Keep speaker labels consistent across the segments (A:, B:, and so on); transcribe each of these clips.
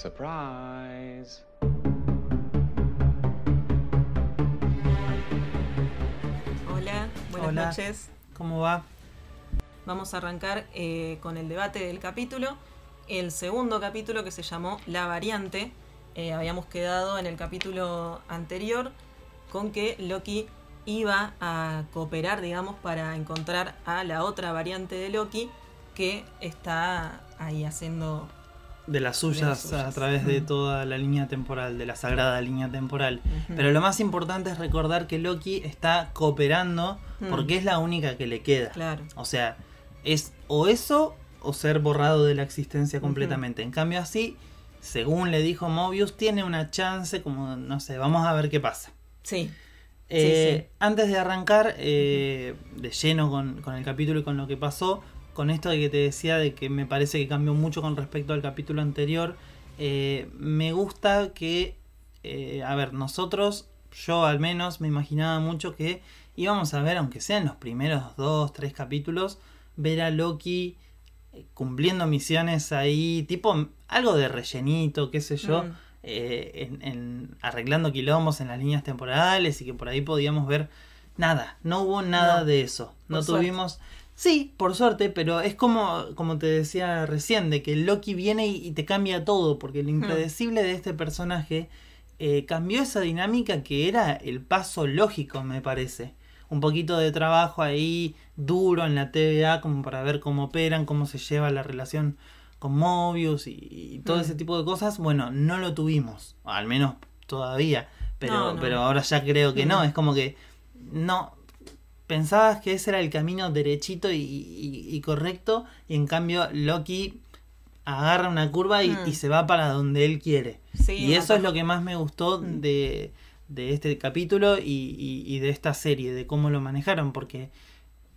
A: Surprise.
B: Hola, buenas
C: Hola.
B: noches.
C: ¿Cómo va?
B: Vamos a arrancar eh, con el debate del capítulo. El segundo capítulo que se llamó La variante. Eh, habíamos quedado en el capítulo anterior con que Loki iba a cooperar, digamos, para encontrar a la otra variante de Loki que está ahí haciendo...
C: De las
B: De las
C: suyas, a través de toda la línea temporal, de la sagrada línea temporal. Pero lo más importante es recordar que Loki está cooperando
B: Mm.
C: porque es la única que le queda.
B: Claro.
C: O sea, es o eso o ser borrado de la existencia completamente. En cambio así, según le dijo Mobius, tiene una chance como, no sé, vamos a ver qué pasa.
B: Sí.
C: Eh,
B: sí.
C: Antes de arrancar eh, de lleno con, con el capítulo y con lo que pasó, con esto de que te decía de que me parece que cambió mucho con respecto al capítulo anterior, eh, me gusta que, eh, a ver, nosotros, yo al menos me imaginaba mucho que íbamos a ver, aunque sean los primeros dos, tres capítulos, ver a Loki eh, cumpliendo misiones ahí, tipo algo de rellenito, qué sé yo
B: Mm.
C: eh, en, en arreglando quilombos en las líneas temporales y que por ahí podíamos ver nada, no hubo nada
B: No,
C: de eso, no
B: suerte.
C: Sí, por suerte, pero es como, como te decía recién, de que Loki viene y, y te cambia todo, porque
B: Hmm.
C: lo impredecible de este personaje eh, cambió esa dinámica que era el paso lógico, me parece. Un poquito de trabajo ahí duro en la TVA como para ver cómo operan, cómo se lleva la relación con Mobius y, y todo
B: Mm.
C: ese tipo de cosas, bueno, no lo tuvimos, al menos todavía, pero,
B: No, no.
C: pero ahora ya creo que
B: Mm.
C: no, es como que no, pensabas que ese era el camino derechito y, y- y correcto y en cambio Loki agarra una curva y,
B: Mm.
C: y se va para donde él quiere.
B: Sí,
C: y eso es lo que más me gustó
B: Mm.
C: de, de este capítulo y, de esta serie, de cómo lo manejaron, porque...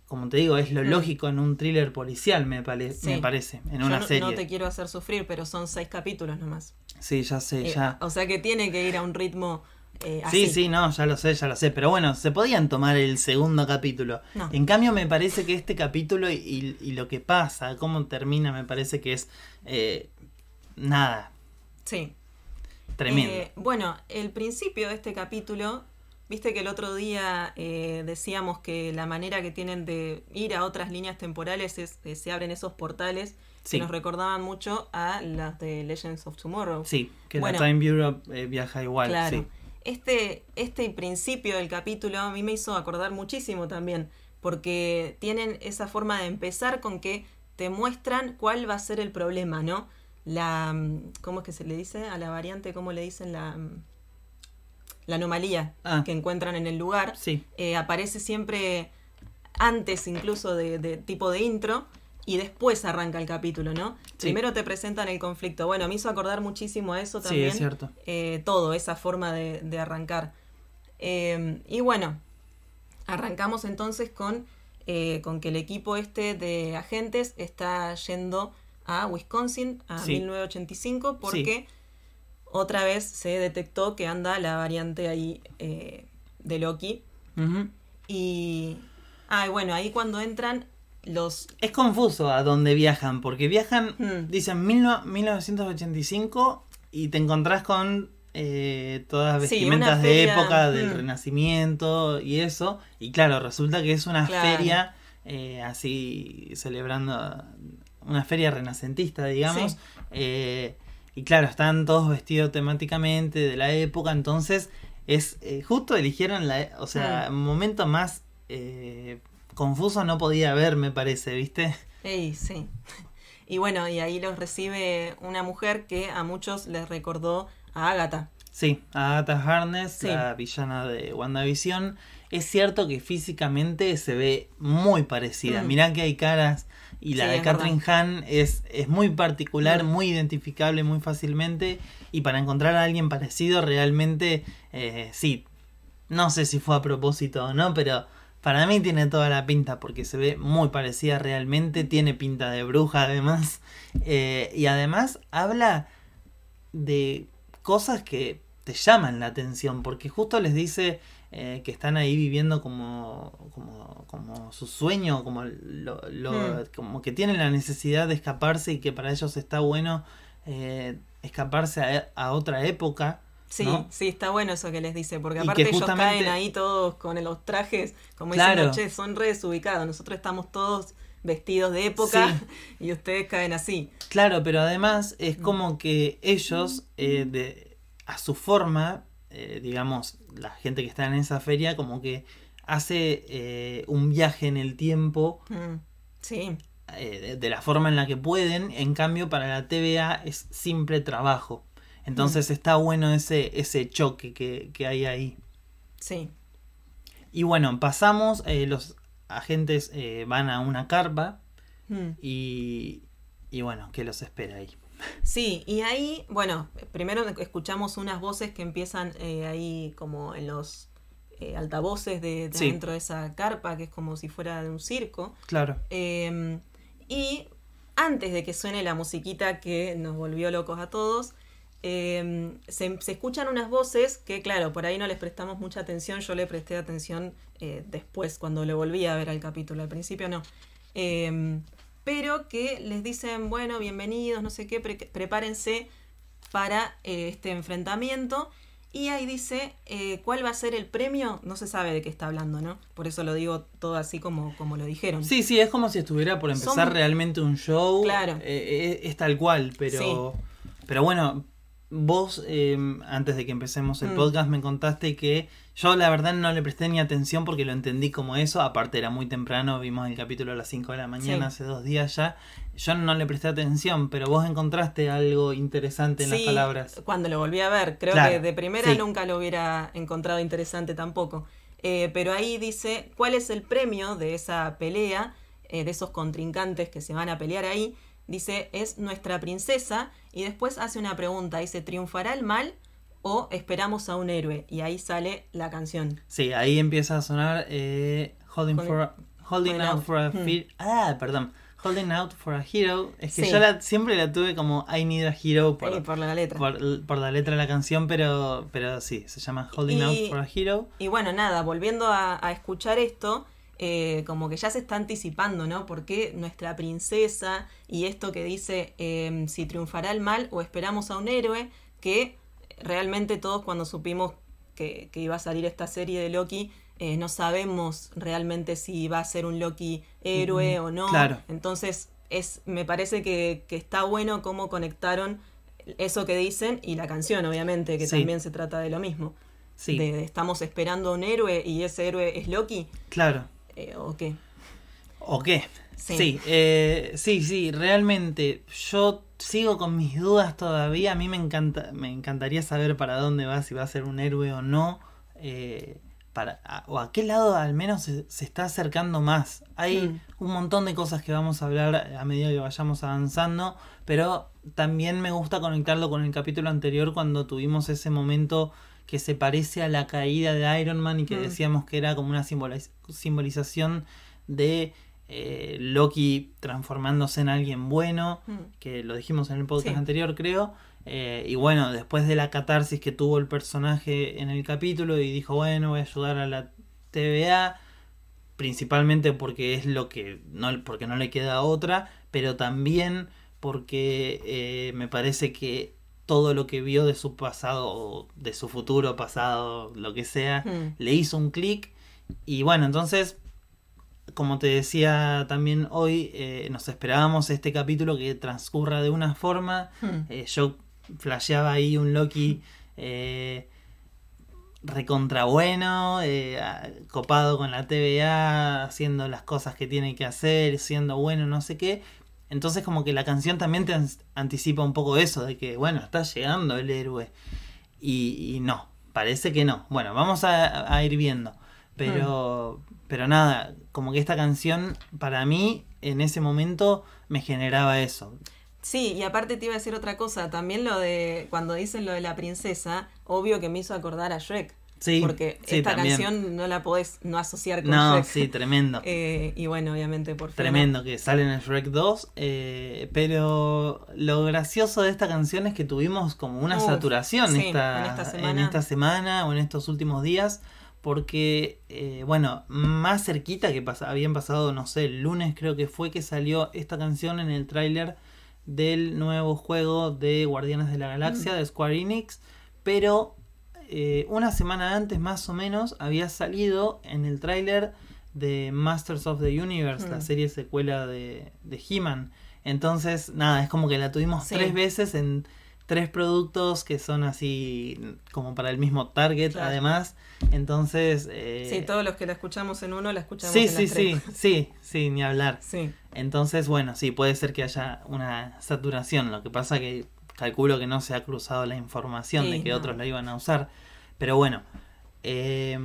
C: Como te digo, es lo
B: Mm.
C: lógico en un thriller policial, me, pare-
B: Sí.
C: me parece, en
B: Yo
C: una
B: no,
C: serie.
B: no te quiero hacer sufrir, pero son seis capítulos nomás.
C: Sí, ya sé,
B: Eh,
C: ya.
B: O sea que tiene que ir a un ritmo eh, así.
C: Sí, sí, no, ya lo sé, ya lo sé. Pero bueno, se podían tomar el segundo capítulo.
B: No.
C: En cambio, me parece que este capítulo y, y- y lo que pasa, cómo termina, me parece que es eh, nada,
B: Sí.
C: tremendo.
B: Eh, bueno, el principio de este capítulo, viste que el otro día decíamos que la manera que tienen de ir a otras líneas temporales es que se abren esos portales
C: Sí.
B: que nos recordaban mucho a las de Legends of Tomorrow.
C: sí, que
B: bueno.
C: la Time Bureau viaja igual,
B: Claro.
C: sí.
B: Este, este principio del capítulo a mí me hizo acordar muchísimo también, porque tienen esa forma de empezar con que te muestran cuál va a ser el problema, ¿no? La, mm, ¿cómo es que se le dice a la variante? ¿Cómo le dicen la, mm, la anomalía
C: Ah.
B: que encuentran en el lugar?
C: Sí,
B: Eh, aparece siempre antes incluso de, de tipo de intro y después arranca el capítulo, ¿no?
C: Sí.
B: Primero te presentan el conflicto. Bueno, me hizo acordar muchísimo a eso
C: sí,
B: también
C: es cierto.
B: eh, todo, esa forma de, de arrancar. Eh, y bueno, arrancamos entonces con, eh, con que el equipo este de agentes está yendo a Wisconsin a
C: Sí.
B: 1985 porque otra vez se detectó que anda la variante ahí eh, de Loki. Y... Ah, y bueno, ahí cuando entran los...
C: Es confuso a dónde viajan, porque viajan,
B: Hmm.
C: dicen mil no- 1985 y te encontrás con eh, todas vestimentas de época del
B: hmm.
C: Renacimiento y eso. Y claro, resulta que es una
B: Claro.
C: feria eh, así celebrando una feria renacentista, digamos.
B: Sí.
C: Eh, y claro, están todos vestidos temáticamente de la época, entonces es justo eligieron la, o sea,
B: Hmm.
C: momento más confuso no podía haber, me parece, ¿viste?
B: Ey, sí. Y bueno, y ahí los recibe una mujer que a muchos les recordó a Agatha.
C: Sí, Agatha Harness,
B: Sí.
C: la villana de WandaVision. Es cierto que físicamente se ve muy parecida.
B: Mm.
C: Mirá que hay caras y la
B: Sí,
C: de Catherine Hahn es, es muy particular,
B: Mm.
C: muy identificable muy fácilmente. Y para encontrar a alguien parecido realmente, eh, sí, no sé si fue a propósito o no, pero para mí tiene toda la pinta porque se ve muy parecida realmente. Tiene pinta de bruja además. Eh, y además habla de cosas que te llaman la atención, porque justo les dice eh, que están ahí viviendo como, como, como su sueño, como, lo, lo-
B: Hmm.
C: como que tienen la necesidad de escaparse y que para ellos está bueno eh, escaparse a, a otra época.
B: Sí,
C: ¿no?
B: sí, está bueno eso que les dice, porque aparte ellos
C: justamente-
B: caen ahí todos con los trajes, como
C: Claro.
B: diciendo, che, son re desubicados, nosotros estamos todos vestidos de época y ustedes caen así.
C: Claro, pero además
B: Mm.
C: es como que ellos, eh, de, a su forma, eh, digamos, la gente que está en esa feria, como que hace eh, un viaje en el tiempo
B: Mm, Sí,
C: de, de la forma en la que pueden. En cambio, para la TVA es simple trabajo. Entonces está bueno ese, ese choque que, que hay ahí.
B: sí.
C: Y bueno, pasamos, eh, los agentes eh, van a una carpa
B: Mm.
C: y, y bueno, ¿qué los espera ahí?
B: Sí, y ahí, bueno, primero escuchamos unas voces que empiezan eh, ahí como en los eh, altavoces de, de
C: Sí.
B: dentro de esa carpa, que es como si fuera de un circo.
C: Claro.
B: Eh, y antes de que suene la musiquita que nos volvió locos a todos, eh, se, se escuchan unas voces que, claro, por ahí no les prestamos mucha atención. Yo le presté atención eh, después, cuando le volví a ver al capítulo. Al principio no. Eh, pero que les dicen, bueno, bienvenidos, no sé qué, pre- prepárense para eh, este enfrentamiento. Y ahí dice eh, cuál va a ser el premio. No se sabe de qué está hablando, ¿no? Por eso lo digo todo así como, como lo dijeron.
C: Sí, sí, es como si estuviera por empezar
B: Son-
C: realmente un show.
B: Claro.
C: Es tal cual, pero. Pero bueno, vos, eh, antes de que empecemos el
B: Mm.
C: podcast, me contaste que yo la verdad no le presté ni atención porque lo entendí como eso. Aparte, era muy temprano, vimos el capítulo a las 5 de la mañana,
B: Sí.
C: hace dos días ya. Yo no le presté atención, pero vos encontraste algo interesante en las palabras.
B: Cuando lo volví a ver, creo
C: Claro,
B: que de primera
C: sí.
B: nunca lo hubiera encontrado interesante tampoco. Eh, pero ahí dice cuál es el premio de esa pelea, eh, de esos contrincantes que se van a pelear ahí. Dice, es nuestra princesa. Y después hace una pregunta, dice, ¿triunfará el mal o esperamos a un héroe? Y ahí sale la canción.
C: Sí, ahí empieza a sonar eh, Holding, for holding out for a
B: Hmm.
C: Ah, perdón. Holding out for a hero. Es que
B: Sí.
C: yo la, siempre la tuve como I need a hero por,
B: por la letra.
C: por, por la letra de la canción, pero, pero sí, se llama Holding
B: Y-
C: out for a hero.
B: Y bueno, nada, volviendo a, a escuchar esto, eh, como que ya se está anticipando, ¿no? Porque nuestra princesa y esto que dice eh, si triunfará el mal o esperamos a un héroe, que realmente todos cuando supimos que, que iba a salir esta serie de Loki, eh, no sabemos realmente si va a ser un Loki héroe
C: Mm,
B: o no.
C: claro.
B: Entonces, es, me parece que, que está bueno cómo conectaron eso que dicen y la canción, obviamente, que
C: Sí.
B: también se trata de lo mismo
C: Sí,
B: de, de estamos esperando a un héroe y ese héroe es Loki,
C: claro.
B: Eh, ¿o qué?
C: ¿O qué?
B: Sí.
C: Sí, eh, sí, sí, realmente yo sigo con mis dudas todavía. A mí me encanta, me encantaría saber para dónde va, si va a ser un héroe o no. eh, para, a- o a qué lado al menos se, se está acercando más. Hay
B: Mm.
C: un montón de cosas que vamos a hablar a medida que vayamos avanzando, pero también me gusta conectarlo con el capítulo anterior cuando tuvimos ese momento que se parece a la caída de Iron Man y que
B: Mm.
C: decíamos que era como una simboliz- simbolización de eh, Loki transformándose en alguien bueno,
B: Mm.
C: que lo dijimos en el podcast
B: Sí.
C: anterior creo, eh, y bueno, después de la catarsis que tuvo el personaje en el capítulo y dijo, bueno, voy a ayudar a la TVA, principalmente porque es lo que no porque no le queda otra pero también porque eh, me parece que todo lo que vio de su pasado o de su futuro pasado lo que sea
B: Mm.
C: le hizo un clic y bueno entonces como te decía también hoy eh, nos esperábamos este capítulo que transcurra de una forma
B: Mm.
C: eh, yo flasheaba ahí un Loki eh, recontra bueno, copado con la TVA, haciendo las cosas que tiene que hacer, siendo bueno, no sé qué. Entonces como que la canción también te an- anticipa un poco eso, de que bueno, está llegando el héroe. Y, y no, parece que no. Bueno, vamos a, a ir viendo. Pero, pero nada, como que esta canción para mí en ese momento me generaba eso.
B: Sí, y aparte te iba a decir otra cosa, también lo de cuando dicen lo de la princesa, obvio que me hizo acordar a Shrek,
C: Sí,
B: porque
C: sí,
B: esta
C: también.
B: canción no la podés no asociar con
C: No,
B: Shrek.
C: sí, tremendo.
B: Eh, y bueno, obviamente por.
C: Tremendo que sale en el Shrek 2. eh, pero lo gracioso de esta canción es que tuvimos como una
B: Uf,
C: saturación
B: sí,
C: esta,
B: en esta
C: en
B: semana.
C: esta semana o en estos últimos días. Porque, eh, bueno, más cerquita que pas- habían pasado, no sé, el lunes creo que fue que salió esta canción en el tráiler del nuevo juego de Guardianes de la Galaxia de Square Enix, pero eh, una semana antes más o menos había salido en el tráiler de Masters of the Universe, la
B: Mm.
C: serie secuela de, de He-Man. Entonces, nada, es como que la tuvimos
B: Sí.
C: tres veces en tres productos que son así como para el mismo target,
B: Claro.
C: además. Entonces... eh,
B: Sí, todos los que la escuchamos en uno la escuchamos
C: sí,
B: en
C: sí,
B: las tres.
C: sí, sí, sí, ni hablar.
B: Sí,
C: Entonces, bueno, sí, puede ser que haya una saturación. Lo que pasa que calculo que no se ha cruzado la información
B: Sí,
C: de que
B: no.
C: otros la iban a usar. Pero bueno, eh,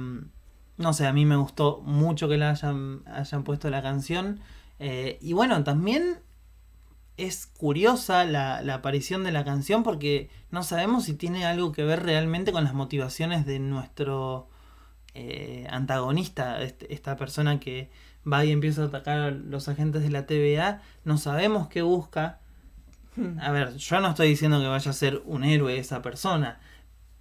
C: no sé, a mí me gustó mucho que la hayan, hayan puesto la canción. Eh, y bueno, también es curiosa la, la aparición de la canción porque no sabemos si tiene algo que ver realmente con las motivaciones de nuestro eh, antagonista, este- esta persona que va y empieza a atacar a los agentes de la TVA. No sabemos qué busca. A ver, yo no estoy diciendo que vaya a ser un héroe esa persona,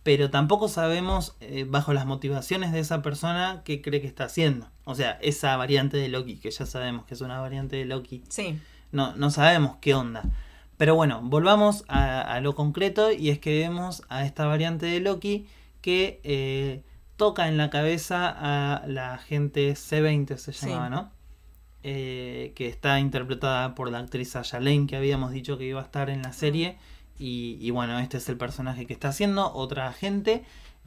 C: pero tampoco sabemos eh, bajo las motivaciones de esa persona qué cree que está haciendo. O sea, esa variante de Loki, que ya sabemos que es una variante de Loki,
B: sí.
C: no, no sabemos qué onda. Pero bueno, volvamos a, a lo concreto y es que vemos a esta variante de Loki que eh, toca en la cabeza a la agente C20, se
B: Sí.
C: llamaba, ¿no? Eh, que está interpretada por la actriz Lane, que habíamos dicho que iba a estar en la serie. Y, y bueno, este es el personaje que está haciendo, otra agente.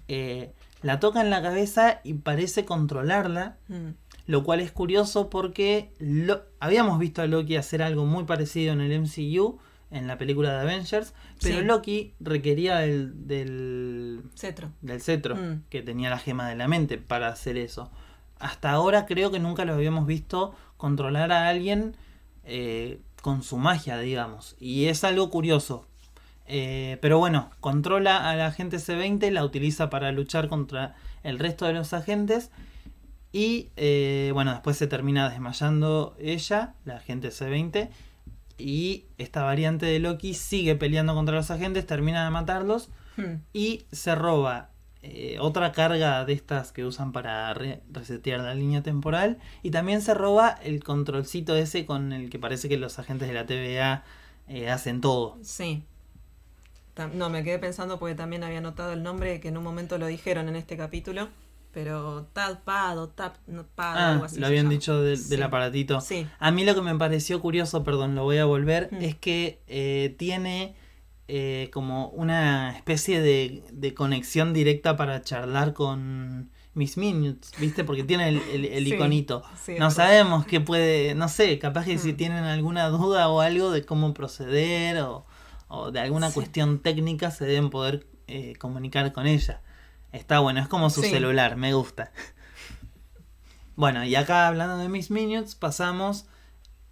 C: eh, la toca en la cabeza y parece controlarla.
B: Mm.
C: Lo cual es curioso porque lo, habíamos visto a Loki hacer algo muy parecido en el MCU, en la película de Avengers, pero
B: Sí.
C: Loki requería del, del,
B: Cetro.
C: del cetro,
B: Mm.
C: que tenía la gema de la mente para hacer eso. Hasta ahora creo que nunca lo habíamos visto controlar a alguien eh, con su magia, digamos. Y es algo curioso. Eh, pero bueno, controla a la agente C20, la utiliza para luchar contra el resto de los agentes. Y eh, bueno, después se termina desmayando ella, la agente C20. Y esta variante de Loki sigue peleando contra los agentes, termina de matarlos
B: Mm.
C: y se roba eh, otra carga de estas que usan para re- resetear la línea temporal y también se roba el controlcito ese con el que parece que los agentes de la TVA eh, hacen todo.
B: Sí. No, me quedé pensando porque también había notado el nombre que en un momento lo dijeron en este capítulo, pero Tadpad o Tap, no, Pad,
C: Ah,
B: algo así.
C: lo habían dicho del, aparatito.
B: Sí,
C: A mí lo que me pareció curioso, perdón, lo voy a volver,
B: Mm.
C: es que eh, tiene eh, como una especie de, de conexión directa para charlar con Miss Minutes, ¿viste? Porque tiene el, el- el
B: Sí,
C: iconito. no sabemos qué puede, no sé, capaz que si
B: Mm.
C: tienen alguna duda o algo de cómo proceder o, o de alguna
B: Sí.
C: cuestión técnica se deben poder eh, comunicar con ella. Está bueno, es como su
B: Sí.
C: celular, me gusta. Bueno, y acá hablando de Miss Minutes, pasamos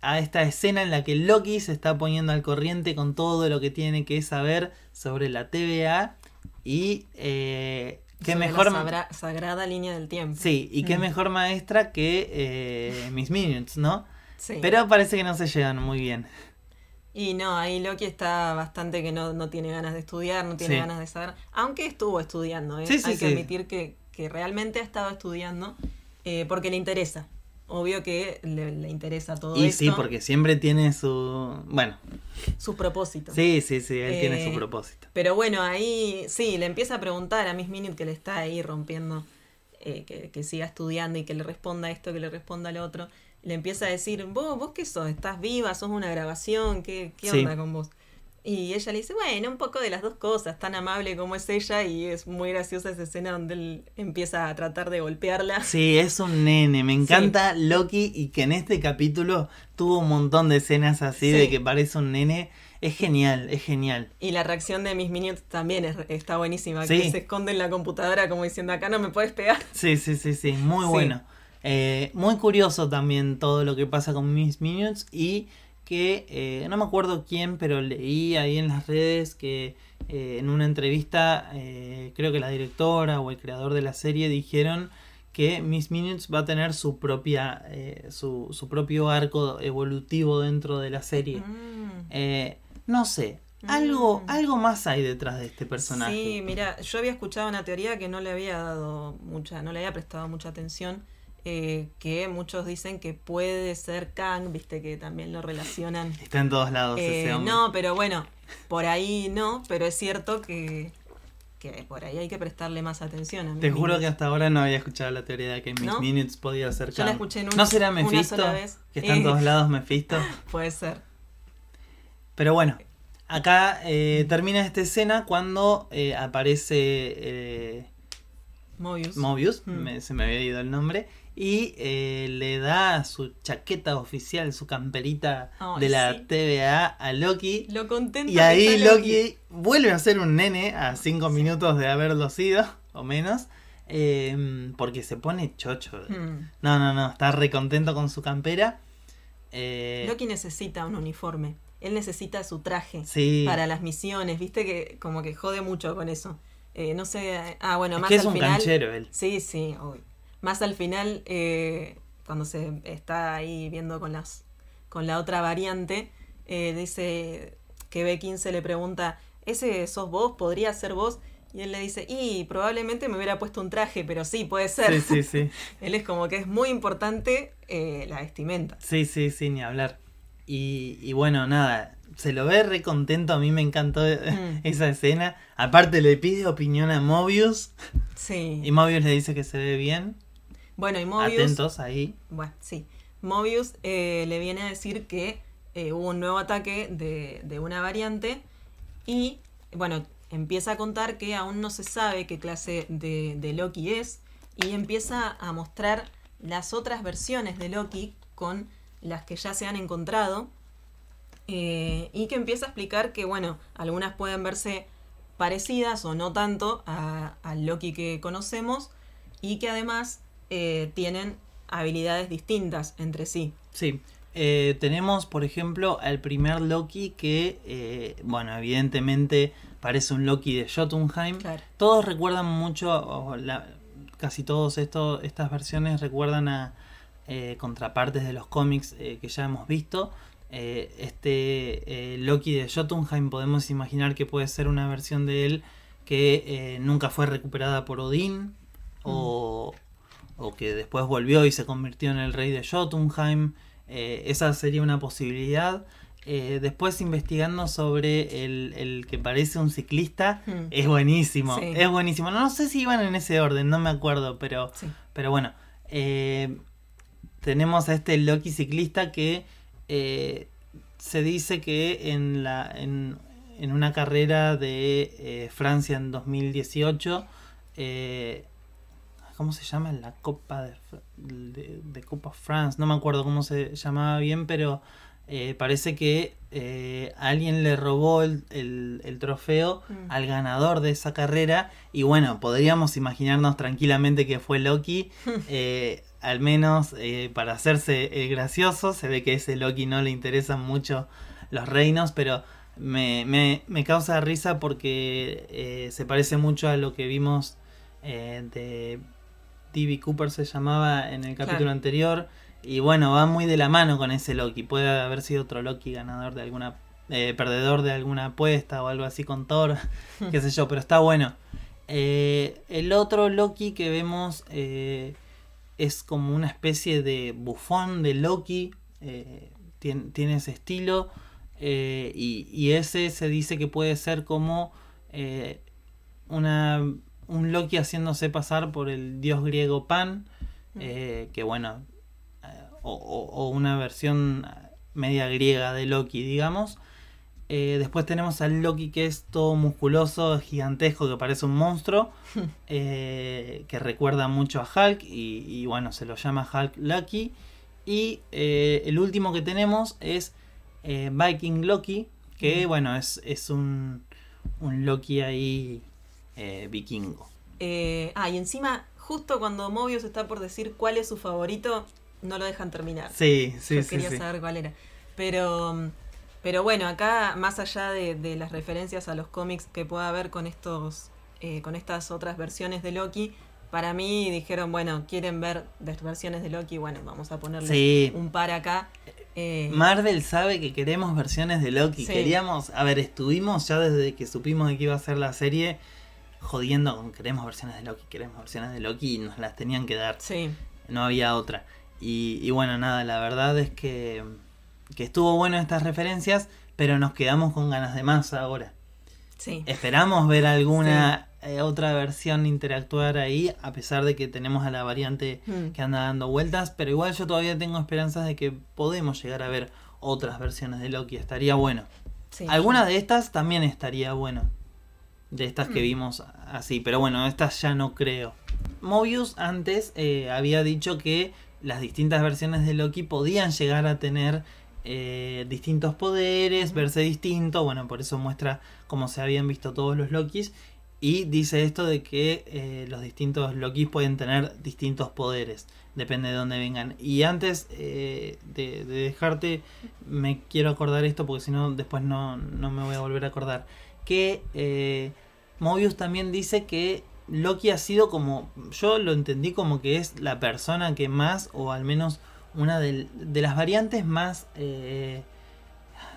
C: a esta escena en la que Loki se está poniendo al corriente con todo lo que tiene que saber sobre la TVA y eh, qué
B: sobre la
C: mejor
B: sabra- sagrada línea del tiempo.
C: sí y qué
B: Mm.
C: mejor maestra que eh, Miss Minutes, ¿no?
B: Sí.
C: Pero parece que no se llevan muy bien.
B: Y no, ahí Loki está bastante que no, no tiene ganas de estudiar, no tiene
C: Sí.
B: ganas de saber. Aunque estuvo estudiando, ¿eh?
C: Sí,
B: Hay que admitir que, que realmente ha estado estudiando eh, porque le interesa. Obvio que le, le interesa todo
C: y
B: esto.
C: sí, porque siempre tiene su bueno,
B: Sus propósitos.
C: sí, sí, sí, él tiene su
B: Eh,
C: propósito.
B: Pero bueno, ahí sí, le empieza a preguntar a Miss Minute que le está ahí rompiendo, eh, que, que siga estudiando y que le responda esto, que le responda lo otro. Le empieza a decir, vos, vos qué sos, estás viva, sos una grabación, ¿qué, qué
C: Sí.
B: onda con vos? Y ella le dice, bueno, un poco de las dos cosas, tan amable como es ella y es muy graciosa esa escena donde él empieza a tratar de golpearla.
C: Sí, es un nene. Me encanta Loki y que en este capítulo tuvo un montón de escenas así
B: Sí.
C: de que parece un nene. Es genial, es genial.
B: Y la reacción de Miss Minute también es- está buenísima,
C: Sí.
B: que se esconde en la computadora como diciendo, acá no me puedes pegar.
C: Sí, sí, sí, sí, muy bueno. Eh, muy curioso también todo lo que pasa con Miss Minutes y que eh, no me acuerdo quién, pero leí ahí en las redes que eh, en una entrevista eh, creo que la directora o el creador de la serie dijeron que Miss Minutes va a tener su propia eh, su, su propio arco evolutivo dentro de la serie.
B: Mm.
C: No sé, algo,
B: Mm.
C: algo más hay detrás de este personaje.
B: Sí, mira, yo había escuchado una teoría que no le había dado mucha, no le había prestado mucha atención, eh, que muchos dicen que puede ser Kang, viste que también lo relacionan.
C: Está en todos lados ese
B: Eh,
C: hombre.
B: no, pero bueno, por ahí no, pero es cierto que, que por ahí hay que prestarle más atención. A
C: Te juro que hasta ahora no había escuchado la teoría de que Miss
B: ¿No?
C: Minutes podía ser
B: Yo la
C: Kang.
B: escuché en un-
C: ¿No será
B: una
C: Mephisto?
B: sola vez.
C: Que está en
B: Eh.
C: todos lados Mephisto.
B: Puede ser.
C: Pero bueno, acá eh, termina esta escena cuando eh, aparece eh,
B: Mobius.
C: Mobius,
B: Mm.
C: me- se me había ido el nombre, y eh, le da su chaqueta oficial, su camperita de la
B: sí.
C: TVA a Loki.
B: Lo contento
C: Y
B: que
C: ahí
B: está
C: Loki vuelve a ser un nene a cinco minutos de haberlo sido, o menos, eh, porque se pone chocho.
B: Mm.
C: No, no, no, está re contento con su campera. Eh,
B: Loki necesita un uniforme. Él necesita su traje
C: sí,
B: para las misiones. Viste que como que jode mucho con eso. Eh, no sé. Ah, bueno,
C: es
B: más
C: que es
B: al
C: un
B: final.
C: canchero él.
B: Sí, sí, obvio. Más al final, eh, cuando se está ahí viendo con las con la otra variante, eh, dice que B15 le pregunta, ¿ese sos vos? ¿Podría ser vos? Y él le dice, y probablemente me hubiera puesto un traje, pero sí, puede ser.
C: Sí, sí, sí.
B: él es como que es muy importante eh, la vestimenta.
C: Sí, sí, sí, ni hablar. Y, y bueno, nada, se lo ve re contento, a mí me encantó
B: Mm.
C: esa escena. Aparte le pide opinión a Mobius
B: Sí.
C: y Mobius le dice que se ve bien.
B: Bueno, y Mobius...
C: Atentos ahí.
B: Bueno, sí. Mobius eh, le viene a decir que eh, hubo un nuevo ataque de, de una variante y, bueno, empieza a contar que aún no se sabe qué clase de, de Loki es y empieza a mostrar las otras versiones de Loki con las que ya se han encontrado eh, y que empieza a explicar que, bueno, algunas pueden verse parecidas o no tanto al Loki que conocemos y que además eh, tienen habilidades distintas entre sí.
C: Sí. Eh, tenemos, por ejemplo, al primer Loki que, eh, bueno, evidentemente parece un Loki de Jotunheim.
B: Claro.
C: Todos recuerdan mucho, o la- casi todos esto, estas versiones recuerdan a eh, contrapartes de los cómics que ya hemos visto. Este Loki de Jotunheim podemos imaginar que puede ser una versión de él que nunca fue recuperada por Odín o, o que después volvió y se convirtió en el rey de Jotunheim. Eh, esa sería una posibilidad. Eh, después investigando sobre el, el que parece un ciclista,
B: Hmm.
C: es buenísimo,
B: Sí.
C: es buenísimo. No, sé si iban en ese orden, no me acuerdo, pero,
B: Sí.
C: pero bueno. eh, tenemos a este Loki ciclista que se dice que en, la, en, en una carrera de Francia en 2018, eh, ¿cómo se llama? La Copa de, de, de Copa France, no me acuerdo cómo se llamaba bien, pero eh, parece que eh, alguien le robó el, el- el trofeo
B: Mm.
C: al ganador de esa carrera y bueno, podríamos imaginarnos tranquilamente que fue Loki, eh, al menos para hacerse el gracioso, se ve que a ese Loki no le interesan mucho los reinos, pero me, me- me causa risa porque se parece mucho a lo que vimos de D.B. Cooper se llamaba en el capítulo
B: Claro.
C: anterior. Y bueno, va muy de la mano con ese Loki. Puede haber sido otro Loki ganador de alguna. eh, perdedor de alguna apuesta o algo así con Thor. qué sé yo, pero está bueno. Eh, el otro Loki que vemos eh, es como una especie de bufón de Loki. tiene, tiene ese estilo. y, y ese se dice que puede ser como una, un Loki haciéndose pasar por el dios griego Pan. eh, que bueno, eh, o, o- una versión media griega de Loki, digamos. Eh, después tenemos al Loki que es todo musculoso, gigantesco, que parece un monstruo, eh, que recuerda mucho a Hulk y, y bueno, se lo llama Hulk Loki. Y eh, el último que tenemos es eh, Viking Loki, que bueno, es, es un, un Loki ahí eh, vikingo.
B: Eh, ah, y encima, justo cuando Mobius está por decir cuál es su favorito, no lo dejan terminar.
C: Sí, sí,
B: Yo
C: sí.
B: quería
C: sí.
B: saber cuál era. Pero, pero bueno, acá, más allá de, de las referencias a los cómics que pueda haber con estos, eh, con estas otras versiones de Loki, para mí dijeron, bueno, quieren ver las versiones de Loki, bueno, vamos a ponerle
C: Sí.
B: un par acá. Eh,
C: Marvel sabe que queremos versiones de Loki.
B: Sí.
C: Queríamos, a ver, estuvimos ya desde que supimos de que iba a ser la serie jodiendo con queremos versiones de Loki, queremos versiones de Loki y nos las tenían que dar.
B: sí,
C: no había otra. Y, y bueno, nada, la verdad es que, que estuvo bueno estas referencias, pero nos quedamos con ganas de más ahora.
B: Sí.
C: Esperamos ver alguna eh, otra versión interactuar ahí, a pesar de que tenemos a la variante
B: Mm.
C: que anda dando vueltas, pero igual yo todavía tengo esperanzas de que podemos llegar a ver otras versiones de Loki, estaría bueno.
B: sí.
C: Alguna de estas también estaría bueno. De estas que
B: Mm.
C: vimos así. Pero bueno, estas ya no creo. Mobius antes eh, había dicho que las distintas versiones de Loki podían llegar a tener eh, distintos poderes, verse distinto. Bueno, por eso muestra cómo se habían visto todos los Lokis. Y dice esto de que eh, los distintos Lokis pueden tener distintos poderes. Depende de dónde vengan. Y antes eh, de, de dejarte, me quiero acordar esto porque si no, después no, no me voy a volver a acordar. Que eh, Mobius también dice que Loki ha sido como. Yo lo entendí como que es la persona que más, o al menos una de, las variantes más eh,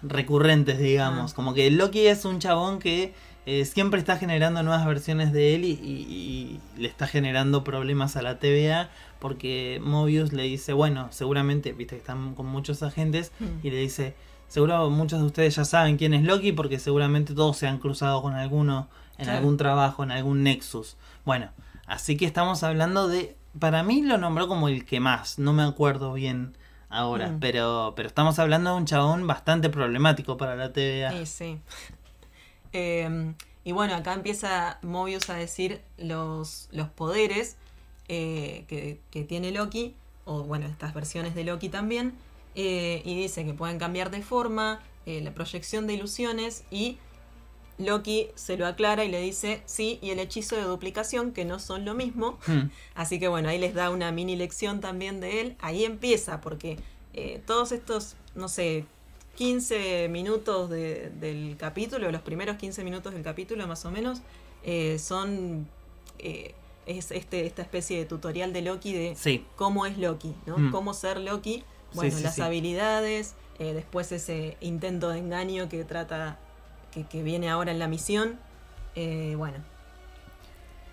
C: recurrentes, digamos.
B: Ah.
C: Como que Loki es un chabón que eh, siempre está generando nuevas versiones de él y, y- y le está generando problemas a la TVA porque Mobius le dice, bueno, seguramente, viste que están con muchos agentes
B: Mm.
C: y le dice, seguro muchos de ustedes ya saben quién es Loki porque seguramente todos se han cruzado con alguno en
B: Claro.
C: algún trabajo, en algún Nexus. Bueno, así que estamos hablando de, para mí lo nombró como el que más, no me acuerdo bien ahora,
B: Mm.
C: pero, pero estamos hablando de un chabón bastante problemático para la TVA.
B: Sí, sí. Eh, y bueno, acá empieza Mobius a decir los, los poderes eh, que, que tiene Loki, o bueno, estas versiones de Loki también, eh, y dice que pueden cambiar de forma, eh, la proyección de ilusiones, y Loki se lo aclara y le dice sí, y el hechizo de duplicación, que no son lo mismo.
C: Hmm.
B: Así que bueno, ahí les da una mini lección también de él. Ahí empieza, porque eh, todos estos, no sé, 15 minutos de- del capítulo, los primeros 15 minutos del capítulo más o menos, eh, son... eh, es este, esta especie de tutorial de Loki de
C: Sí,
B: cómo es Loki, ¿no?
C: Mm.
B: Cómo ser Loki. Bueno,
C: sí,
B: las habilidades, eh, después ese intento de engaño que trata, que, que viene ahora en la misión. Eh, bueno,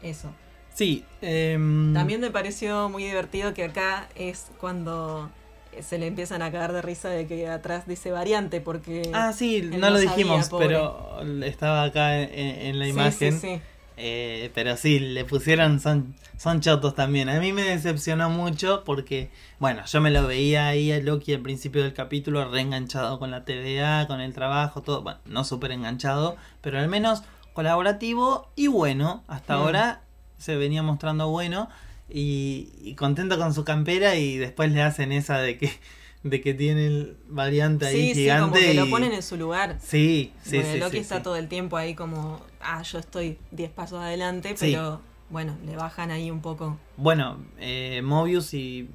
B: eso.
C: sí. em,
B: También me pareció muy divertido que acá es cuando eh, se le empiezan a cagar de risa de que atrás dice variante, porque...
C: Ah, sí, no
B: no
C: lo
B: sabía,
C: dijimos,
B: pobre.
C: pero estaba acá en, en la
B: Sí,
C: imagen.
B: sí, sí.
C: Eh, pero sí, le pusieron, son, son chotos también. A mí me decepcionó mucho porque, bueno, yo me lo veía ahí a Loki al principio del capítulo reenganchado con la TVA, con el trabajo, todo. Bueno, no súper enganchado, pero al menos colaborativo y bueno. Hasta
B: Mm.
C: ahora se venía mostrando bueno y, y contento con su campera y después le hacen esa de que, de que tiene el variante ahí
B: Sí, sí,
C: gigante.
B: como que
C: y-
B: lo ponen en su lugar.
C: Sí, sí,
B: Bueno,
C: sí.
B: Loki
C: sí,
B: está todo el tiempo ahí como, ah, yo estoy 10 pasos adelante,
C: Sí.
B: pero bueno, le bajan ahí un poco.
C: Bueno, eh, Mobius y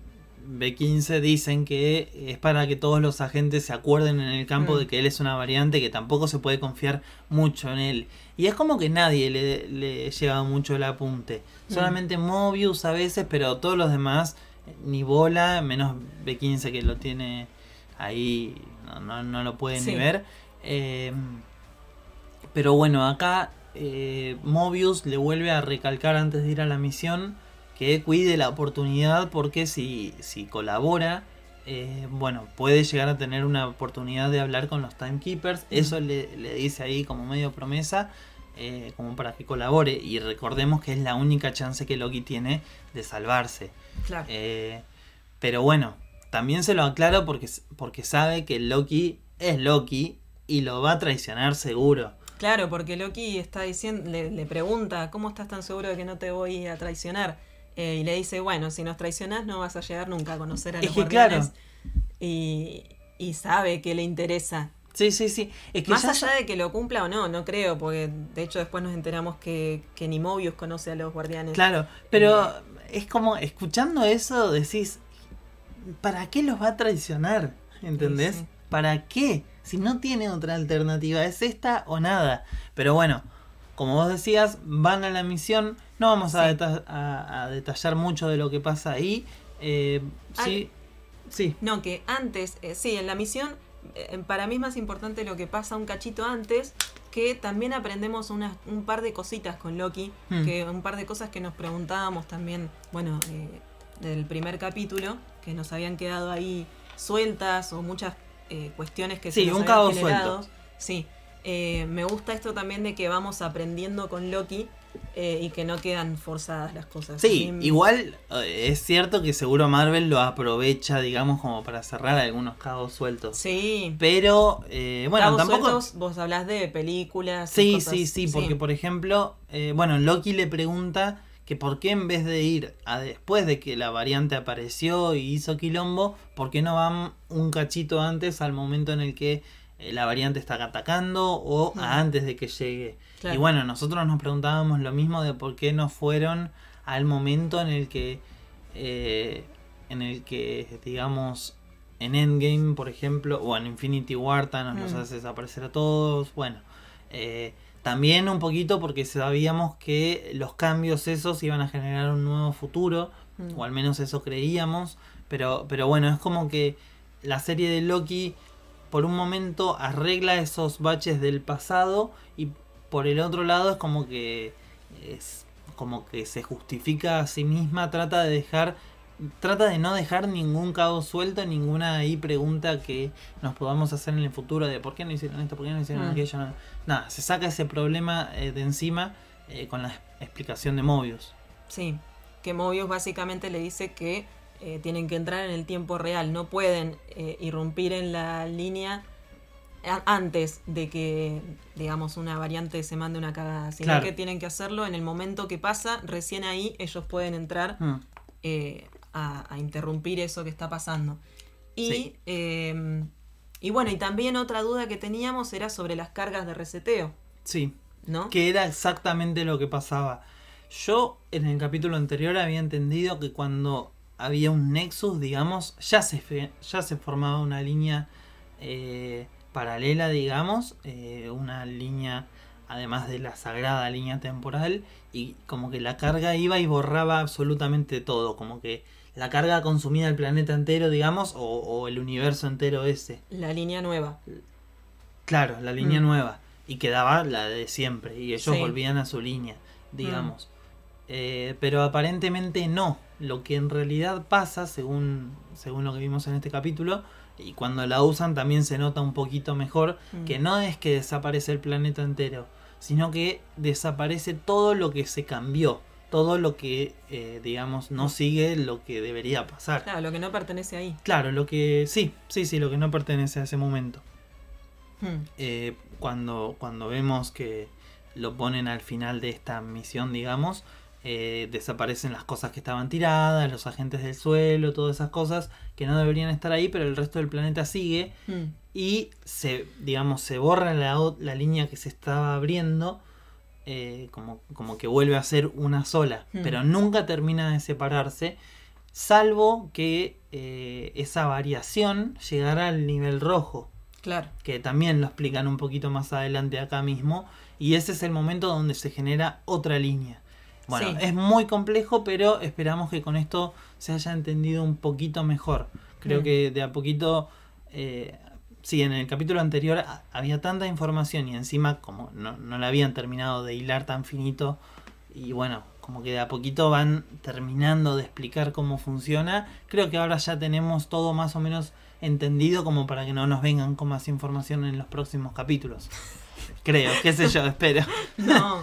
C: B15 dicen que es para que todos los agentes se acuerden en el campo
B: Mm.
C: de que él es una variante, que tampoco se puede confiar mucho en él. Y es como que nadie le, le lleva mucho el apunte.
B: Mm.
C: Solamente Mobius a veces, pero todos los demás, ni bola, menos B15 que lo tiene ahí, no, no, no lo puede
B: Sí.
C: ni ver. Eh, pero bueno, acá eh, Mobius le vuelve a recalcar antes de ir a la misión que cuide la oportunidad porque si, si colabora, eh, bueno, puede llegar a tener una oportunidad de hablar con los Timekeepers. Eso le, le dice ahí como medio promesa, eh, como para que colabore. Y recordemos que es la única chance que Loki tiene de salvarse.
B: Claro.
C: Pero bueno, también se lo aclaro porque, porque sabe que Loki es Loki y lo va a traicionar seguro.
B: Claro, porque Loki está diciendo, le, le pregunta, ¿cómo estás tan seguro de que no te voy a traicionar? Eh, y le dice, bueno, si nos traicionás no vas a llegar nunca a conocer a
C: Es
B: los
C: que
B: guardianes. Y, y sabe que le interesa.
C: Sí, sí, sí. Es que
B: Más
C: ya-
B: allá de que lo cumpla o no, no creo, porque de hecho después nos enteramos que, que ni Mobius conoce a los guardianes.
C: Claro, pero es como escuchando eso decís, ¿para qué los va a traicionar? ¿Entendés?
B: Sí, sí.
C: ¿Para qué? Si no tiene otra alternativa, es esta o nada. Pero bueno, como vos decías, van a la misión. No vamos a,
B: Sí.
C: deta- a- a detallar mucho de lo que pasa ahí. Eh, sí, sí.
B: No, que antes, eh, sí, en la misión, eh, para mí es más importante lo que pasa un cachito antes, que también aprendemos unas- un par de cositas con Loki,
C: Hmm.
B: que un par de cosas que nos preguntábamos también, bueno, eh, del primer capítulo, que nos habían quedado ahí sueltas o muchas eh, cuestiones que
C: Sí,
B: se nos
C: un
B: generado.
C: suelto.
B: Sí, Eh, me gusta esto también de que vamos aprendiendo con Loki eh, y que no quedan forzadas las cosas.
C: Sí, igual es cierto que seguro Marvel lo aprovecha, digamos, como para cerrar algunos cabos sueltos.
B: Sí,
C: Pero, eh, bueno,
B: Cabos
C: tampoco...
B: sueltos, vos hablás de películas. y
C: Sí,
B: cosas-
C: sí, sí, porque por ejemplo, bueno, Loki le pregunta que por qué en vez de ir a después de que la variante apareció y hizo quilombo, ¿por qué no van un cachito antes al momento en el que eh, la variante está atacando o antes de que llegue?
B: Claro.
C: Y bueno, nosotros nos preguntábamos lo mismo de por qué no fueron al momento en el que, eh, en el que, digamos, en Endgame, por ejemplo, o en Infinity War, Thanos los
B: Mm.
C: hace desaparecer a todos. Bueno, eh, también un poquito porque sabíamos que los cambios esos iban a generar un nuevo futuro,
B: Mm.
C: o al menos eso creíamos. Pero, pero bueno, es como que la serie de Loki por un momento arregla esos baches del pasado y por el otro lado es como que es como que se justifica a sí misma, trata de dejar trata de no dejar ningún cabo suelto, ninguna ahí pregunta que nos podamos hacer en el futuro de por qué no hicieron esto, por qué no hicieron
B: Mm.
C: aquello. no. Nada, se saca ese problema eh, de encima eh, con la explicación de Mobius.
B: Sí, que Mobius básicamente le dice que eh, tienen que entrar en el tiempo real, no pueden eh, irrumpir en la línea antes de que, digamos, una variante se mande una cagada, sino
C: Claro.
B: que tienen que hacerlo en el momento que pasa, recién ahí ellos pueden entrar
C: Mm.
B: eh, a, a interrumpir eso que está pasando. Y,
C: Sí.
B: eh, y bueno, y también otra duda que teníamos era sobre las cargas de reseteo,
C: Sí,
B: ¿no?
C: que era exactamente lo que pasaba. Yo en el capítulo anterior había entendido que cuando había un nexus, digamos, ya se, fe- ya se formaba una línea eh, paralela, digamos, eh, una línea además de la sagrada línea temporal y como que la carga iba y borraba absolutamente todo, como que la carga consumía el planeta entero, digamos, o, o el universo entero ese.
B: La línea nueva.
C: Claro, la línea
B: Mm.
C: nueva. Y quedaba la de siempre. Y ellos
B: Sí. Mm.
C: volvían a su línea, digamos. Eh, pero aparentemente no. Lo que en realidad pasa, según, según lo que vimos en este capítulo, y cuando la usan también se nota un poquito mejor,
B: Mm.
C: que no es que desaparece el planeta entero, sino que desaparece todo lo que se cambió. Todo lo que, eh, digamos, no sigue lo que debería pasar.
B: Claro, lo que no pertenece ahí.
C: Claro, lo que sí, sí, sí, lo que no pertenece a ese momento.
B: Hmm.
C: Eh, cuando, cuando vemos que lo ponen al final de esta misión, digamos, eh, desaparecen las cosas que estaban tiradas, los agentes del suelo, todas esas cosas que no deberían estar ahí, pero el resto del planeta sigue
B: Hmm.
C: y se, digamos, se borra la, la línea que se estaba abriendo, eh, como, como que vuelve a ser una sola,
B: Hmm.
C: pero nunca termina de separarse, salvo que eh, esa variación llegara al nivel rojo
B: Claro.
C: que también lo explican un poquito más adelante acá mismo, y ese es el momento donde se genera otra línea. Bueno,
B: Sí.
C: es muy complejo, pero esperamos que con esto se haya entendido un poquito mejor. Creo
B: Mm.
C: que de a poquito, eh, sí, en el capítulo anterior a- había tanta información y encima como no, no la habían terminado de hilar tan finito, y bueno, como que de a poquito van terminando de explicar cómo funciona, creo que ahora ya tenemos todo más o menos entendido como para que no nos vengan con más información en los próximos capítulos. Creo, qué sé yo, espero.
B: No,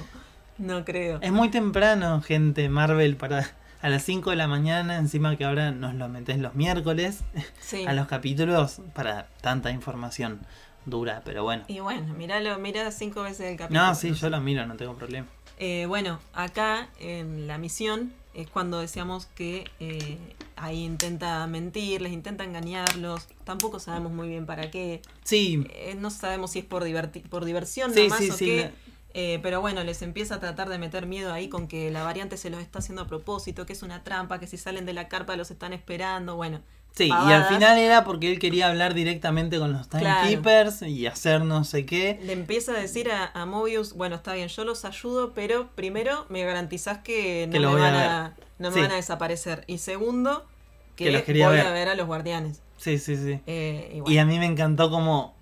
B: no creo.
C: Es muy temprano, gente, Marvel, para a las 5 de la mañana, encima que ahora nos lo metés los miércoles,
B: Sí.
C: a los capítulos, para tanta información dura, pero bueno.
B: Y bueno, míralo, mira cinco veces el capítulo.
C: No, sí,
B: sé.
C: yo lo miro, no tengo problema.
B: Eh, bueno, acá en la misión es cuando decíamos que eh, ahí intenta mentirles, intenta engañarlos. Tampoco sabemos muy bien para qué.
C: Sí,
B: Eh, no sabemos si es por, diverti- por diversión
C: Sí,
B: nomás
C: sí,
B: o
C: sí,
B: qué.
C: la-
B: Eh, pero bueno, les empieza a tratar de meter miedo ahí con que la variante se los está haciendo a propósito, que es una trampa, que si salen de la carpa los están esperando. Bueno,
C: sí, y al final era porque él quería hablar directamente con los
B: Claro.
C: Timekeepers y hacer no sé qué.
B: le empieza a decir a, a Mobius, bueno, está bien, yo los ayudo, pero primero me garantizás que no
C: Que
B: me,
C: a
B: van a, no me
C: Sí.
B: van a desaparecer. Y segundo, que,
C: Que los quería
B: voy
C: ver.
B: a ver a los guardianes.
C: Sí, sí, sí.
B: Eh, y
C: a mí me encantó como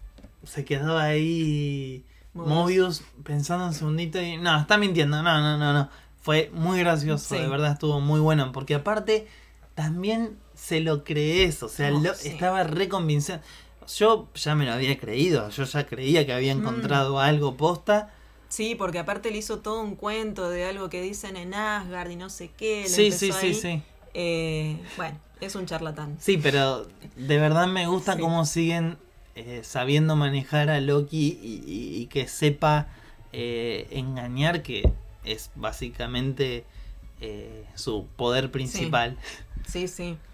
C: se quedó ahí
B: Mobius.
C: Pensando un segundito y no, está mintiendo, no, no, no, no. Fue muy gracioso,
B: Sí.
C: de verdad estuvo muy bueno, porque aparte también se lo crees, o sea,
B: Oh,
C: lo-
B: sí.
C: estaba reconvincente. Yo ya me lo había creído, yo ya creía que
B: Mm.
C: había encontrado algo posta.
B: Sí, porque aparte le hizo todo un cuento de algo que dicen en Asgard y no sé qué.
C: Sí, sí, sí, sí.
B: Eh, bueno, es un charlatán.
C: Sí, pero de verdad me gusta
B: Sí.
C: cómo siguen eh, sabiendo manejar a Loki y, y- y que sepa eh, engañar, que es básicamente eh, su poder principal.
B: Sí, sí.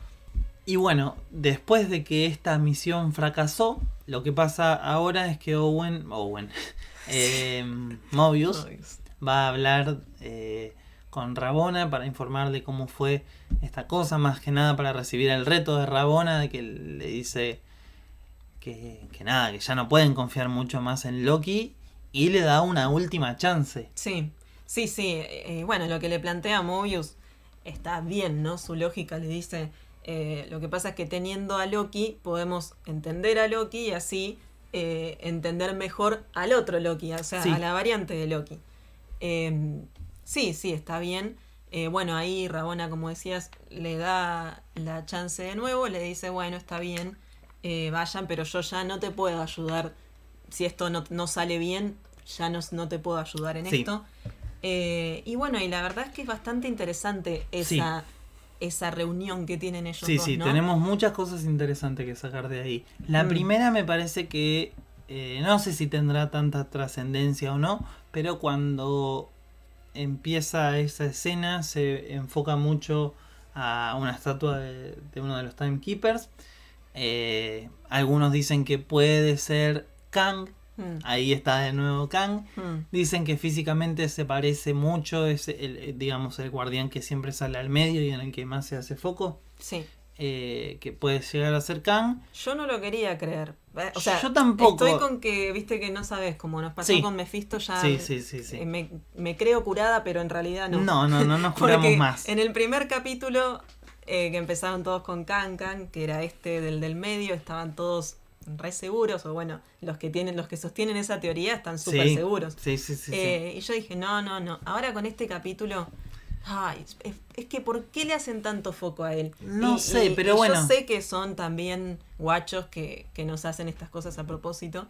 C: Y bueno, después de que esta misión fracasó, lo que pasa ahora es que Owen, Owen, eh, Mobius va a hablar eh, con Rabona para informarle cómo fue esta cosa, más que nada para recibir el reto de Rabona, de que le dice que, que nada, que ya no pueden confiar mucho más en Loki y le da una última chance.
B: Sí, sí, sí. eh, bueno, lo que le plantea Mobius está bien, ¿no? Su lógica le dice, eh, lo que pasa es que teniendo a Loki podemos entender a Loki y así eh, entender mejor al otro Loki, o sea,
C: Sí.
B: a la variante de Loki. Eh, sí, sí, está bien. Eh, bueno, ahí Rabona, como decías, le da la chance de nuevo, le dice, bueno, está bien, eh, vayan, pero yo ya no te puedo ayudar. Si esto no, no sale bien, ya no, no te puedo ayudar en
C: Sí.
B: esto. Eh, y bueno, y la verdad es que es bastante interesante esa, esa reunión que tienen ellos
C: Sí,
B: dos,
C: sí,
B: ¿no?
C: tenemos muchas cosas interesantes que sacar de ahí. La
B: Mm.
C: primera me parece que eh, no sé si tendrá tanta trascendencia o no, pero cuando empieza esa escena se enfoca mucho a una estatua de, de uno de los Timekeepers. Eh, algunos dicen que puede ser Kang,
B: Mm,
C: ahí está de nuevo Kang.
B: mm,
C: Dicen que físicamente se parece mucho, es el, eh, digamos el guardián que siempre sale al medio y en el que más se hace foco,
B: sí.
C: eh, que puede llegar a ser Kang.
B: Yo no lo quería creer. O sea,
C: Yo tampoco.
B: Estoy con que, viste que no sabes, como nos pasó
C: Sí.
B: con Mephisto, ya
C: Sí, sí,
B: me, me creo curada, pero en realidad no.
C: No, no, no nos curamos más.
B: en el primer capítulo, eh, que empezaron todos con Kankan, que era este del del medio, estaban todos re seguros, o bueno, los que tienen, los que sostienen esa teoría están súper
C: Sí,
B: seguros.
C: Sí, sí, sí. sí.
B: Eh, Y yo dije, no, no, no. Ahora con este capítulo. Ay, es, es que ¿por qué le hacen tanto foco a él?
C: No sé, pero bueno.
B: Yo sé que son también guachos que, que nos hacen estas cosas a propósito.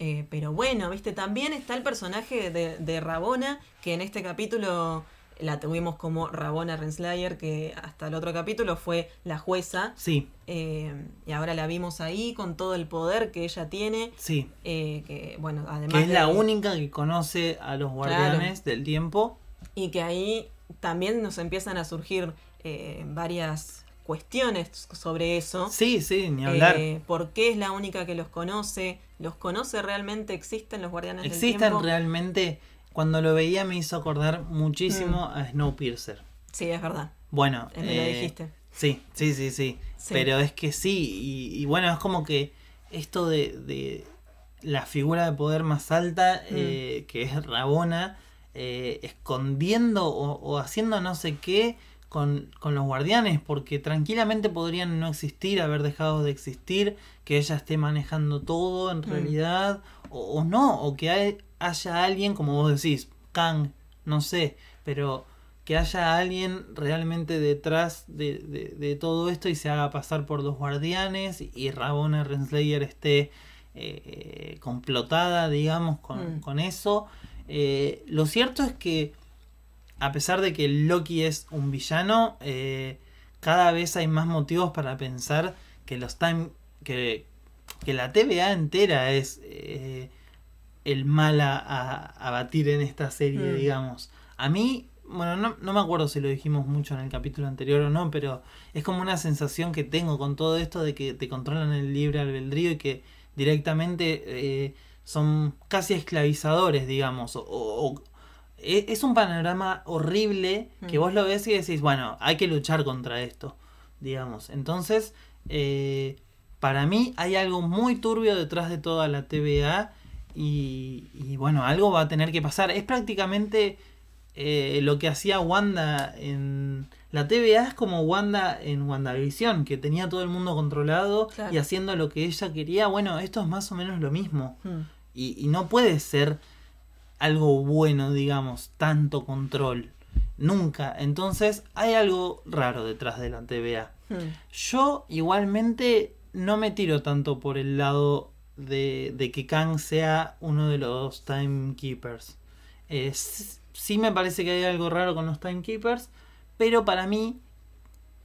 B: eh, pero bueno, viste, también está el personaje de, de Rabona, que en este capítulo la tuvimos como Rabona Renslayer, que hasta el otro capítulo fue la jueza.
C: Sí,
B: eh, y ahora la vimos ahí con todo el poder que ella tiene.
C: sí.
B: eh, que bueno, además.
C: Que es la única que conoce a los guardianes del tiempo.
B: Y que ahí también nos empiezan a surgir eh, varias cuestiones sobre eso.
C: Sí, sí, ni hablar.
B: Eh, ¿Por qué es la única que los conoce? ¿Los conoce realmente? ¿Existen los guardianes del
C: Existen
B: tiempo?
C: realmente. Cuando lo veía me hizo acordar muchísimo
B: Mm.
C: a Snowpiercer.
B: Sí, es verdad.
C: Bueno,
B: Eh, me lo
C: eh,
B: dijiste.
C: Sí, sí, sí, sí,
B: Sí.
C: Pero es que sí, y, y bueno, es como que esto de, de la figura de poder más alta,
B: Mm.
C: eh, que es Rabona, eh, escondiendo o, o haciendo no sé qué con, con los guardianes, porque tranquilamente podrían no existir, haber dejado de existir, que ella esté manejando todo en
B: Mm.
C: realidad, o, o no, o que hay- haya alguien, como vos decís, Kang, no sé, pero que haya alguien realmente detrás de, de- de todo esto y se haga pasar por los guardianes y Rabona Renslayer esté eh, complotada, digamos, con,
B: Mm.
C: con eso. Eh, lo cierto es que, a pesar de que Loki es un villano, eh, cada vez hay más motivos para pensar que los time. que, que la TVA entera es eh, el mal a, a- a batir en esta serie,
B: Mm.
C: digamos. A mí, bueno, no, no me acuerdo si lo dijimos mucho en el capítulo anterior o no, pero es como una sensación que tengo con todo esto de que te controlan el libre albedrío y que directamente eh, son casi esclavizadores, digamos. O, o- e- es un panorama horrible que
B: Mm.
C: vos lo ves y decís, bueno, hay que luchar contra esto, digamos. Entonces, eh, para mí hay algo muy turbio detrás de toda la TVA y, y bueno, algo va a tener que pasar. Es prácticamente eh, lo que hacía Wanda en... La TVA es como Wanda en WandaVision, que tenía todo el mundo controlado
B: Claro.
C: y haciendo lo que ella quería. Bueno, esto es más o menos lo mismo.
B: Mm.
C: Y, y no puede ser algo bueno, digamos, tanto control. Nunca. Entonces hay algo raro detrás de la TVA.
B: Hmm.
C: Yo igualmente no me tiro tanto por el lado de, de que Kang sea uno de los Timekeepers. Eh, sí me parece que hay algo raro con los Timekeepers, pero para mí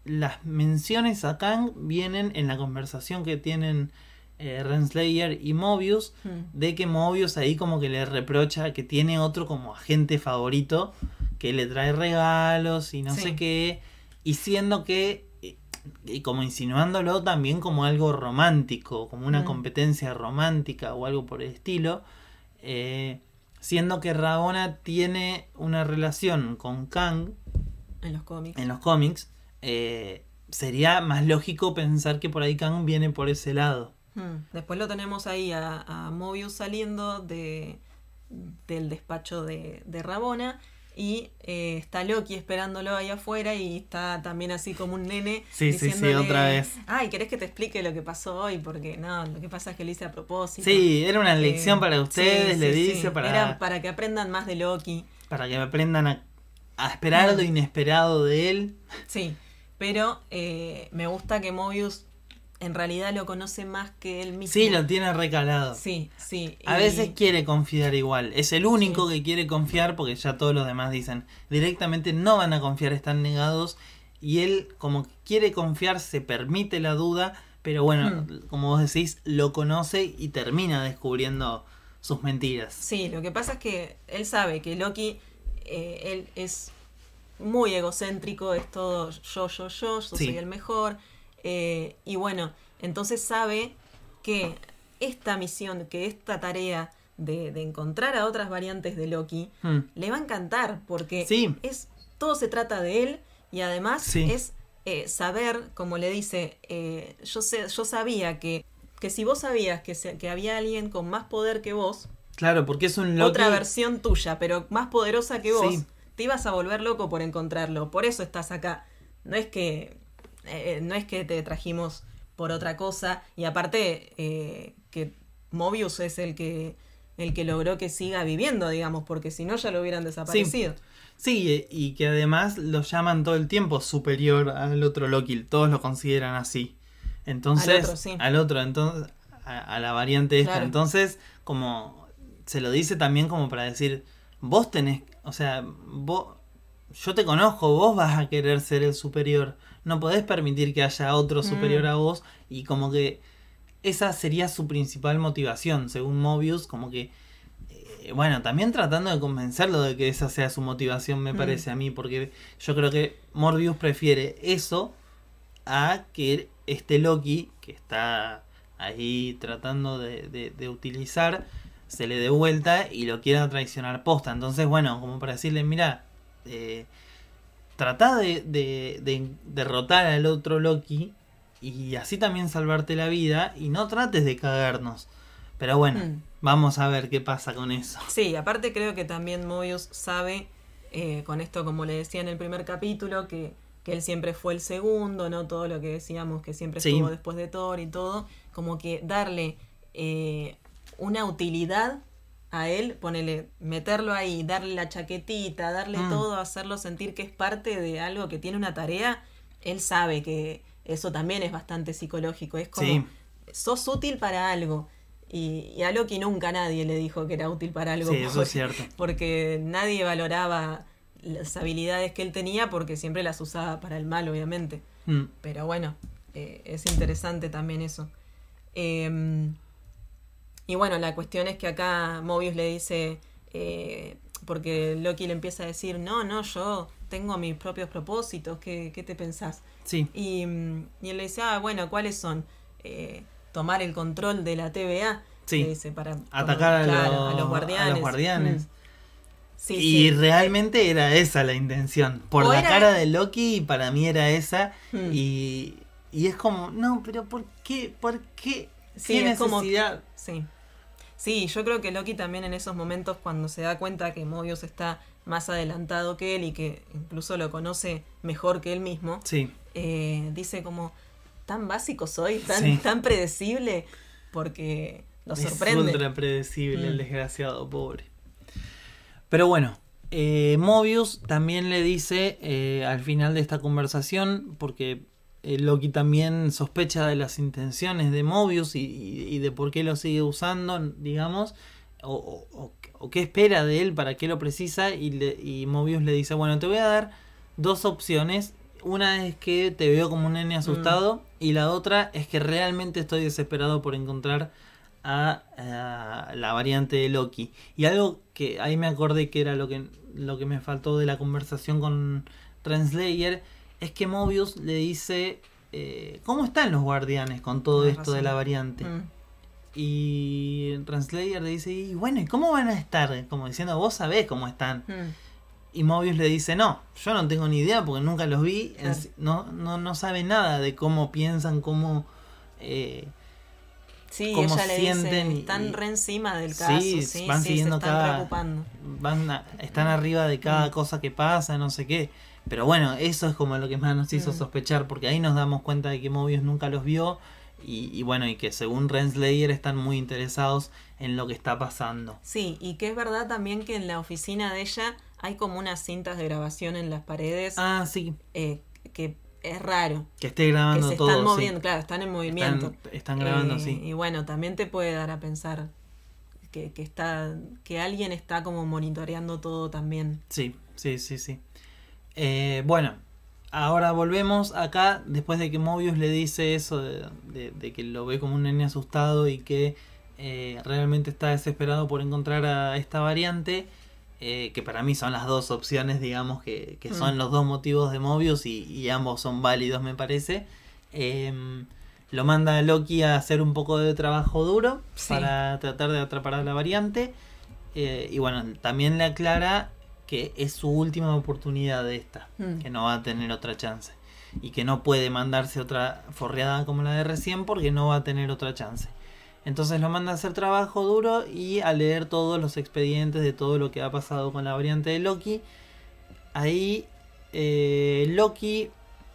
C: las menciones a Kang vienen en la conversación que tienen eh, Renslayer y Mobius,
B: Hmm.
C: de que Mobius ahí como que le reprocha que tiene otro como agente favorito que le trae regalos y no
B: Sí.
C: sé qué, y siendo que, y- como insinuándolo también como algo romántico, como una
B: Mm.
C: competencia romántica o algo por el estilo, eh, siendo que Rabona tiene una relación con Kang
B: En los cómics.
C: en los cómics, eh, sería más lógico pensar que por ahí Kang viene por ese lado.
B: Hmm. Después lo tenemos ahí a, a Mobius saliendo de, del despacho de, de Rabona. Y eh, está Loki esperándolo ahí afuera y está también así como un nene.
C: Sí, sí, sí, otra vez.
B: Ay, ¿querés que te explique lo que pasó hoy? Porque no, lo que pasa es que lo hice a propósito.
C: Sí, era una lección
B: Eh,
C: para ustedes,
B: sí,
C: le
B: sí,
C: dice,
B: sí.
C: para,
B: Era para que aprendan más de Loki.
C: para que aprendan a, a esperar lo
B: Mm.
C: inesperado de él.
B: Sí, pero eh, me gusta que Mobius en realidad lo conoce más que él mismo.
C: Sí, lo tiene recalado.
B: Sí, sí.
C: A
B: y-
C: veces quiere confiar igual. Es el único que quiere confiar porque ya todos los demás dicen directamente no van a confiar, están negados. Y él como quiere confiar, se permite la duda, pero bueno,
B: Hmm.
C: como vos decís, lo conoce y termina descubriendo sus mentiras.
B: Sí, lo que pasa es que él sabe que Loki, eh, él es muy egocéntrico, es todo yo, yo, yo, yo
C: Sí.
B: soy el mejor. Eh, y bueno, entonces sabe que esta misión, que esta tarea de, de encontrar a otras variantes de Loki,
C: Hmm.
B: le va a encantar porque
C: Sí.
B: es todo se trata de él y además
C: Sí.
B: es eh, saber, como le dice, eh, yo sé, yo sabía que, que si vos sabías que, se- que había alguien con más poder que vos,
C: Claro, porque es un Loki.
B: otra versión tuya, pero más poderosa que vos,
C: Sí.
B: te ibas a volver loco por encontrarlo. Por eso estás acá. No es que eh, no es que te trajimos por otra cosa. Y aparte, eh, que Mobius es el que el que logró que siga viviendo, digamos, porque si no ya lo hubieran desaparecido.
C: Sí, eh, y que además lo llaman todo el tiempo superior al otro Loki. Todos lo consideran así. Entonces,
B: Al otro, sí.
C: al otro, entonces, a, a la variante esta.
B: Claro.
C: Entonces, como se lo dice también como para decir, vos tenés, o sea, vos, yo te conozco, vos vas a querer ser el superior. No podés permitir que haya otro
B: Mm.
C: superior a vos y como que esa sería su principal motivación, según Mobius, como que eh, bueno, también tratando de convencerlo de que esa sea su motivación, me
B: Mm.
C: parece a mí, porque yo creo que Morbius prefiere eso a que este Loki, que está ahí tratando de, de- de utilizar, se le dé vuelta y lo quiera traicionar posta. Entonces, bueno, como para decirle, mira, eh, trata de, de- de derrotar al otro Loki y así también salvarte la vida y no trates de cagarnos. Pero bueno,
B: Mm.
C: vamos a ver qué pasa con eso.
B: Sí, aparte creo que también Mobius sabe, eh, con esto como le decía en el primer capítulo, que, que él siempre fue el segundo, ¿no? Todo lo que decíamos, que siempre
C: Sí.
B: estuvo después de Thor y todo, como que darle eh, una utilidad a él, ponele, meterlo ahí, darle la chaquetita, darle
C: Mm.
B: todo, hacerlo sentir que es parte de algo que tiene una tarea, él sabe que eso también es bastante psicológico, es como,
C: Sí.
B: sos útil para algo. Y, y a Loki nunca nadie le dijo que era útil para algo.
C: Sí, eso es cierto.
B: Porque nadie valoraba las habilidades que él tenía porque siempre las usaba para el mal, obviamente.
C: Mm,
B: Pero bueno, eh, es interesante también eso. Eh, y bueno, la cuestión es que acá Mobius le dice, eh, porque Loki le empieza a decir, no, no, yo tengo mis propios propósitos, ¿qué, qué te pensás?
C: Sí,
B: Y, y él le dice, ah, bueno, ¿cuáles son? Eh, tomar el control de la TVA.
C: Sí.
B: le dice, para
C: atacar a,
B: claro,
C: los,
B: a los guardianes.
C: a los guardianes.
B: Mm. Sí,
C: y
B: sí.
C: realmente era esa la intención. Por
B: O
C: la
B: era-
C: cara de Loki, para mí era esa.
B: Mm.
C: Y, y es como, no, pero ¿por qué? ¿Por qué?
B: Sí,
C: ¿Qué
B: es como-
C: necesidad?
B: Sí. Sí, yo creo que Loki también en esos momentos cuando se da cuenta que Mobius está más adelantado que él y que incluso lo conoce mejor que él mismo,
C: Sí,
B: eh, dice como, tan básico soy, tan,
C: Sí.
B: tan predecible, porque lo
C: es
B: sorprende.
C: ultra predecible el
B: Mm.
C: desgraciado, pobre. Pero bueno, eh, Mobius también le dice eh, al final de esta conversación, porque eh, Loki también sospecha de las intenciones de Mobius y, y- y de por qué lo sigue usando, digamos, o, o- o- o qué espera de él, para qué lo precisa, y, le- y Mobius le dice, bueno, te voy a dar dos opciones. Una es que te veo como un nene asustado y la otra es que realmente estoy desesperado por encontrar a, a la variante de Loki. Y algo que ahí me acordé que era lo que, lo que me faltó de la conversación con Renslayer es que Mobius le dice eh, cómo están los guardianes con todo
B: Tienes
C: esto de la variante.
B: Mm.
C: Y Renslayer le dice, y bueno, ¿y cómo van a estar? Como diciendo, vos sabés cómo están.
B: Mm.
C: Y Mobius le dice, no, yo no tengo ni idea porque nunca los vi.
B: Claro.
C: no, no, no sabe nada de cómo piensan, cómo... eh,
B: Sí,
C: cómo
B: ella le
C: sienten
B: dice, están
C: y-
B: re encima del
C: Sí,
B: caso, sí,
C: van
B: sí,
C: siguiendo
B: se están
C: cada-
B: preocupando.
C: van a- están arriba de cada
B: Mm.
C: cosa que pasa, no sé qué. Pero bueno, eso es como lo que más nos hizo sospechar, porque ahí nos damos cuenta de que Mobius nunca los vio y, y bueno, y que según Renslayer están muy interesados en lo que está pasando.
B: Sí, y que es verdad también que en la oficina de ella hay como unas cintas de grabación en las paredes
C: Ah, sí,
B: eh, que es raro.
C: que esté
B: Que
C: grabando
B: se
C: todo.
B: están
C: sí.
B: moviendo, claro, están en movimiento.
C: Están, están grabando,
B: Eh,
C: sí.
B: Y bueno, también te puede dar a pensar que, que está que alguien está como monitoreando todo también.
C: Sí, sí, sí, sí. Eh, bueno, ahora volvemos acá, después de que Mobius le dice eso de, de- de que lo ve como un nene asustado y que eh, realmente está desesperado por encontrar a esta variante, eh, que para mí son las dos opciones, digamos, que, que son
B: Mm.
C: los dos motivos de Mobius y, y ambos son válidos, me parece. Em, lo manda a Loki a hacer un poco de trabajo duro
B: Sí.
C: para tratar de atrapar a la variante. Eh, y bueno, también le aclara que es su última oportunidad de esta,
B: Mm.
C: que no va a tener otra chance. Y que no puede mandarse otra forreada como la de recién porque no va a tener otra chance. Entonces lo manda a hacer trabajo duro y a leer todos los expedientes de todo lo que ha pasado con la variante de Loki. Ahí eh, Loki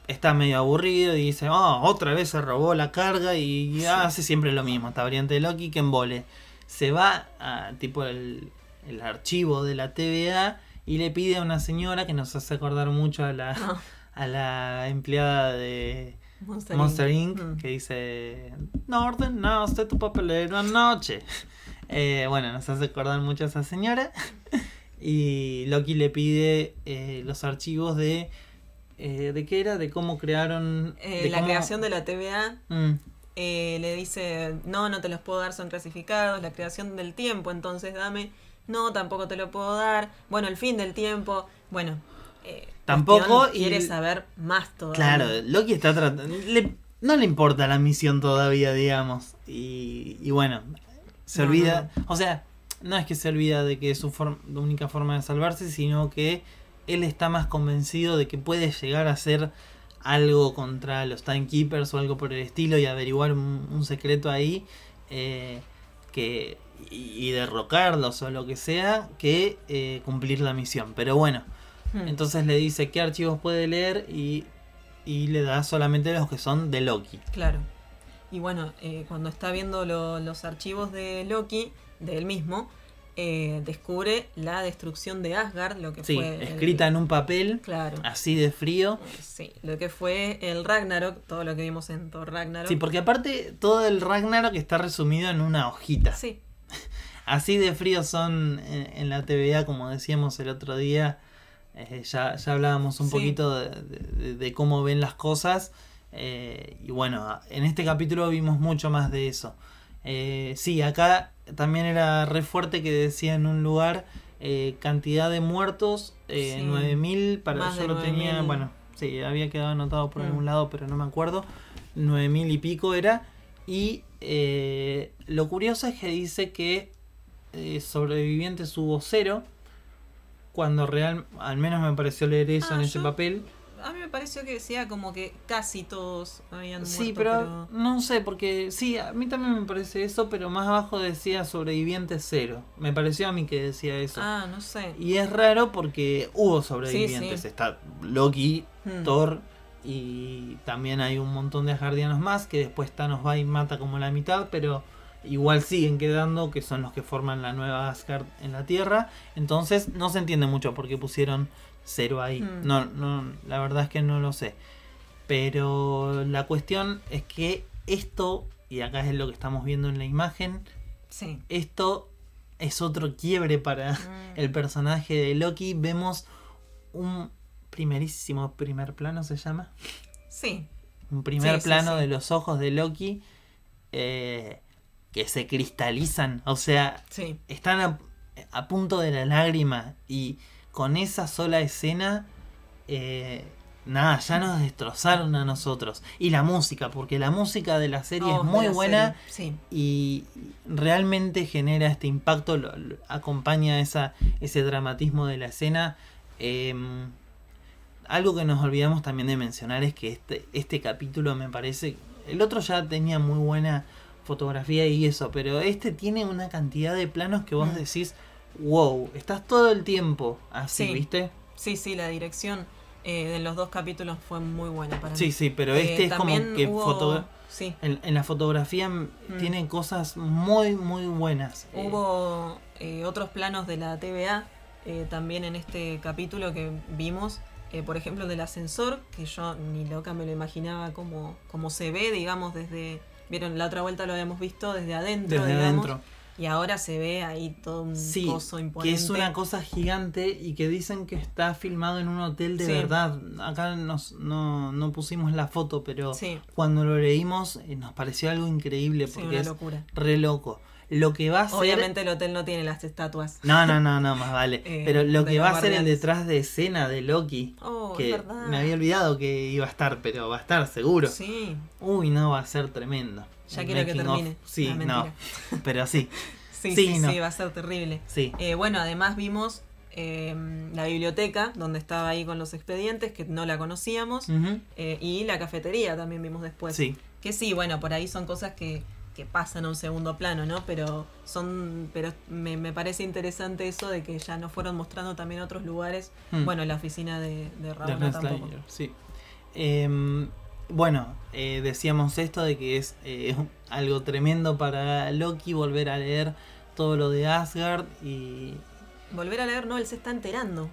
C: está medio aburrido y dice, oh, otra vez se robó la carga y hace siempre lo mismo, esta variante de Loki que embole. Se va a tipo el, el archivo de la TVA y le pide a una señora que nos hace acordar mucho a la,
B: Ah,
C: a la empleada de
B: Monster,
C: Monster Inc.
B: Mm.
C: que dice, no ordenaste tu papelero anoche. Eh, bueno, nos hace acordar mucho a esa señora. y Loki le pide eh, los archivos de... eh, ¿De qué era? De cómo crearon...
B: Eh,
C: de
B: la
C: cómo-
B: creación de la TVA
C: Mm,
B: le dice, no, no te los puedo dar, son clasificados, la creación del tiempo, entonces dame, no, tampoco te lo puedo dar, bueno, el fin del tiempo, bueno, eh,
C: Tampoco, y-
B: quiere saber más todavía.
C: Claro, Loki está tratando... le- no le importa la misión todavía, digamos. Y, y bueno, se
B: No,
C: olvida... O sea, no es que se olvida de que es su form- la única forma de salvarse, sino que él está más convencido de que puede llegar a hacer algo contra los Timekeepers o algo por el estilo y averiguar un, un secreto ahí eh, que y, y derrocarlos o lo que sea que eh, cumplir la misión. Pero bueno,
B: Hmm.
C: entonces le dice qué archivos puede leer y, y le da solamente los que son de Loki.
B: Claro. Y bueno, eh, cuando está viendo lo- los archivos de Loki, de él mismo, eh, descubre la destrucción de Asgard, lo que
C: Sí,
B: fue... el-
C: escrita en un papel
B: Claro.
C: así de frío.
B: Sí, lo que fue el Ragnarok, todo lo que vimos en Thor Ragnarok.
C: Sí, porque aparte todo el Ragnarok está resumido en una hojita.
B: Sí,
C: Así de frío son en, en la TVA, como decíamos el otro día. eh, ya, ya hablábamos un
B: Sí.
C: poquito de, de- de cómo ven las cosas. eh, y bueno, en este capítulo vimos mucho más de eso. Eh, sí, acá también era re fuerte que decía en un lugar cantidad de muertos,
B: Sí.
C: 9000, para
B: Más
C: yo lo tenía,
B: 9000.
C: bueno, sí, había quedado anotado por
B: Mm.
C: algún lado, pero no me acuerdo. 9000 y pico era. Y eh, lo curioso es que dice que eh, sobrevivientes hubo cero. Cuando real, al menos me pareció leer eso
B: Ah,
C: en ese papel.
B: a mí me pareció que decía como que casi todos habían muerto.
C: Sí, pero, no sé, porque sí, a mí también me parece eso, pero más abajo decía sobrevivientes cero. Me pareció a mí que decía eso.
B: Ah, no sé.
C: Y es raro porque hubo sobrevivientes.
B: Sí, sí.
C: Está Loki,
B: Hmm.
C: Thor y también hay un montón de asgardianos más que después Thanos va y mata como la mitad, pero igual siguen quedando, que son los que forman la nueva Asgard en la Tierra. Entonces no se entiende mucho por qué pusieron cero ahí.
B: Mm.
C: No, no, la verdad es que no lo sé. Pero la cuestión es que esto, y acá es lo que estamos viendo en la imagen,
B: Sí.
C: esto es otro quiebre para
B: Mm.
C: el personaje de Loki. Vemos un primerísimo primer plano, se llama.
B: Sí.
C: Un primer
B: Sí,
C: plano
B: sí.
C: de los ojos de Loki eh, que se cristalizan. O sea, están a, a punto de la lágrima y con esa sola escena, eh, nada, ya nos destrozaron a nosotros. Y la música, porque la música de la serie
B: Oh,
C: es muy buena y realmente genera este impacto, lo- lo- acompaña esa, ese dramatismo de la escena. Eh, algo que nos olvidamos también de mencionar es que este, este capítulo me parece, el otro ya tenía muy buena fotografía y eso, pero este tiene una cantidad de planos que vos
B: Mm.
C: decís, wow, estás todo el tiempo así,
B: Sí.
C: ¿viste?
B: Sí, sí, la dirección eh, de los dos capítulos fue muy buena para mí.
C: Sí, sí, pero
B: Eh,
C: este es como que
B: hubo-
C: foto-
B: Sí,
C: en, en la fotografía
B: Mm.
C: tiene cosas muy, muy buenas. Eh,
B: hubo eh, otros planos de la TVA eh, también en este capítulo que vimos. Eh, por ejemplo, el del ascensor, que yo ni loca me lo imaginaba como, como se ve, digamos, desde... Vieron, la otra vuelta lo habíamos visto desde adentro,
C: desde
B: digamos,
C: adentro.
B: y ahora se ve ahí todo un
C: Sí,
B: coso
C: que
B: imponente.
C: es una cosa gigante y que dicen que está filmado en un hotel de
B: Sí.
C: verdad. Acá nos, no, no pusimos la foto, pero
B: Sí,
C: cuando lo leímos eh, nos pareció algo increíble porque
B: una
C: es re loco. Lo que va a ser...
B: Obviamente el hotel no tiene las estatuas.
C: No, no, no, no, más vale.
B: Eh,
C: pero lo que va a ser el detrás de escena de Loki,
B: Oh, es
C: que
B: verdad.
C: me había olvidado que iba a estar, pero va a estar seguro.
B: Sí,
C: Uy, no, va a ser tremendo.
B: ya
C: El
B: quiero que
C: of-
B: termine.
C: Sí,
B: Ah,
C: no, pero sí,
B: Sí,
C: Sí,
B: sí,
C: no.
B: sí, va a ser terrible.
C: sí.
B: Eh, bueno, además vimos eh, la biblioteca, donde estaba ahí con los expedientes, que no la conocíamos, eh, y la cafetería también vimos después.
C: Sí,
B: Que sí, bueno, por ahí son cosas que, que pasan a un segundo plano, ¿no? Pero son pero me, me parece interesante eso de que ya nos fueron mostrando también otros lugares.
C: Mm.
B: Bueno, la oficina de, de tampoco.
C: Sí. Em, bueno, eh, decíamos esto de que es eh, algo tremendo para Loki volver a leer todo lo de Asgard y...
B: Volver a leer, no, él se está enterando.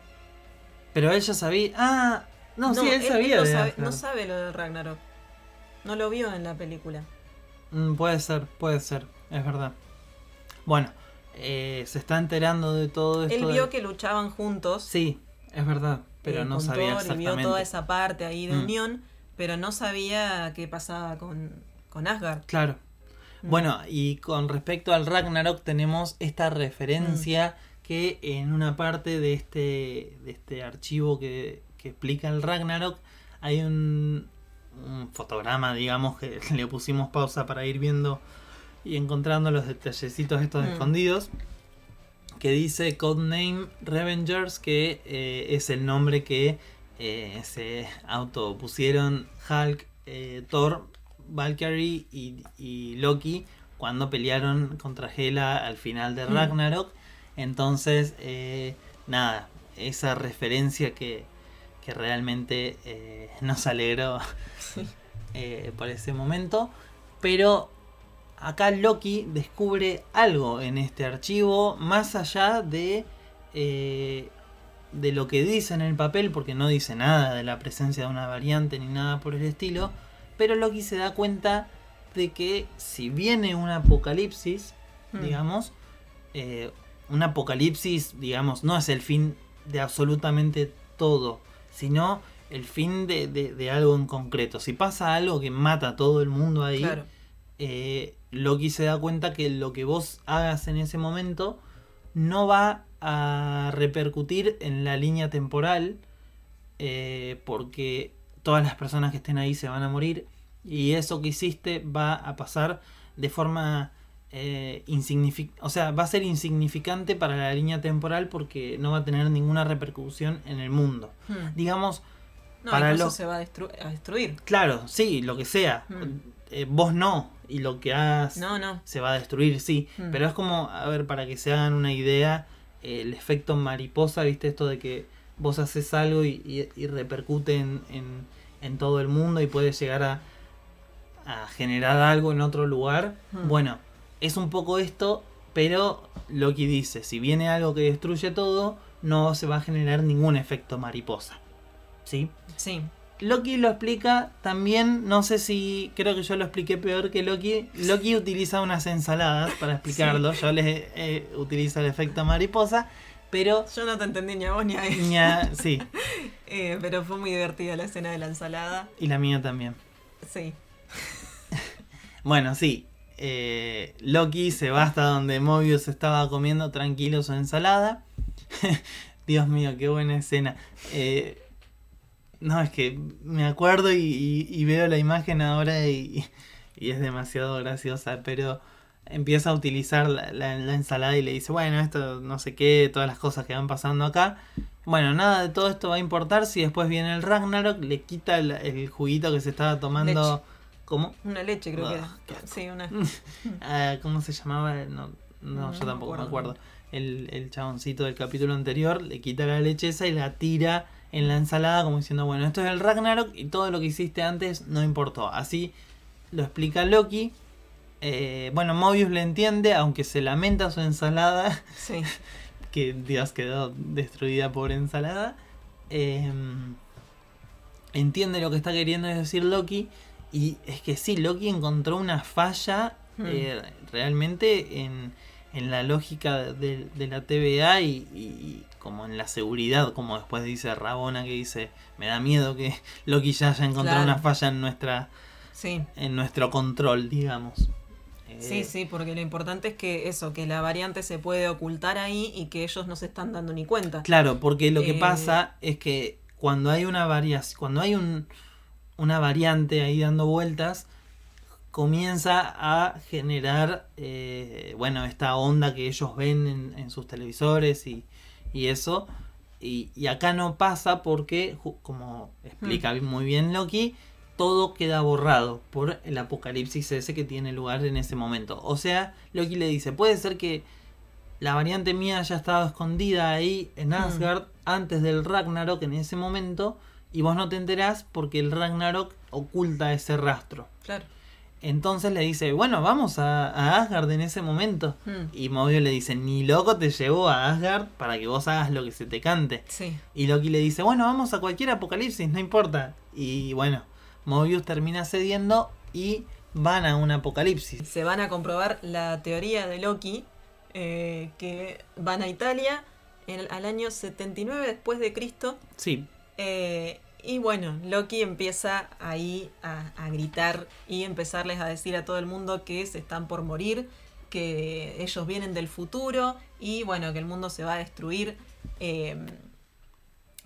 C: Pero él ya sabía... Ah, no, sí, él, sabía
B: no,
C: de
B: sabe, no sabe lo de Ragnarok. No lo vio en la película.
C: Mm, puede ser, puede ser, es verdad. Bueno, eh, se está enterando de todo esto.
B: Él
C: de-
B: vio que luchaban juntos.
C: Sí, es verdad, pero
B: eh,
C: no sabía exactamente.
B: vio toda esa parte ahí de
C: Mm.
B: unión, pero no sabía qué pasaba con, con Asgard.
C: Claro.
B: Mm.
C: Bueno, y con respecto al Ragnarok tenemos esta referencia que en una parte de este, de este archivo que, que explica el Ragnarok hay un, un fotograma, digamos, que le pusimos pausa para ir viendo y encontrando los detallecitos estos
B: Mm.
C: escondidos, que dice Codename Revengers, que eh, es el nombre que eh, se autopusieron Hulk, eh, Thor, Valkyrie y, y Loki cuando pelearon contra Hela al final de
B: Mm.
C: Ragnarok. Entonces, eh, nada, esa referencia que, que realmente nos alegró eh, por ese momento. Pero acá Loki descubre algo en este archivo más allá de, eh, de lo que dice en el papel, porque no dice nada de la presencia de una variante ni nada por el estilo. Pero Loki se da cuenta de que si viene un apocalipsis,
B: Mm.
C: digamos, eh, un apocalipsis, digamos, no es el fin de absolutamente todo, sino el fin de, de- de algo en concreto. Si pasa algo que mata a todo el mundo ahí,
B: Claro.
C: eh, Loki se da cuenta que lo que vos hagas en ese momento no va a repercutir en la línea temporal eh, porque todas las personas que estén ahí se van a morir y eso que hiciste va a pasar de forma eh, insignific- o sea, va a ser insignificante para la línea temporal porque no va a tener ninguna repercusión en el mundo.
B: Mm.
C: Digamos,
B: No,
C: para lo-
B: se va a, destru- a destruir.
C: claro, sí, lo que sea.
B: Mm.
C: Eh, vos no, y lo que hagas
B: No, no.
C: se va a destruir, sí.
B: Mm.
C: Pero es como, a ver, para que se hagan una idea, eh, el efecto mariposa, ¿viste? Esto de que vos haces algo y, y- y repercute en, en- en todo el mundo y puede llegar a, a generar algo en otro lugar.
B: Mm.
C: Bueno, es un poco esto, pero Loki dice, si viene algo que destruye todo, no se va a generar ningún efecto mariposa. ¿Sí?
B: Sí.
C: Loki lo explica también, no sé si creo que yo lo expliqué peor que Loki. Loki utiliza unas ensaladas para explicarlo, yo les eh, utilizo el efecto mariposa, pero...
B: Yo no te entendí ni a vos ni a él.
C: Ni a- sí,
B: Eh, pero fue muy divertida la escena de la ensalada.
C: y la mía también.
B: Sí.
C: Bueno, sí. eh, Loki se va hasta donde Mobius estaba comiendo tranquilo su ensalada. Dios mío, qué buena escena. Eh, no, es que me acuerdo y, y- y veo la imagen ahora y, y es demasiado graciosa, pero empieza a utilizar la, la- la ensalada y le dice, bueno, esto no sé qué, todas las cosas que van pasando acá. Bueno, nada de todo esto va a importar si después viene el Ragnarok, le quita el, el juguito que se estaba tomando.
B: Leche.
C: ¿Cómo?
B: Una leche creo que
C: Ah,
B: era.
C: asco.
B: Sí, una.
C: Ah, ¿Cómo se llamaba? No, no,
B: No
C: yo tampoco me
B: acuerdo.
C: acuerdo. El, el chaboncito del capítulo anterior le quita la leche esa y la tira en la ensalada como diciendo, bueno, esto es el Ragnarok y todo lo que hiciste antes no importó. Así lo explica Loki. Eh, bueno, Mobius le entiende, aunque se lamenta su ensalada,
B: Sí.
C: que Dios quedó destruida por ensalada. Eh, entiende lo que está queriendo decir Loki. Y es que sí, Loki encontró una falla
B: Hmm.
C: eh, realmente en, en la lógica de, de la TVA y, y- y como en la seguridad, como después dice Rabona que dice, me da miedo que Loki ya haya encontrado
B: Claro.
C: una falla en nuestra
B: Sí.
C: en nuestro control, digamos. Eh,
B: Sí, sí, porque lo importante es que eso, que la variante se puede ocultar ahí y que ellos no se están dando ni cuenta.
C: Claro, porque lo que
B: Eh,
C: pasa es que cuando hay una variación, cuando hay un, una variante ahí dando vueltas, comienza a generar, eh, bueno, esta onda que ellos ven en, en sus televisores y, y eso. Y, y acá no pasa porque, como explica muy bien Loki, todo queda borrado por el apocalipsis ese que tiene lugar en ese momento. O sea, Loki le dice, puede ser que la variante mía haya estado escondida ahí en Asgard antes del Ragnarok en ese momento y vos no te enterás porque el Ragnarok oculta ese rastro.
B: Claro.
C: Entonces le dice, bueno, vamos a, a Asgard en ese momento.
B: Hmm.
C: Y Mobius le dice, ni loco te llevó a Asgard para que vos hagas lo que se te cante.
B: Sí.
C: Y Loki le dice, bueno, vamos a cualquier apocalipsis, no importa. Y bueno, Mobius termina cediendo y van a un apocalipsis.
B: Se van a comprobar la teoría de Loki, eh, que van a Italia en al año 79 después de Cristo.
C: Sí,
B: eh, y bueno, Loki empieza ahí a, a gritar y empezarles a decir a todo el mundo que se están por morir, que ellos vienen del futuro y bueno, que el mundo se va a destruir. eh,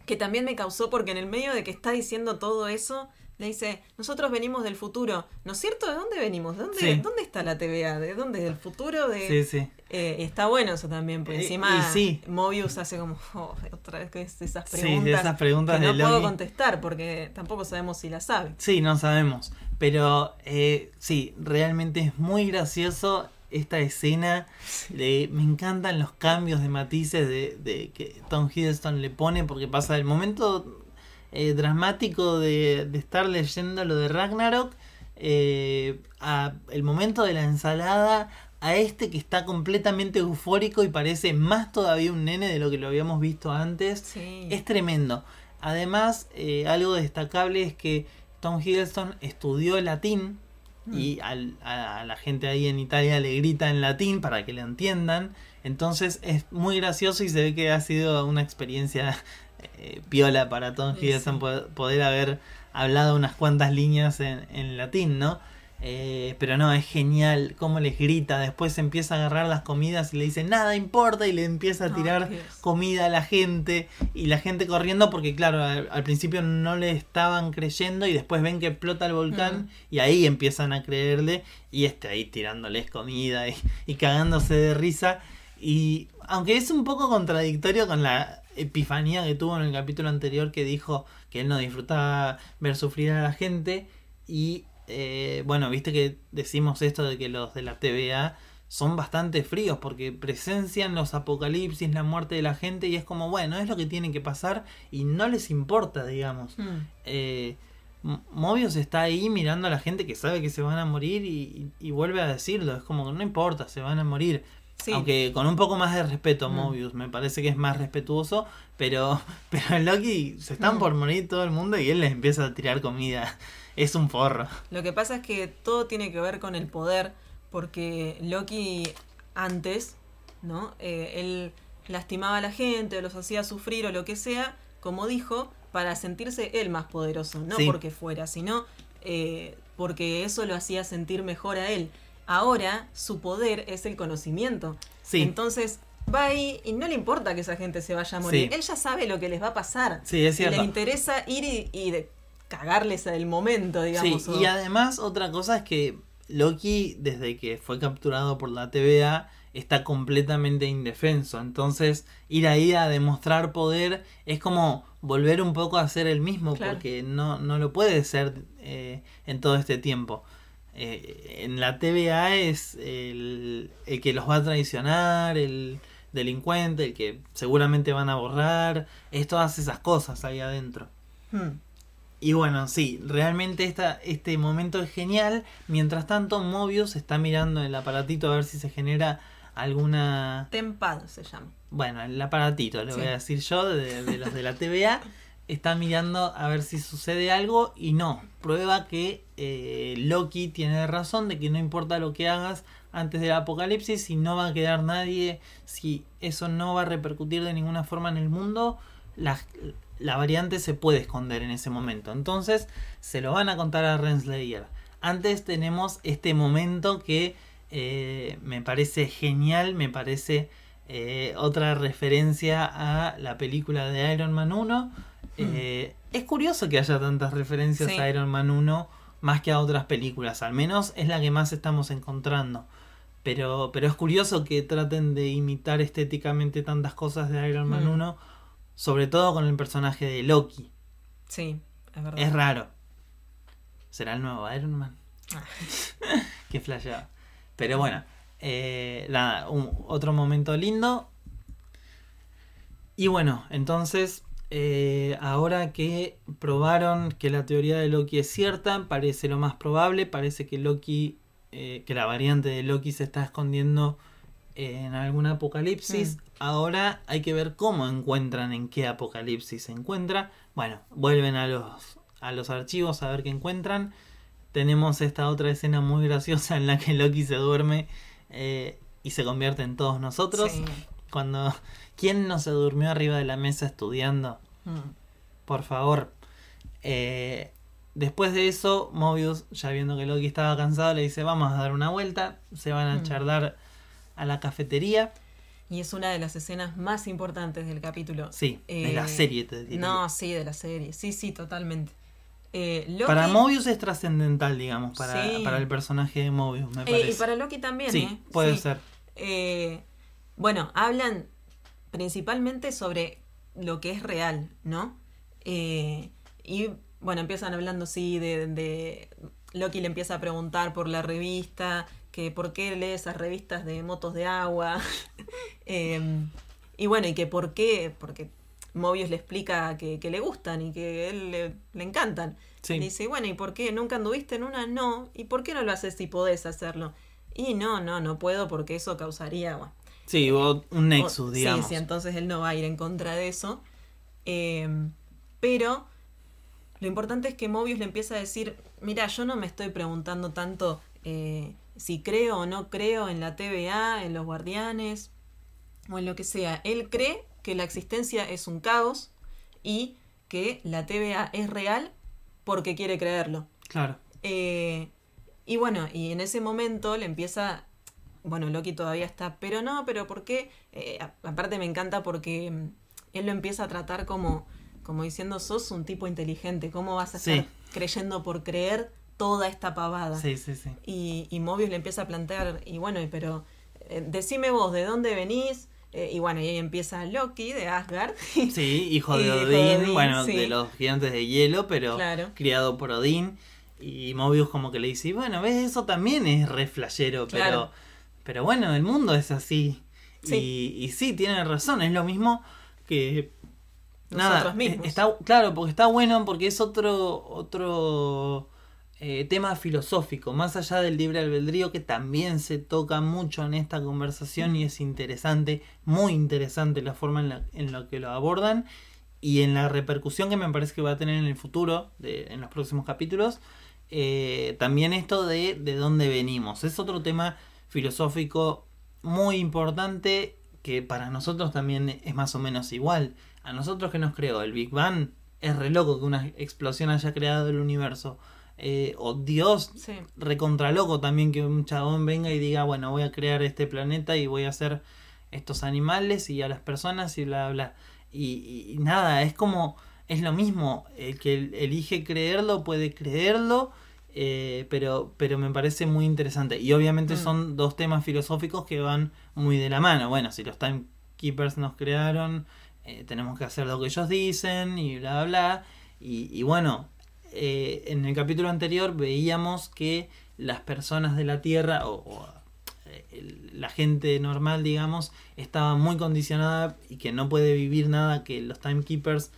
B: que también me causó porque en el medio de que está diciendo todo eso, le dice, nosotros venimos del futuro. ¿No es cierto? ¿De dónde venimos? ¿De dónde,
C: Sí.
B: ¿dónde está la TVA? ¿De dónde? ¿Del futuro? De...
C: sí, sí.
B: Eh, está bueno eso también, porque
C: Eh,
B: encima
C: sí.
B: Mobius hace como "Oh, otra vez que es esas
C: Sí,
B: preguntas,
C: de esas preguntas
B: que no puedo
C: Loki.
B: contestar porque tampoco sabemos si la sabe.
C: Sí, no sabemos. Pero eh, sí, realmente es muy gracioso esta escena. Le- me encantan los cambios de matices de, de que Tom Hiddleston le pone porque pasa el momento eh, dramático de, de estar leyendo lo de Ragnarok eh, a el momento de la ensalada a este que está completamente eufórico y parece más todavía un nene de lo que lo habíamos visto antes.
B: Sí.
C: Es tremendo. Además, eh, algo destacable es que Tom Hiddleston estudió latín y al- a, a la gente ahí en Italia le grita en latín para que lo entiendan. Entonces es muy gracioso y se ve que ha sido una experiencia eh, piola para Tom Hiddleston
B: sí.
C: poder, poder haber hablado unas cuantas líneas en, en latín, ¿no? Eh, pero no, es genial cómo les grita. Después empieza a agarrar las comidas y le dice nada importa y le empieza a tirar comida a la gente y la gente corriendo porque claro, al, al principio no le estaban creyendo y después ven que explota el volcán y ahí empiezan a creerle y este ahí tirándoles comida y, y cagándose de risa. Y aunque es un poco contradictorio con la epifanía que tuvo en el capítulo anterior que dijo que él no disfrutaba ver sufrir a la gente y eh, bueno, viste que decimos esto de que los de la TVA son bastante fríos porque presencian los apocalipsis, la muerte de la gente y es como, bueno, es lo que tiene que pasar y no les importa, digamos.
B: Mm.
C: Eh, Mobius está ahí mirando a la gente que sabe que se van a morir y, y vuelve a decirlo. Es como que no importa, se van a morir.
B: Sí.
C: Aunque con un poco más de respeto,
B: Mm.
C: Mobius, me parece que es más respetuoso, pero, pero Loki se están
B: Mm.
C: por morir todo el mundo y él les empieza a tirar comida. Es un forro.
B: Lo que pasa es que todo tiene que ver con el poder, porque Loki antes, ¿no? Eh, él lastimaba a la gente, o los hacía sufrir o lo que sea, como dijo, para sentirse él más poderoso, no
C: Sí.
B: porque fuera, sino eh, porque eso lo hacía sentir mejor a él. Ahora su poder es el conocimiento.
C: Sí.
B: Entonces va ahí y no le importa que esa gente se vaya a morir.
C: Sí.
B: Él ya sabe lo que les va a pasar.
C: Sí, es cierto.
B: le interesa ir y, y de- cagarles el momento, digamos.
C: Sí,
B: o-
C: y además otra cosa es que Loki, desde que fue capturado por la TVA, está completamente indefenso. Entonces, ir ahí a demostrar poder es como volver un poco a ser el mismo,
B: Claro.
C: porque no, no lo puede ser eh, en todo este tiempo. Eh, en la TVA es el, el que los va a traicionar, el delincuente, el que seguramente van a borrar, es todas esas cosas ahí adentro.
B: Hmm.
C: Y bueno, sí, realmente esta, este momento es genial. Mientras tanto, Mobius está mirando el aparatito a ver si se genera alguna...
B: Tempad se llama.
C: Bueno, el aparatito, le
B: Sí.
C: voy a decir yo, de, de los de la TVA. Está mirando a ver si sucede algo y no. Prueba que eh, Loki tiene razón de que no importa lo que hagas antes del apocalipsis, si no va a quedar nadie, si eso no va a repercutir de ninguna forma en el mundo, la, la variante se puede esconder en ese momento. Entonces se lo van a contar a Renslayer. Antes tenemos este momento que eh, me parece genial, me parece eh, otra referencia a la película de Iron Man 1. Eh, es curioso que haya tantas referencias
B: Sí.
C: a Iron Man 1 más que a otras películas, al menos es la que más estamos encontrando. Pero, pero es curioso que traten de imitar estéticamente tantas cosas de Iron Man
B: Mm.
C: 1, sobre todo con el personaje de Loki.
B: Sí, es verdad.
C: Es raro. ¿Será el nuevo Iron Man?
B: Ah.
C: Qué flasheado. Pero bueno, eh, nada, un- otro momento lindo. Y bueno, entonces, eh, ahora que probaron que la teoría de Loki es cierta, parece lo más probable, parece que Loki, eh, que la variante de Loki se está escondiendo en algún apocalipsis.
B: Mm.
C: Ahora hay que ver cómo encuentran en qué apocalipsis se encuentra. Bueno, vuelven a los, a los archivos a ver qué encuentran. Tenemos esta otra escena muy graciosa en la que Loki se duerme eh, y se convierte en todos nosotros.
B: Sí.
C: Cuando. ¿Quién no se durmió arriba de la mesa estudiando?
B: Mm.
C: Por favor. Eh, después de eso, Mobius, ya viendo que Loki estaba cansado, le dice: Vamos a dar una vuelta. Se van a
B: Mm.
C: charlar a la cafetería.
B: Y es una de las escenas más importantes del capítulo.
C: Sí, de la
B: Eh,
C: serie, te diría.
B: No, sí, de la serie. Sí, sí, totalmente. Eh, Loki-
C: Para Mobius es trascendental, digamos, para,
B: Sí.
C: para el personaje de Mobius, me
B: Eh,
C: parece.
B: y para Loki también,
C: sí,
B: ¿eh?
C: puede
B: Sí.
C: ser.
B: Bueno, hablan principalmente sobre lo que es real, ¿no? Y bueno, empiezan hablando, sí, de, de- Loki le empieza a preguntar por la revista, que por qué lee esas revistas de motos de agua. Eh, y bueno, y que por qué, porque Mobius le explica que, que le gustan y que a él le, le encantan.
C: Sí.
B: Y dice, bueno, ¿y por qué? ¿Nunca anduviste en una? No. ¿Y por qué no lo haces si podés hacerlo? Y no, no, no puedo porque eso causaría, bueno,
C: Sí, hubo un nexus,
B: o-
C: digamos.
B: Sí, sí, entonces él no va a ir en contra de eso. Eh, pero lo importante es que Mobius le empieza a decir, mira, yo no me estoy preguntando tanto eh, si creo o no creo en la TVA, en los guardianes o en lo que sea. Él cree que la existencia es un caos y que la TVA es real porque quiere creerlo.
C: Claro.
B: Eh, y bueno, y en ese momento le empieza. Bueno, Loki todavía está, pero no, pero ¿por qué? Eh, aparte me encanta porque mm, él lo empieza a tratar como, como diciendo, sos un tipo inteligente, ¿cómo vas a
C: Sí.
B: estar creyendo por creer toda esta pavada?
C: Sí, sí, sí.
B: Y, y Mobius le empieza a plantear, y bueno, pero eh, decime vos, ¿de dónde venís? Eh, y bueno, y ahí empieza Loki de Asgard.
C: Sí, hijo de Odín, bueno,
B: sí.
C: de los gigantes de hielo, pero
B: Claro.
C: criado por Odín. Y Mobius como que le dice, y bueno, ves, eso también es re flashero, pero,
B: Claro.
C: pero bueno, el mundo es así.
B: Sí.
C: Y, y sí, tiene razón, es lo mismo que,
B: nosotros
C: Nada,
B: mismos.
C: eh, está, claro, porque está bueno, porque es otro, otro eh, tema filosófico, más allá del libre albedrío, que también se toca mucho en esta conversación y es interesante, muy interesante la forma en la, en la que lo abordan y en la repercusión que me parece que va a tener en el futuro, de, en los próximos capítulos. eh, también esto de, de dónde venimos. Es otro tema filosófico muy importante que para nosotros también es más o menos igual. A nosotros que nos creó el Big Bang, es re loco que una explosión haya creado el universo. Eh, o Dios,
B: Sí.
C: recontra loco también que un chabón venga y diga, bueno, voy a crear este planeta y voy a hacer estos animales y a las personas y bla, bla. Y, y- nada, es como, es lo mismo, el que elige creerlo puede creerlo, eh, pero, pero me parece muy interesante. Y obviamente
B: Mm.
C: son dos temas filosóficos que van muy de la mano. Bueno, si los timekeepers nos crearon, eh, tenemos que hacer lo que ellos dicen y bla, bla, bla. Y, y bueno, eh, en el capítulo anterior veíamos que las personas de la Tierra o, o, eh, el- la gente normal, digamos, estaba muy condicionada y que no puede vivir nada que los timekeepers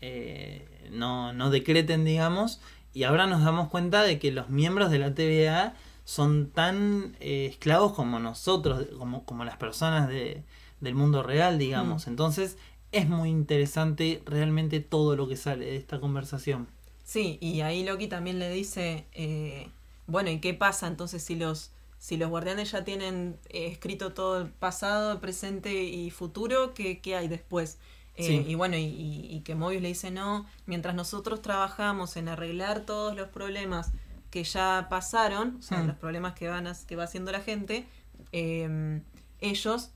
C: eh, no, no decreten, digamos. Y ahora nos damos cuenta de que los miembros de la TVA son tan eh, esclavos como nosotros, como, como las personas de- del mundo real, digamos. Entonces es muy interesante realmente todo lo que sale de esta conversación.
B: Sí, y ahí Loki también le dice, eh, bueno, ¿y qué pasa entonces si los, si los guardianes ya tienen eh, escrito todo el pasado, presente y futuro, ¿qué, qué hay después? Eh,
C: Sí.
B: Y bueno, y, y- y que Mobius le dice, no, mientras nosotros trabajamos en arreglar todos los problemas que ya pasaron, o sea,
C: Hmm.
B: los problemas que, van a- que va haciendo la gente, eh, ellos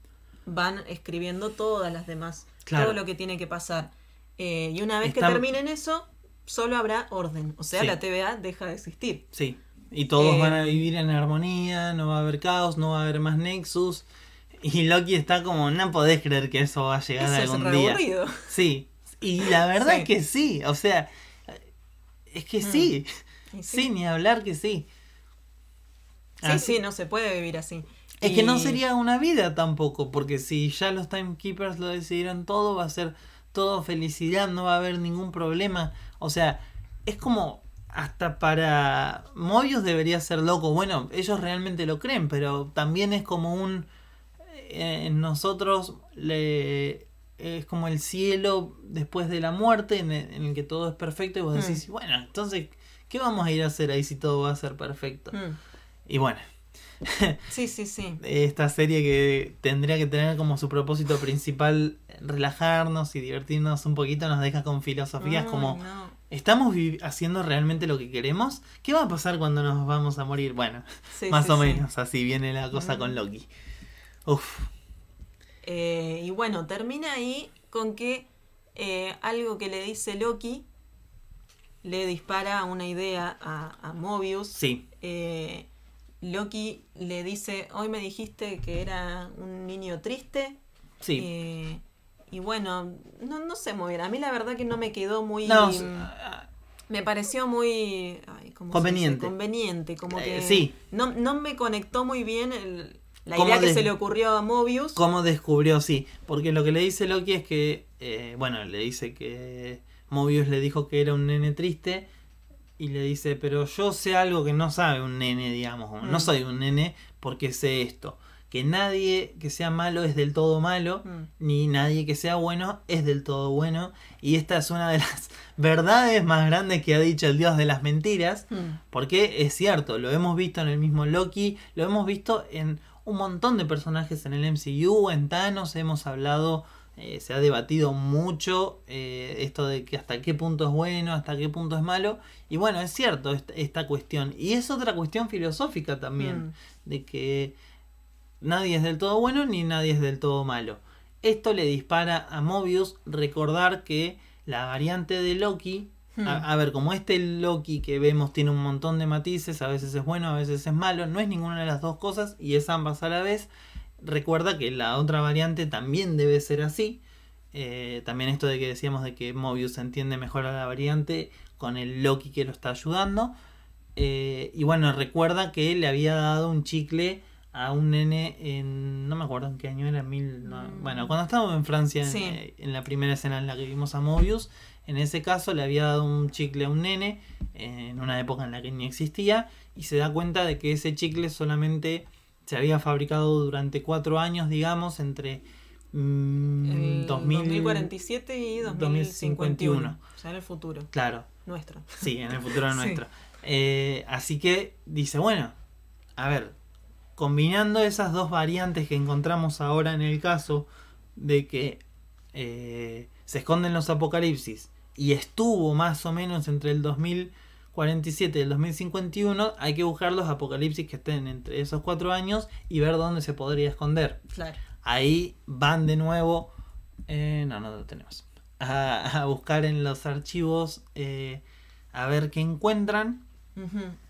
B: van escribiendo todas las demás,
C: Claro.
B: todo lo que tiene que pasar. Eh, y una vez que terminen eso, solo habrá orden. O sea,
C: Sí.
B: la TVA deja de existir.
C: Sí, y todos
B: Eh,
C: van a vivir en armonía, no va a haber caos, no va a haber más Nexus. Y Loki está como, no podés creer que eso va a llegar
B: Eso es
C: algún
B: re
C: día.
B: aburrido.
C: Sí, y la verdad
B: Sí.
C: es que sí, o sea, es que
B: Mm.
C: sí,
B: Y
C: sí, ni hablar que sí.
B: Sí,
C: Así-
B: sí, no se puede vivir así.
C: Es que no
B: Y-
C: sería una vida tampoco, porque si ya los timekeepers lo decidieron todo, va a ser todo felicidad, no va a haber ningún problema. O sea, es como hasta para Mobius debería ser loco. Bueno, ellos realmente lo creen, pero también es como un eh, en nosotros le es como el cielo después de la muerte en el, en el que todo es perfecto y vos
B: Mm.
C: decís, bueno, entonces ¿qué vamos a ir a hacer ahí si todo va a ser perfecto?
B: Mm.
C: Y bueno,
B: Sí, sí, sí.
C: esta serie que tendría que tener como su propósito principal relajarnos y divertirnos un poquito nos deja con filosofías como
B: no.
C: ¿Estamos haciendo realmente lo que queremos? ¿Qué va a pasar cuando nos vamos a morir? Bueno,
B: Sí,
C: más
B: sí,
C: o
B: sí.
C: menos así viene la cosa
B: Mm.
C: con Loki. Uf,
B: Eh, y bueno, termina ahí con que eh, algo que le dice Loki le dispara una idea a, a Mobius.
C: sí,
B: Eh, Loki le dice, hoy me dijiste que era un niño triste.
C: sí.
B: Y bueno, no, no sé muy bien. A mí la verdad que no me quedó muy...
C: no,
B: me pareció muy... ay, ¿cómo se
C: Conveniente.
B: Conveniente, como
C: Eh,
B: que...
C: sí.
B: No, no me conectó muy bien el- la idea que se le ocurrió a Mobius.
C: ¿Cómo descubrió? Sí, porque lo que le dice Loki es que, eh, bueno, le dice que Mobius le dijo que era un nene triste y le dice, pero yo sé algo que no sabe un nene, digamos, no
B: Mm.
C: soy un nene porque sé esto, que nadie que sea malo es del todo malo,
B: Mm.
C: ni nadie que sea bueno es del todo bueno, y esta es una de las verdades más grandes que ha dicho el dios de las mentiras,
B: Mm.
C: porque es cierto, lo hemos visto en el mismo Loki, lo hemos visto en un montón de personajes en el MCU, en Thanos hemos hablado, eh, se ha debatido mucho eh, esto de que hasta qué punto es bueno, hasta qué punto es malo, y bueno, es cierto esta, esta cuestión, y es otra cuestión filosófica también,
B: Mm.
C: de que nadie es del todo bueno ni nadie es del todo malo. Esto le dispara a Mobius recordar que la variante de Loki
B: Hmm.
C: a, a ver, como este Loki que vemos tiene un montón de matices, a veces es bueno, a veces es malo, no es ninguna de las dos cosas y es ambas a la vez. Recuerda que la otra variante también debe ser así. Eh, también esto de que decíamos de que Mobius entiende mejor a la variante con el Loki que lo está ayudando. Eh, y bueno, recuerda que le había dado un chicle a un nene en. No me acuerdo en qué año era, mil. no-
B: Mm.
C: bueno, cuando estábamos en Francia, en,
B: Sí.
C: en la primera escena en la que vimos a Mobius, en ese caso le había dado un chicle a un nene, eh, en una época en la que ni existía, y se da cuenta de que ese chicle solamente se había fabricado durante cuatro años, digamos, entre. mm,
B: El
C: 2000
B: 2047 y 2051. O sea, en el futuro.
C: Claro,
B: Nuestro.
C: Sí, en el futuro
B: Sí.
C: nuestro. Eh, así que dice, bueno, a ver, combinando esas dos variantes que encontramos ahora en el caso de que eh, se esconden los apocalipsis y estuvo más o menos entre el 2047 y el 2051, hay que buscar los apocalipsis que estén entre esos cuatro años y ver dónde se podría esconder.
B: Claro.
C: Ahí van de nuevo. eh, no, no lo tenemos. A, a buscar en los archivos eh, a ver qué encuentran.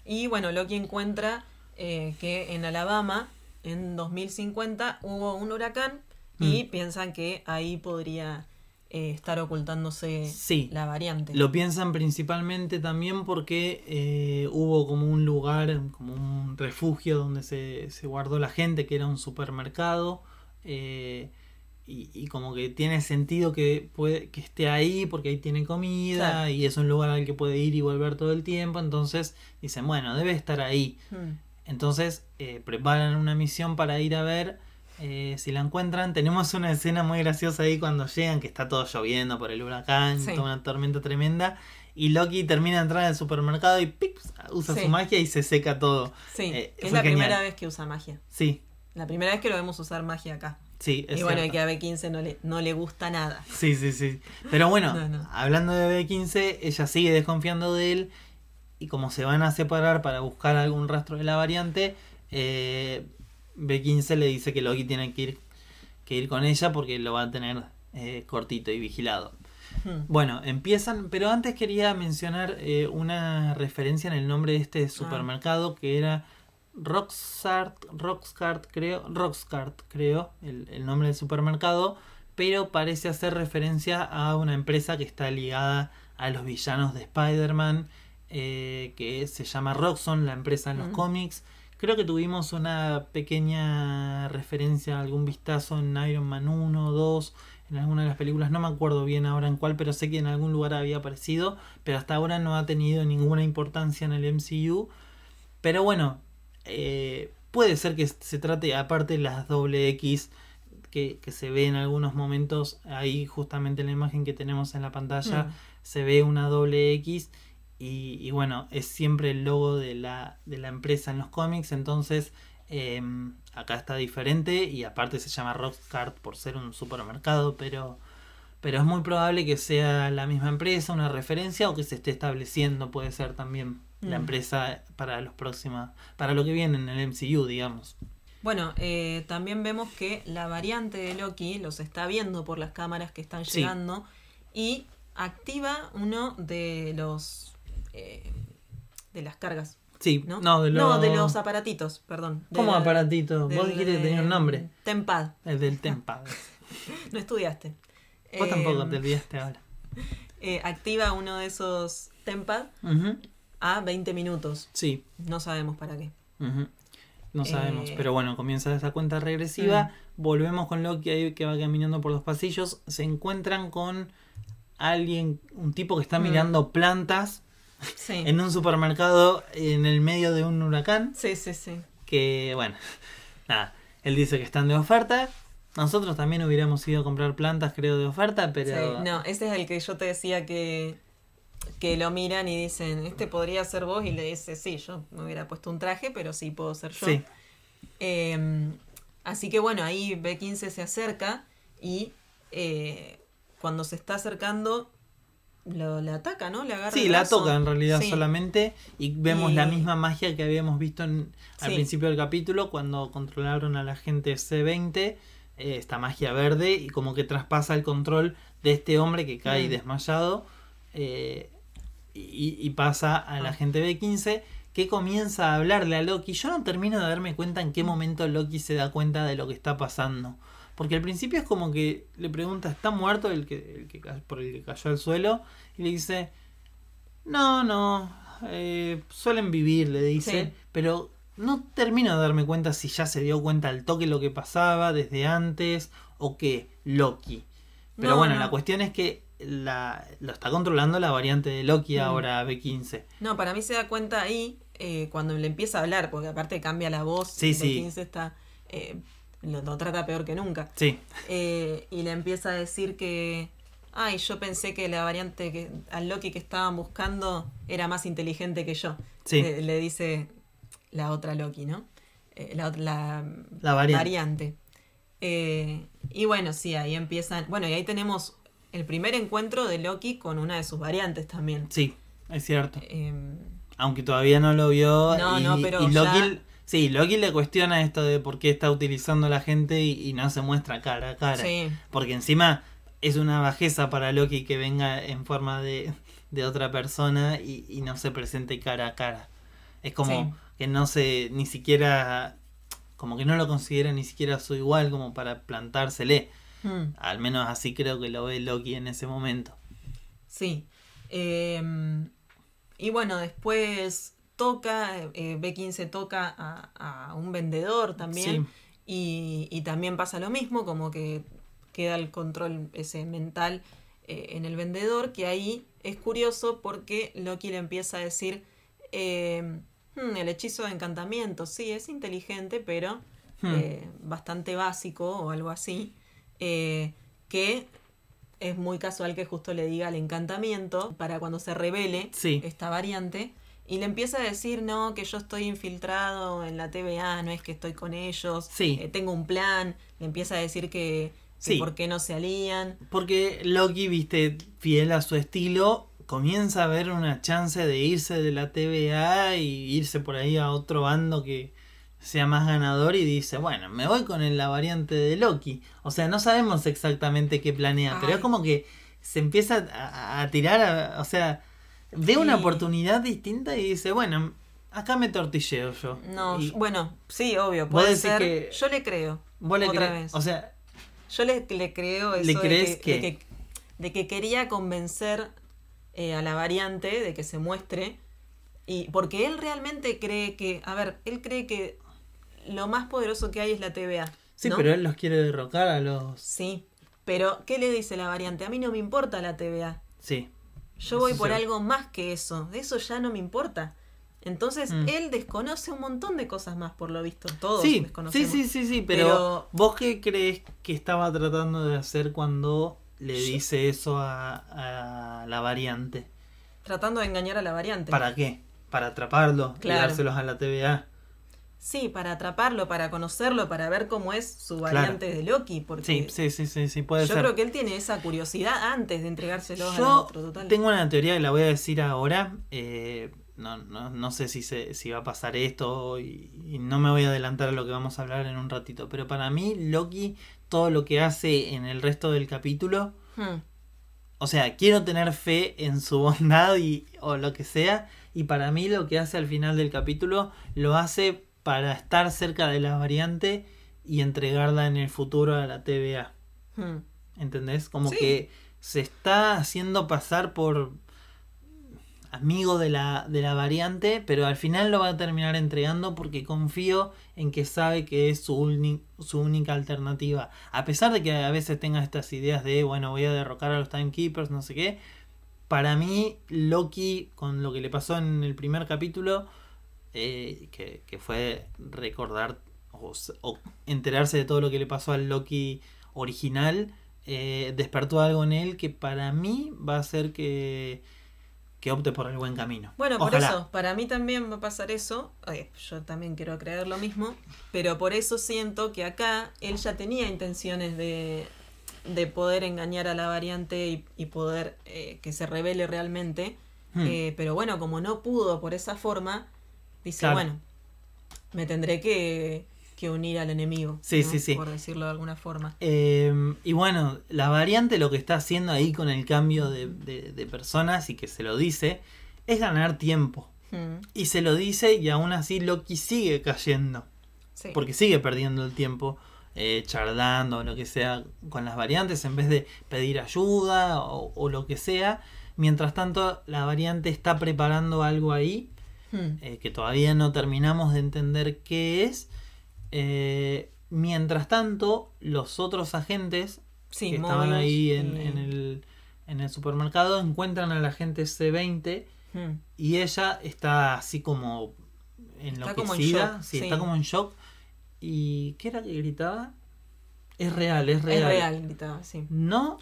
B: Y bueno, Loki encuentra eh, que en Alabama, en 2050, hubo un huracán y piensan que ahí podría eh, estar ocultándose
C: Sí.
B: la variante.
C: Lo piensan principalmente también porque eh, hubo como un lugar, como un refugio donde se, se guardó la gente, que era un supermercado. eh, y, y como que tiene sentido que, puede, que esté ahí porque ahí tiene comida
B: Claro.
C: y es un lugar al que puede ir y volver todo el tiempo. Entonces dicen, bueno, debe estar ahí.
B: Mm.
C: Entonces eh, preparan una misión para ir a ver eh, si la encuentran. Tenemos una escena muy graciosa ahí cuando llegan, que está todo lloviendo por el huracán,
B: Sí.
C: toda una tormenta tremenda. Y Loki termina de entrar al supermercado y ¡pip! usa
B: Sí.
C: su magia y se seca todo.
B: Sí,
C: Eh,
B: es la
C: genial.
B: primera vez que usa magia.
C: Sí,
B: La primera vez que lo vemos usar magia acá.
C: sí, es
B: y bueno,
C: cierto.
B: que a B15 no le, no le gusta nada.
C: Sí, sí, sí. Pero bueno,
B: No, no.
C: hablando de B15, ella sigue desconfiando de él. Y como se van a separar para buscar algún rastro de la variante, eh, B15 le dice que Loki tiene que ir, que ir con ella porque lo va a tener eh, cortito y vigilado.
B: Mm.
C: Bueno, empiezan, pero antes quería mencionar eh, una referencia en el nombre de
B: Ah.
C: este supermercado que era Roxart, Roxcart, creo, Roxcart, creo, el, el nombre del supermercado, pero parece hacer referencia a una empresa que está ligada a los villanos de Spider-Man, eh, que se llama Roxxon, la empresa en los
B: Mm.
C: cómics. Creo que tuvimos una pequeña referencia, algún vistazo en Iron Man 1 o 2, en alguna de las películas, no me acuerdo bien ahora en cuál, pero sé que en algún lugar había aparecido, pero hasta ahora no ha tenido ninguna importancia en el MCU. Pero bueno, eh, puede ser que se trate, aparte de las doble X que, que se ve en algunos momentos, ahí justamente en la imagen que tenemos en la pantalla,
B: Mm.
C: se ve una doble X y, y bueno, es siempre el logo de la, de la empresa en los cómics, entonces eh, acá está diferente y aparte se llama Rockcart por ser un supermercado, pero, pero es muy probable que sea la misma empresa, una referencia o que se esté estableciendo, puede ser también la
B: Mm.
C: empresa para los próximos, para lo que viene en el MCU, digamos.
B: Bueno, eh, también vemos que la variante de Loki los está viendo por las cámaras que están
C: Sí.
B: llegando y activa uno de los eh, de las cargas,
C: Sí,
B: ¿no?
C: no, de, lo-
B: de los aparatitos, perdón.
C: ¿Cómo aparatito? Vos dijiste que tenía un
B: eh,
C: nombre.
B: Tempad.
C: El del Tempa.
B: No estudiaste.
C: Vos
B: Eh,
C: tampoco te olvidaste ahora.
B: eh, activa uno de esos Tempad a 20 minutos.
C: Sí,
B: No sabemos para qué.
C: No sabemos,
B: Eh, mm.
C: pero bueno, comienza esa cuenta regresiva. Volvemos con Loki ahí que va caminando por los pasillos. Se encuentran con alguien, un tipo que está
B: Mm.
C: mirando plantas
B: Sí.
C: en un supermercado en el medio de un huracán.
B: Sí, sí, sí.
C: Que bueno, nada, él dice que están de oferta. Nosotros también hubiéramos ido a comprar plantas, creo, de oferta, pero.
B: Sí, No, ese es el que yo te decía que, que lo miran y dicen, este podría ser vos, y le dice, sí, yo me hubiera puesto un traje, pero sí puedo ser yo.
C: Sí.
B: Eh, así que bueno, ahí B15 se acerca y eh, cuando se está acercando, lo, le ataca, ¿no? Le agarra
C: Sí, la toca en realidad
B: Sí.
C: solamente y vemos
B: Y-
C: la misma magia que habíamos visto en- al
B: Sí.
C: principio del capítulo cuando controlaron a la gente C20, eh, esta magia verde y como que traspasa el control de este hombre que cae
B: Mm.
C: desmayado eh, y, y pasa a la
B: Ah.
C: gente B15 que comienza a hablarle a Loki. Yo no termino de darme cuenta en qué momento Loki se da cuenta de lo que está pasando. Porque al principio es como que le pregunta, ¿está muerto el que, el que por el que cayó al suelo? Y le dice, no, no, eh, suelen vivir, le dice,
B: Sí.
C: pero no termino de darme cuenta si ya se dio cuenta al toque lo que pasaba desde antes o que Loki. Pero
B: No,
C: bueno,
B: no.
C: la cuestión es que la, lo está controlando la variante de Loki
B: Mm.
C: ahora B15.
B: No, para mí se da cuenta ahí eh, cuando le empieza a hablar, porque aparte cambia la voz.
C: Sí,
B: de
C: sí.
B: 15 está, eh, lo, lo trata peor que nunca.
C: Sí,
B: Eh, y le empieza a decir que. Ay, yo pensé que la variante que al Loki que estaban buscando era más inteligente que yo.
C: Sí.
B: Le, le dice la otra Loki, ¿no? Eh, la, la,
C: La variante.
B: variante. Eh, y bueno, sí, ahí empiezan. Bueno, y ahí tenemos el primer encuentro de Loki con una de sus variantes también.
C: sí, es cierto.
B: Em,
C: Aunque todavía no lo vio.
B: No,
C: y,
B: no, pero
C: y Loki,
B: ya-
C: sí, Loki le cuestiona esto de por qué está utilizando a la gente y, y no se muestra cara a cara.
B: sí.
C: Porque encima es una bajeza para Loki que venga en forma de, de otra persona y, y no se presente cara a cara. Es como
B: Sí.
C: que no se, ni siquiera, como que no lo considera ni siquiera su igual como para plantársele.
B: Mm.
C: Al menos así creo que lo ve Loki en ese momento.
B: Sí. Eh, y bueno, después toca, eh, B15 toca a, a un vendedor también.
C: Sí.
B: Y, y también pasa lo mismo, como que queda el control ese mental eh, en el vendedor, que ahí es curioso porque Loki le empieza a decir, eh, "Hmm, el hechizo de encantamiento, sí, es inteligente, pero
C: Hmm.
B: eh, bastante básico o algo así, eh, que es muy casual que justo le diga el encantamiento para cuando se revele
C: Sí.
B: esta variante. Y le empieza a decir, no, que yo estoy infiltrado en la TVA, no es que estoy con ellos,
C: Sí.
B: eh, tengo un plan. Le empieza a decir que, que
C: Sí.
B: por qué no se alían.
C: Porque Loki, viste, fiel a su estilo, comienza a ver una chance de irse de la TVA y irse por ahí a otro bando que sea más ganador y dice, bueno, me voy con el- la variante de Loki. O sea, no sabemos exactamente qué planea, pero es como que se empieza a, a tirar, a- o sea, ve una oportunidad distinta y dice, bueno, acá me tortilleo yo.
B: No,
C: Y
B: bueno, sí, obvio, puede ser.
C: que-
B: Yo le creo.
C: vos le
B: otra
C: crees-
B: vez.
C: o sea,
B: Yo le, le creo eso
C: ¿Le
B: de
C: crees
B: que, de que, de que quería convencer eh, a la variante de que se muestre. Y porque él realmente cree que, a ver, él cree que lo más poderoso que hay es la TVA.
C: sí,
B: ¿no?
C: pero él los quiere derrocar a los...
B: Sí, pero ¿qué le dice la variante? A mí no me importa la TVA.
C: Sí.
B: Yo voy por
C: sí.
B: algo más que eso. Eso ya no me importa. Entonces,
C: Mm.
B: él desconoce un montón de cosas más, por lo visto. Todos
C: Sí, sí,
B: desconocemos.
C: sí, sí, sí, pero,
B: Pero-
C: ¿vos qué crees que estaba tratando de hacer cuando le
B: Yo-
C: dice eso a, a la variante?
B: Tratando de engañar a la variante.
C: ¿Para qué? ¿Para atraparlo y
B: Claro.
C: dárselos a la TVA?
B: Sí, para atraparlo, para conocerlo, para ver cómo es su variante de Loki. Porque
C: Sí, sí, sí, puede
B: yo
C: ser.
B: creo que él tiene esa curiosidad antes de entregárselo
C: Yo
B: otro. Total.
C: tengo una teoría que la voy a decir ahora. eh, no, no, no sé si, se, si va a pasar esto y, y no me voy a adelantar a lo que vamos a hablar en un ratito. Pero para mí, Loki, todo lo que hace en el resto del capítulo,
B: Hmm.
C: o sea, quiero tener fe en su bondad y, o lo que sea. Y para mí lo que hace al final del capítulo lo hace para estar cerca de la variante y entregarla en el futuro a la TVA.
B: Hmm.
C: ¿Entendés? Como
B: Sí.
C: que se está haciendo pasar por amigo de la, de la variante, pero al final lo va a terminar entregando porque confío en que sabe que es su, uni- su única alternativa. A pesar de que a veces tenga estas ideas de, bueno, voy a derrocar a los Timekeepers, no sé qué. Para mí, Loki, con lo que le pasó en el primer capítulo, eh, que, que fue recordar o, o enterarse de todo lo que le pasó al Loki original, eh, despertó algo en él que para mí va a hacer que, que opte por el buen camino.
B: Bueno, por eso, para mí también va a pasar eso. Ay, yo también quiero creer lo mismo, pero por eso siento que acá él ya tenía intenciones de, de poder engañar a la variante y, y poder eh, que se revele realmente.
C: Hmm.
B: Eh, pero bueno, como no pudo por esa forma, dice,
C: Claro.
B: bueno, me tendré que, que unir al enemigo.
C: Sí,
B: ¿no?
C: sí, sí.
B: Por decirlo de alguna forma.
C: Eh, y bueno, la variante lo que está haciendo ahí con el cambio de, de- de personas y que se lo dice es ganar tiempo.
B: Hmm,
C: Y se lo dice y aún así Loki sigue cayendo.
B: sí.
C: Porque sigue perdiendo el tiempo eh, charlando o lo que sea con las variantes en vez de pedir ayuda o, o lo que sea. Mientras tanto, la variante está preparando algo ahí
B: Hmm.
C: eh, que todavía no terminamos de entender qué es. Eh, mientras tanto, los otros agentes
B: Sí,
C: que estaban ahí en, el, en el supermercado encuentran al agente C20
B: Hmm.
C: y ella está así como
B: Está como en
C: enloquecida,
B: shock,
C: sí,
B: sí.
C: está como en shock. ¿Y qué era que gritaba? Es real, es real.
B: Es real, gritaba, sí.
C: No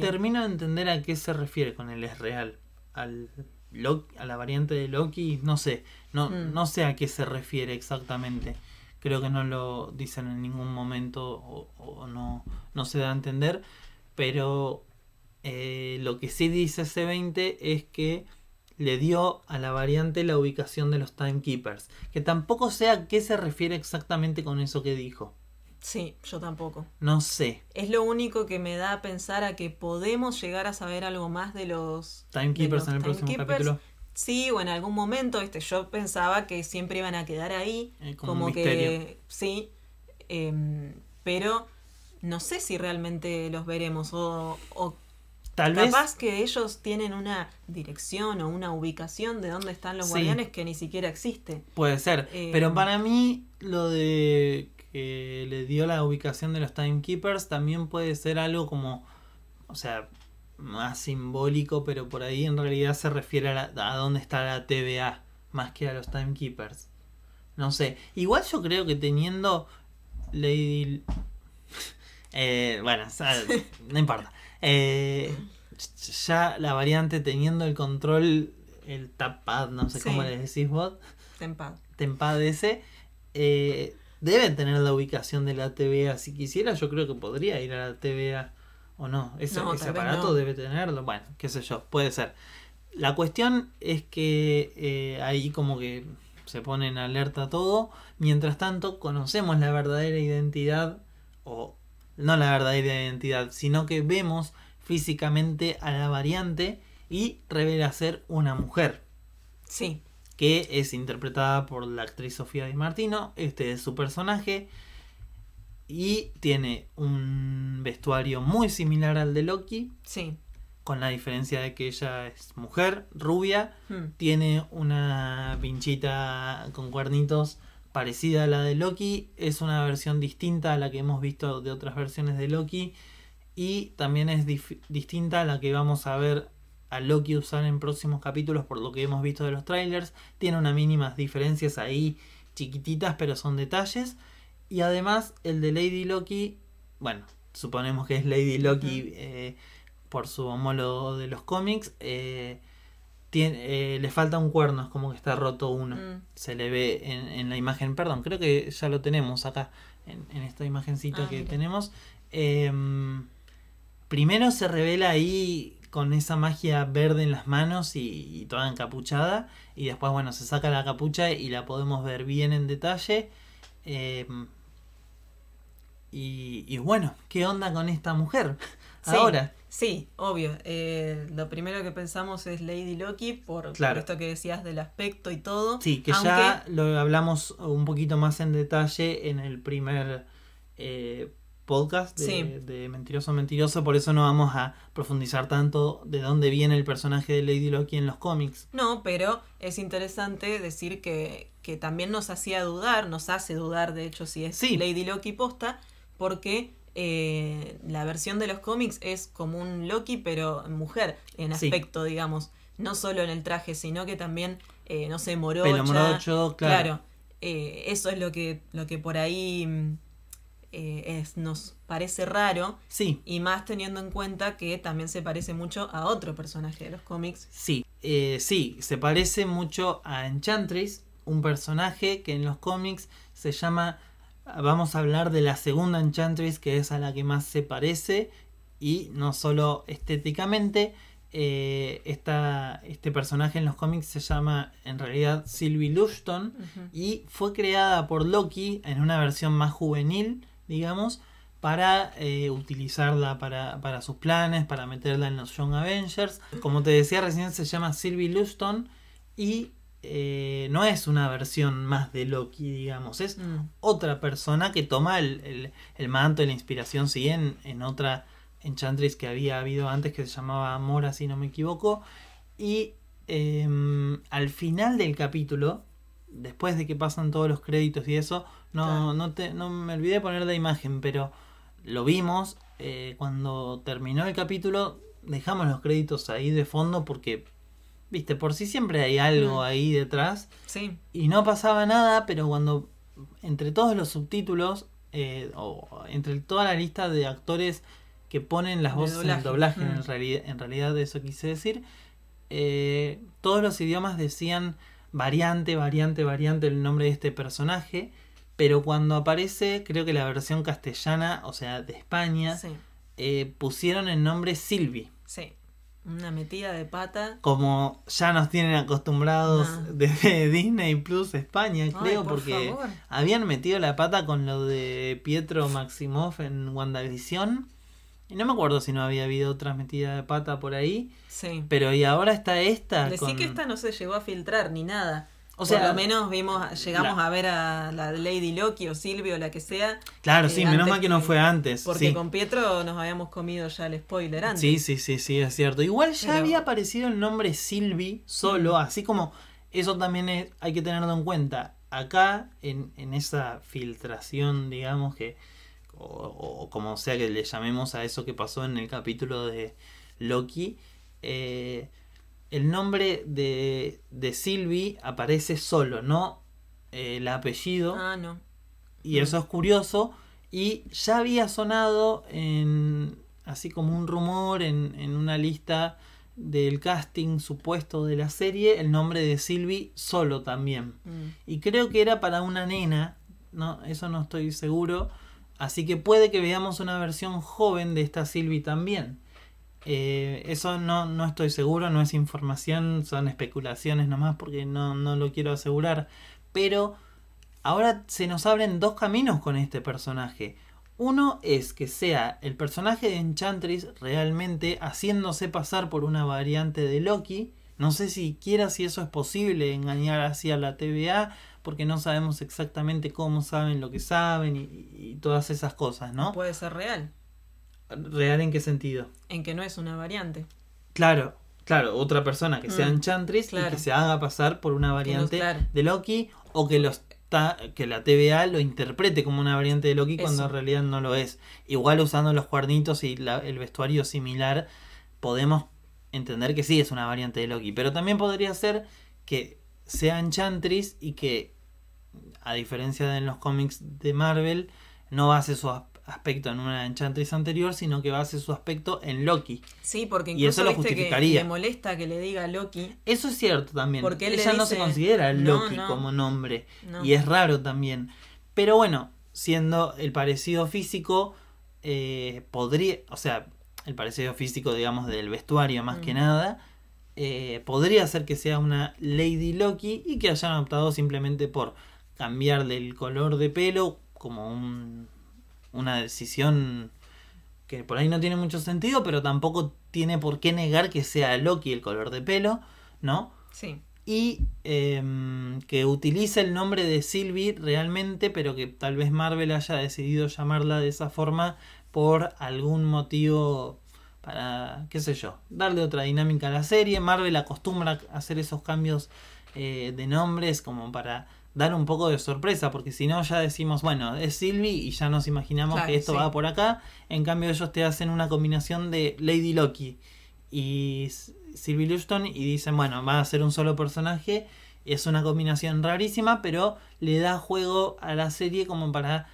C: termino de entender a qué se refiere con el es real. Al Loki- a la variante de Loki, no sé. No,
B: Mm.
C: no sé a qué se refiere exactamente. Creo que no lo dicen en ningún momento o, o no, no se da a entender. Pero eh, lo que sí dice C20 es que le dio a la variante la ubicación de los timekeepers. Que tampoco sé a qué se refiere exactamente con eso que dijo.
B: Sí, yo tampoco.
C: No sé.
B: Es lo único que me da a pensar a que podemos llegar a saber algo más de los
C: Timekeepers
B: de
C: en el próximo capítulo.
B: Sí, o en algún momento, este, yo pensaba que siempre iban a quedar ahí,
C: Eh, como
B: que sí, em, pero no sé si realmente los veremos o, o
C: Tal vez.
B: capaz que ellos tienen una dirección o una ubicación de dónde están los
C: Sí.
B: guardianes que ni siquiera existe.
C: Puede ser.
B: Eh,
C: Pero para mí, lo de que le dio la ubicación de los Timekeepers también puede ser algo como. O sea, más simbólico, pero por ahí en realidad se refiere a, la- a dónde está la TVA, más que a los Timekeepers. No sé. Igual yo creo que teniendo Lady. Eh, bueno, no importa. Eh, ya la variante teniendo el control, el tapad, no sé
B: Sí.
C: cómo le decís vos,
B: Tempad.
C: tempad ese, eh, debe tener la ubicación de la TVA. Si quisiera, yo creo que podría ir a la TVA. O no, ese,
B: No,
C: aparato
B: no.
C: debe tenerlo. Bueno, qué sé yo, puede ser. La cuestión es que eh, ahí como que se pone en alerta todo. Mientras tanto, conocemos la verdadera identidad, o no la verdadera identidad, sino que vemos físicamente a la variante y revela ser una mujer
B: Sí,
C: que es interpretada por la actriz Sofía Di Martino. Este es su personaje. Y tiene un vestuario muy similar al de Loki,
B: sí.
C: con la diferencia de que ella es mujer, rubia,
B: Hmm.
C: tiene una pinchita con cuernitos parecida a la de Loki, es una versión distinta a la que hemos visto de otras versiones de Loki y también es distinta a la que vamos a ver a Loki usar en próximos capítulos por lo que hemos visto de los trailers. Tiene unas mínimas diferencias ahí chiquititas pero son detalles y además el de Lady Loki, bueno, suponemos que es Lady Loki eh, por su homólogo de los cómics. eh, tiene, eh, le falta un cuerno, es como que está roto uno.
B: Mm.
C: Se le ve en, en la imagen, perdón, creo que ya lo tenemos acá, en, en esta imagencita
B: Ah,
C: que
B: mira.
C: tenemos. Em, primero se revela ahí con esa magia verde en las manos y, y toda encapuchada. Y después, bueno, se saca la capucha y la podemos ver bien en detalle. Em, y, y bueno, ¿qué onda con esta mujer?
B: Sí,
C: Ahora.
B: Sí, obvio. Eh, lo primero que pensamos es Lady Loki por, por
C: Claro.
B: esto que decías del aspecto y todo.
C: Sí, que
B: Aunque-
C: ya lo hablamos un poquito más en detalle en el primer eh, podcast de,
B: Sí.
C: de Mentiroso Mentiroso, por eso no vamos a profundizar tanto de dónde viene el personaje de Lady Loki en los cómics.
B: No, pero es interesante decir que, que también nos hacía dudar, nos hace dudar de hecho si es
C: Sí.
B: Lady Loki posta, porque eh, la versión de los cómics es como un Loki pero mujer en
C: Sí.
B: aspecto, digamos, no solo en el traje, sino que también, eh, no sé, morocha.
C: Pelo morocho, claro.
B: eh, eso es lo que, lo que por ahí mm, eh, es, nos parece raro.
C: Sí,
B: Y más teniendo en cuenta que también se parece mucho a otro personaje de los cómics.
C: sí, eh, sí, se parece mucho a Enchantress, un personaje que en los cómics se llama... Vamos a hablar de la segunda Enchantress, que es a la que más se parece, y no solo estéticamente, eh, esta- este personaje en los cómics se llama en realidad Sylvie Lushton y fue creada por Loki en una versión más juvenil, digamos, para eh, utilizarla para, para sus planes, para meterla en los Young Avengers. Como te decía recién, se llama Sylvie Lushton y eh, no es una versión más de Loki, digamos, es
B: Mm.
C: otra persona que toma el, el- el manto y la inspiración, en, en otra Enchantress que había habido antes que se llamaba Mora, si no me equivoco, y em, al final del capítulo, después de que pasan todos los créditos y eso, no, no, te, no me olvidé de poner la imagen, pero lo vimos eh, cuando terminó el capítulo, dejamos los créditos ahí de fondo porque, viste, por si siempre hay algo
B: Mm.
C: ahí detrás.
B: Sí,
C: y no pasaba nada, pero cuando entre todos los subtítulos eh, o entre toda la lista de actores que ponen las voces en el
B: doblaje,
C: doblaje, en,
B: mm.
C: realidad, en realidad eso quise decir, eh, todos los idiomas decían variante, variante, variante el nombre de este personaje, pero cuando aparece, creo que la versión castellana, o sea, de España,
B: sí,
C: eh, pusieron el nombre Silvi.
B: sí. Una metida de pata.
C: Como ya nos tienen acostumbrados desde Disney Plus España,
B: Ay,
C: creo,
B: por
C: porque
B: favor.
C: habían metido la pata con lo de Pietro Maximoff en WandaVision. Y no me acuerdo si no había habido otra metida de pata por ahí.
B: Sí.
C: Pero y ahora está esta.
B: Decí
C: con-
B: que esta no se llegó a filtrar ni nada.
C: O sea,
B: por lo menos vimos, llegamos
C: la-
B: a ver a la Lady Loki o Silvio o la que sea.
C: Claro,
B: eh,
C: sí, menos mal que no fue antes.
B: Porque
C: sí.
B: con Pietro nos habíamos comido ya el spoiler antes.
C: Sí, sí, sí, sí, es cierto. Igual ya
B: Pero-
C: había aparecido el nombre Silvi solo,
B: Mm.
C: así como eso también es- hay que tenerlo en cuenta. Acá, en, en esa filtración, digamos que, o, o como sea que le llamemos a eso que pasó en el capítulo de Loki, eh, el nombre de, de Sylvie aparece solo, no eh, el apellido.
B: Ah, no.
C: Y eso es curioso. Y ya había sonado en así como un rumor en, en una lista del casting supuesto de la serie el nombre de Sylvie solo también.
B: Mm.
C: Y creo que era para una nena, no, eso no estoy seguro. Así que puede que veamos una versión joven de esta Sylvie también. Eh, eso no, no estoy seguro, no es información, son especulaciones nomás porque no, no lo quiero asegurar. Pero ahora se nos abren dos caminos con este personaje. Uno es que sea el personaje de Enchantress realmente haciéndose pasar por una variante de Loki. No sé siquiera si eso es posible, engañar así a la TVA, porque no sabemos exactamente cómo saben lo que saben y todas esas cosas, ¿no?
B: Puede ser real.
C: ¿Real en qué sentido?
B: En que no es una variante.
C: Claro, claro, otra persona que sea
B: Mm,
C: Enchantress y
B: claro.
C: que se haga pasar por una variante
B: claro.
C: de Loki o que los ta- que la TVA lo interprete como una variante de Loki cuando en realidad no lo es. Igual usando los cuernitos y la- el vestuario similar podemos entender que sí es una variante de Loki, pero también podría ser que sea Enchantress y que a diferencia de en los cómics de Marvel no base su aspecto en una Enchantress anterior, sino que base su aspecto en Loki.
B: Sí, porque
C: Y eso
B: incluso
C: lo
B: viste que
C: justificaría.
B: le molesta que le diga Loki.
C: Eso es cierto también.
B: Porque él
C: Ella no se considera
B: "No,
C: Loki
B: no".
C: como nombre.
B: No.
C: Y es raro también. Pero bueno, siendo el parecido físico, eh, podría, o sea, el parecido físico, digamos, del vestuario más que
B: Mm.
C: nada, eh, podría ser que sea una Lady Loki y que hayan optado simplemente por cambiarle el color de pelo como un- una decisión que por ahí no tiene mucho sentido, pero tampoco tiene por qué negar que sea Loki el color de pelo, ¿no?
B: Sí.
C: y em, que utiliza el nombre de Sylvie realmente, pero que tal vez Marvel haya decidido llamarla de esa forma por algún motivo para, qué sé yo, darle otra dinámica a la serie. Marvel acostumbra a hacer esos cambios eh, de nombres como para dar un poco de sorpresa, porque si no ya decimos, bueno, es Sylvie y ya nos imaginamos
B: Claro,
C: que esto
B: sí.
C: va por acá. En cambio ellos te hacen una combinación de Lady Loki y Sylvie Lushton y dicen, bueno, va a ser un solo personaje. Es una combinación rarísima, pero le da juego a la serie como para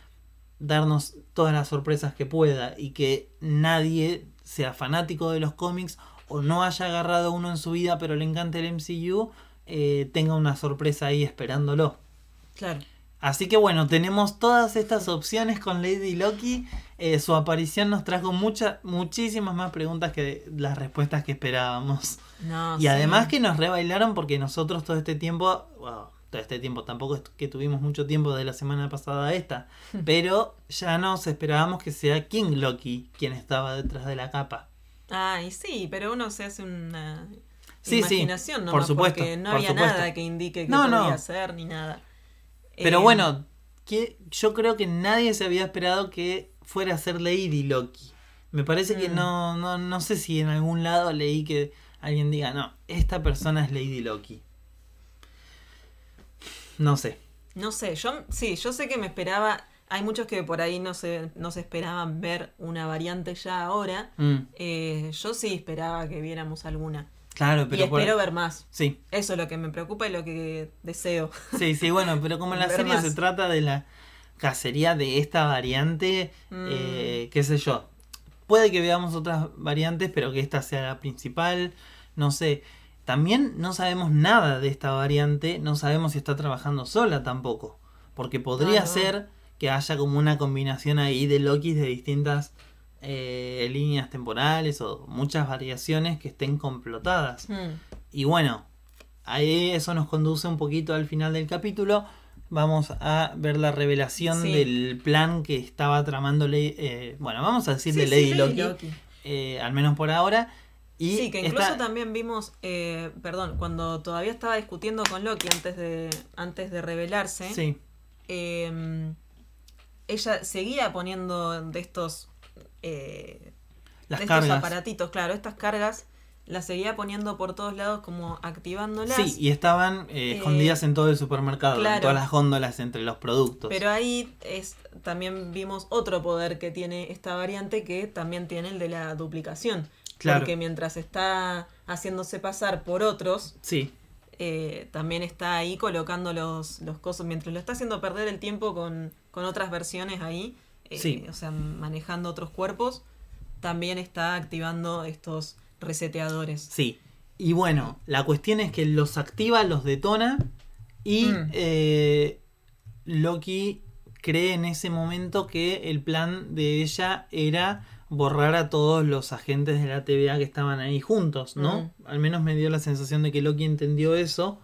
C: darnos todas las sorpresas que pueda y que nadie sea fanático de los cómics o no haya agarrado uno en su vida pero le encanta el MCU, eh, tenga una sorpresa ahí esperándolo.
B: Claro.
C: Así que bueno, tenemos todas estas opciones con Lady Loki. Eh, su aparición nos trajo muchas, muchísimas más preguntas que las respuestas que esperábamos.
B: No,
C: Y
B: sí.
C: además que nos rebailaron porque nosotros todo este tiempo, wow, todo este tiempo, tampoco es que tuvimos mucho tiempo de la semana pasada a esta, pero ya nos esperábamos que sea King Loki quien estaba detrás de la capa.
B: Ay, sí, pero uno se hace una
C: Sí, sí,
B: imaginación
C: por
B: nomás,
C: supuesto,
B: porque no
C: por
B: había
C: supuesto.
B: nada que indique que
C: No, no.
B: podía ser ni nada.
C: Pero
B: Eh,
C: bueno, que yo creo que nadie se había esperado que fuera a ser Lady Loki. Me parece que
B: Mm.
C: no, no, no sé si en algún lado leí que alguien diga, no, esta persona es Lady Loki. No sé.
B: No sé, yo sí, yo sé que me esperaba. Hay muchos que por ahí no se, no se esperaban ver una variante ya ahora.
C: Mm,
B: Eh, yo sí esperaba que viéramos alguna.
C: Claro, pero
B: y
C: por-
B: espero ver más.
C: Sí,
B: Eso es lo que me preocupa y lo que deseo.
C: sí, sí, bueno, pero como la serie
B: más.
C: se trata de la cacería de esta variante,
B: Mm.
C: eh, qué sé yo. Puede que veamos otras variantes, pero que esta sea la principal. No sé. También no sabemos nada de esta variante. No sabemos si está trabajando sola tampoco. Porque podría
B: Ah, no.
C: ser que haya como una combinación ahí de Lokis de distintas eh, líneas temporales o muchas variaciones que estén complotadas.
B: Mm.
C: Y bueno, ahí eso nos conduce un poquito al final del capítulo. Vamos a ver la revelación
B: Sí.
C: del plan que estaba tramándole. eh, bueno, vamos a decirle
B: Sí,
C: Lady
B: sí,
C: Loki, eh, al menos por ahora. Y
B: Sí, que incluso
C: esta-
B: también vimos, eh, perdón, cuando todavía estaba discutiendo con Loki antes de, antes de revelarse,
C: Sí,
B: eh, ella seguía poniendo de estos, eh,
C: las
B: de estos
C: cargas.
B: aparatitos, claro, estas cargas, las seguía poniendo por todos lados como activándolas.
C: Sí, y estaban eh,
B: Eh,
C: escondidas en todo el supermercado, en todas las góndolas entre los productos.
B: Pero ahí es, también vimos otro poder que tiene esta variante que también tiene el de la duplicación.
C: Claro.
B: Porque mientras está haciéndose pasar por otros,
C: Sí,
B: eh, también está ahí colocando los, los cosos, mientras lo está haciendo perder el tiempo con, con otras versiones ahí, eh,
C: Sí.
B: o sea, manejando otros cuerpos, también está activando estos reseteadores.
C: sí. Y bueno, la cuestión es que los activa, los detona y
B: Mm.
C: eh, Loki cree en ese momento que el plan de ella era borrar a todos los agentes de la TVA que estaban ahí juntos, ¿no? Al menos me dio la sensación de que Loki entendió eso,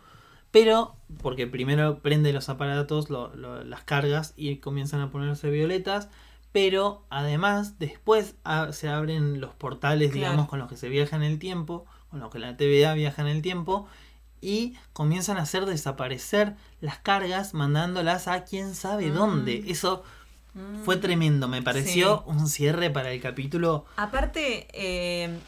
C: pero porque primero prende los aparatos, lo- lo- las cargas y comienzan a ponerse violetas, pero además después a- se abren los portales,
B: Claro.
C: digamos, con los que se viaja en el tiempo, con los que la TVA viaja en el tiempo, y comienzan a hacer desaparecer las cargas mandándolas a quién sabe
B: Mm.
C: dónde. Eso
B: Mm.
C: fue tremendo, me pareció un cierre para el capítulo.
B: Aparte, eh,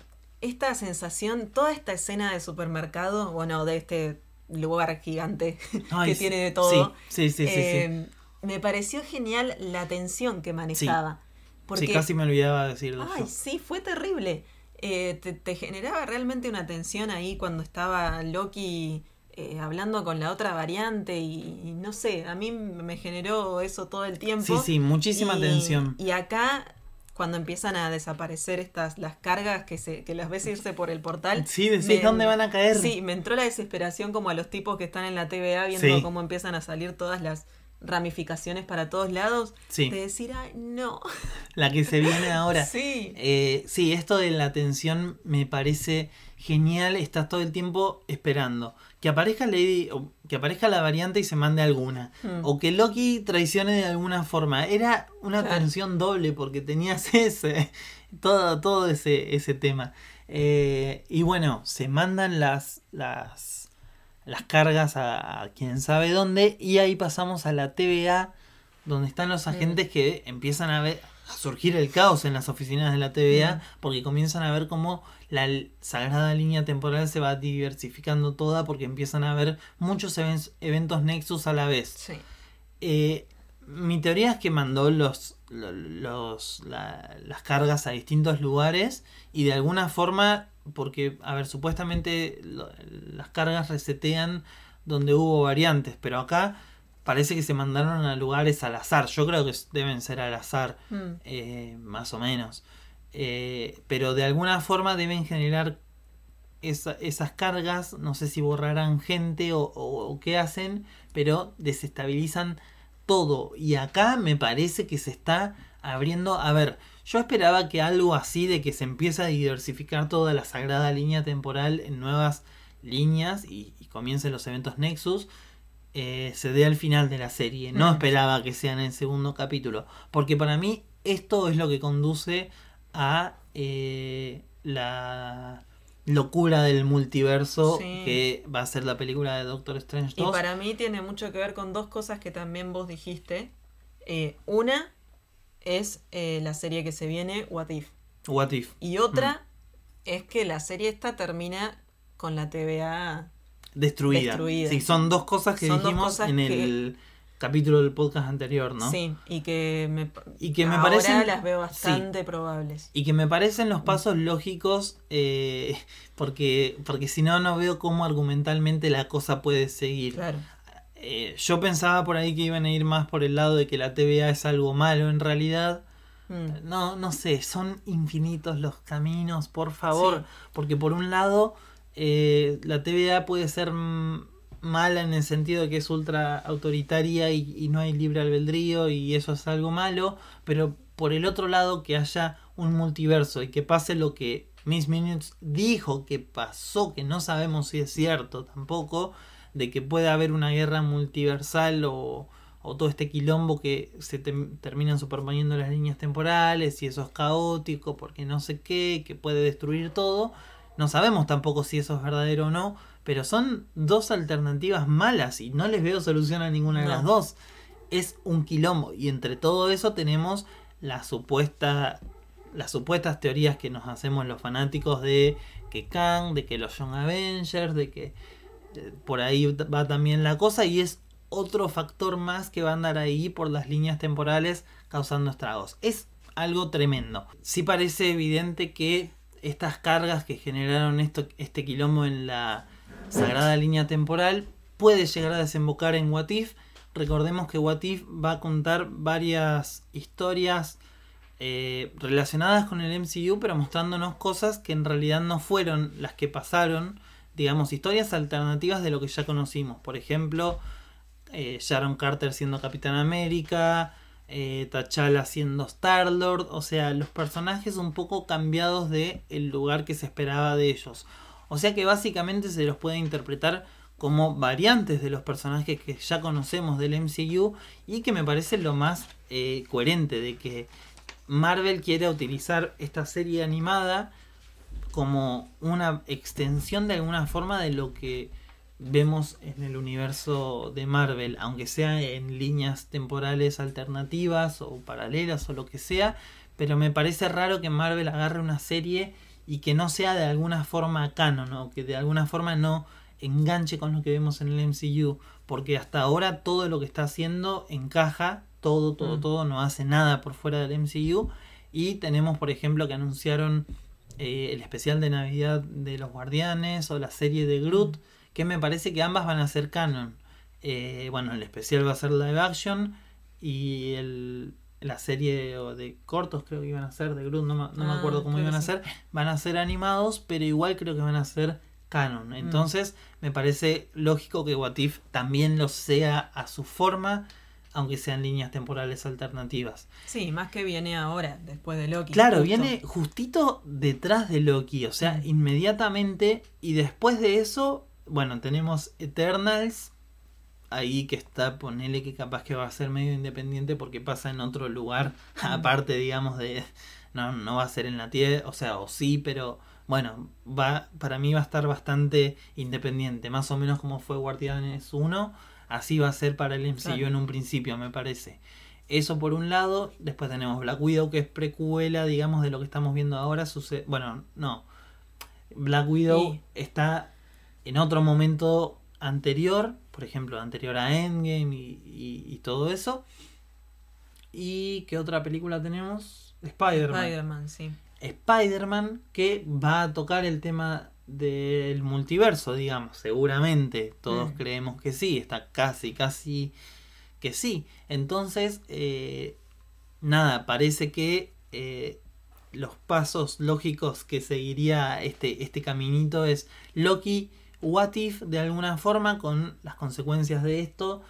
B: esta sensación, toda esta escena de supermercado, bueno, de este lugar gigante
C: Ay,
B: que tiene de todo,
C: Sí, sí, sí, sí, sí.
B: eh, me pareció genial la tensión que manejaba. Porque,
C: Sí, casi me olvidaba decirlo.
B: ay,
C: yo.
B: sí, fue terrible. Eh, te, te generaba realmente una tensión ahí cuando estaba Loki eh, hablando con la otra variante y, y no sé, a mí me generó eso todo el tiempo.
C: Sí, sí, muchísima
B: Y-
C: tensión.
B: Y acá, cuando empiezan a desaparecer estas las cargas que se que las ves irse por el portal.
C: Sí, decís
B: me-
C: dónde van a caer.
B: Sí, me entró la desesperación como a los tipos que están en la TVA viendo
C: Sí.
B: cómo empiezan a salir todas las ramificaciones para todos lados.
C: Sí.
B: De decir, ay, no.
C: La que se viene ahora.
B: Sí.
C: Eh, sí, esto de la tensión me parece genial. Estás todo el tiempo esperando. Que aparezca Lady, o que aparezca la variante y se mande alguna.
B: Hmm.
C: O que Loki traicione de alguna forma. Era una
B: Claro.
C: tensión doble porque tenías ese. Todo, todo ese, ese tema. Eh, y bueno, se mandan las. las las cargas a, a quién sabe dónde y ahí pasamos a la TVA donde están los agentes que empiezan a ver a surgir el caos en las oficinas de la TVA porque comienzan a ver cómo la sagrada línea temporal se va diversificando toda porque empiezan a ver muchos even- eventos Nexus a la vez.
B: Sí.
C: Eh, mi teoría es que mandó los, lo- los la- las cargas a distintos lugares y de alguna forma, porque, a ver, supuestamente lo- las cargas resetean donde hubo variantes, pero acá parece que se mandaron a lugares al azar. Yo creo que deben ser al azar,
B: Mm.
C: eh, más o menos. Eh, pero de alguna forma deben generar esa- esas cargas, no sé si borrarán gente o, o- o qué hacen, pero desestabilizan todo. Y acá me parece que se está abriendo. A ver, yo esperaba que algo así de que se empiece a diversificar toda la sagrada línea temporal en nuevas líneas y, y comiencen los eventos Nexus. Eh, se dé al final de la serie. No
B: Mm.
C: esperaba que sea en el segundo capítulo. Porque para mí esto es lo que conduce a eh, la locura del multiverso
B: Sí.
C: que va a ser la película de Doctor Strange 2.
B: Y para mí tiene mucho que ver con dos cosas que también vos dijiste. Eh, una es la serie que se viene, What If.
C: What If.
B: Y otra es que la serie esta termina con la TVA
C: destruida.
B: Destruida.
C: Sí, son dos cosas que
B: Son
C: dijimos
B: cosas
C: en
B: que-
C: el capítulo del podcast anterior, ¿no?
B: Sí, y que me,
C: Y que me
B: ahora
C: parecen-
B: las veo
C: sí.
B: bastante probables.
C: Y que me parecen los pasos lógicos, eh, porque, porque si no, no veo cómo argumentalmente la cosa puede seguir.
B: Claro.
C: Eh, yo pensaba por ahí que iban a ir más por el lado de que la TVA es algo malo en realidad.
B: Mm.
C: No, no sé, son infinitos los caminos, por favor.
B: Sí.
C: Porque por un lado, eh, la TVA puede ser mala en el sentido de que es ultra autoritaria y, y no hay libre albedrío y eso es algo malo. Pero por el otro lado, que haya un multiverso y que pase lo que Miss Minutes dijo que pasó, que no sabemos si es cierto tampoco, de que puede haber una guerra multiversal o, o todo este quilombo que se tem- terminan superponiendo las líneas temporales y eso es caótico porque no sé qué, que puede destruir todo. No sabemos tampoco si eso es verdadero o no, pero son dos alternativas malas y no les veo solución a ninguna de
B: No.
C: las dos. Es un quilombo y entre todo eso tenemos la supuesta las supuestas teorías que nos hacemos los fanáticos de que Kang, de que los Young Avengers, de que eh, por ahí va también la cosa y es otro factor más que va a andar ahí por las líneas temporales causando estragos. Es algo tremendo. Sí parece evidente que estas cargas que generaron esto, este quilombo en la sagrada línea temporal puede llegar a desembocar en What If. Recordemos que What If va a contar varias historias eh, relacionadas con el MCU, pero mostrándonos cosas que en realidad no fueron las que pasaron, digamos, historias alternativas de lo que ya conocimos. Por ejemplo, eh, Sharon Carter siendo Capitán América, eh, T'Challa siendo Star Lord, o sea, los personajes un poco cambiados de el lugar que se esperaba de ellos. O sea que básicamente se los puede interpretar como variantes de los personajes que ya conocemos del MCU y que me parece lo más eh, coherente de que Marvel quiere utilizar esta serie animada como una extensión de alguna forma de lo que vemos en el universo de Marvel, aunque sea en líneas temporales alternativas o paralelas o lo que sea, pero me parece raro que Marvel agarre una serie y que no sea de alguna forma canon o que de alguna forma no enganche con lo que vemos en el MCU, porque hasta ahora todo lo que está haciendo encaja, todo, todo,
B: Mm.
C: todo, no hace nada por fuera del MCU y tenemos por ejemplo que anunciaron eh, el especial de Navidad de los Guardianes o la serie de Groot, que me parece que ambas van a ser canon. Eh, bueno, el especial va a ser live action y el, la serie o de cortos creo que iban a ser de Groot, no, me-
B: Ah,
C: acuerdo cómo iban a ser, van a ser animados, pero igual creo que van a ser canon. Entonces me parece lógico que What If también lo sea a su forma, aunque sean líneas temporales alternativas.
B: Sí, más que viene ahora, después de Loki.
C: Claro,
B: justo.
C: viene justito detrás de Loki, o sea,
B: Mm.
C: inmediatamente. Y después de eso, bueno, tenemos Eternals. Ahí que está, ponele que capaz que va a ser medio independiente porque pasa en otro lugar, aparte, digamos, de. No, no va a ser en la Tierra, o sea, o sí, pero bueno, va para mí va a estar bastante independiente, más o menos como fue Guardianes 1, así va a ser para el MCU
B: Claro.
C: en un principio, me parece. Eso por un lado, después tenemos Black Widow que es precuela, digamos, de lo que estamos viendo ahora, sucede, bueno, no. Black Widow está en otro momento anterior, por ejemplo, anterior a Endgame y, y- y todo eso. ¿Y qué otra película tenemos? Spider-Man.
B: Spider-Man, sí.
C: Spider-Man que va a tocar el tema del multiverso, digamos, seguramente. Todos
B: Mm.
C: creemos que sí, está casi, casi que sí. Entonces, eh, nada, parece que eh, los pasos lógicos que seguiría este, este caminito es Loki, What If de alguna forma con las consecuencias de esto.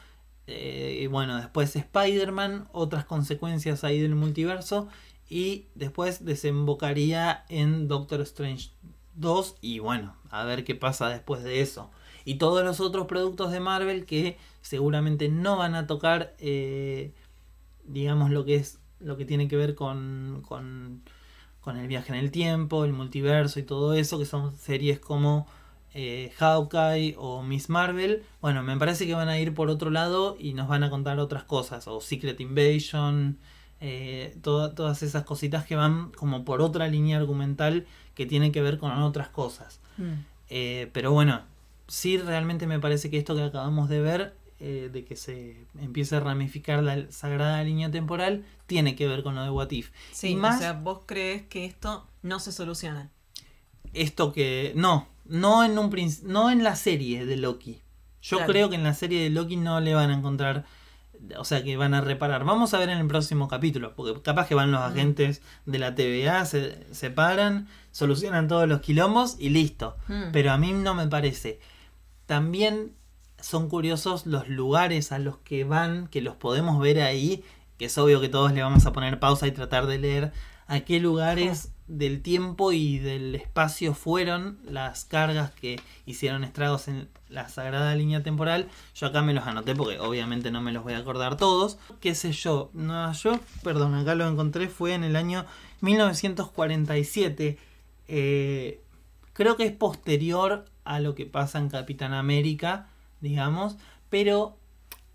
C: Eh, bueno, después Spider-Man, otras consecuencias ahí del multiverso. Y después desembocaría en Doctor Strange 2. Y bueno, a ver qué pasa después de eso. Y todos los otros productos de Marvel que seguramente no van a tocar, eh, digamos, lo que es lo que tiene que ver con, con, con el viaje en el tiempo, el multiverso y todo eso, que son series como eh, Hawkeye o Miss Marvel. Bueno, me parece que van a ir por otro lado y nos van a contar otras cosas, o Secret Invasion, eh, toda- todas esas cositas que van como por otra línea argumental que tiene que ver con otras cosas.
B: Mm.
C: Eh, pero bueno, sí realmente me parece que esto que acabamos de ver, eh, de que se empiece a ramificar la sagrada línea temporal, tiene que ver con lo de What If.
B: Sí,
C: Y más-
B: o sea, vos crees que esto no se soluciona.
C: Esto que... No, no en, un, no en la serie de Loki. Yo
B: Claro.
C: creo que en la serie de Loki no le van a encontrar... O sea, que van a reparar. Vamos a ver en el próximo capítulo, porque capaz que van los agentes de la TVA, se separan, solucionan todos los quilombos y listo. Pero a mí no me parece. También son curiosos los lugares a los que van, que los podemos ver ahí, que es obvio que todos le vamos a poner pausa y tratar de leer a qué lugares del tiempo y del espacio fueron las cargas que hicieron estragos en la sagrada línea temporal. Yo acá me los anoté porque obviamente no me los voy a acordar todos. Qué sé yo, Nueva York, perdón, acá lo encontré, fue en el año 1947. Eh, creo que es posterior a lo que pasa en Capitán América, digamos, pero,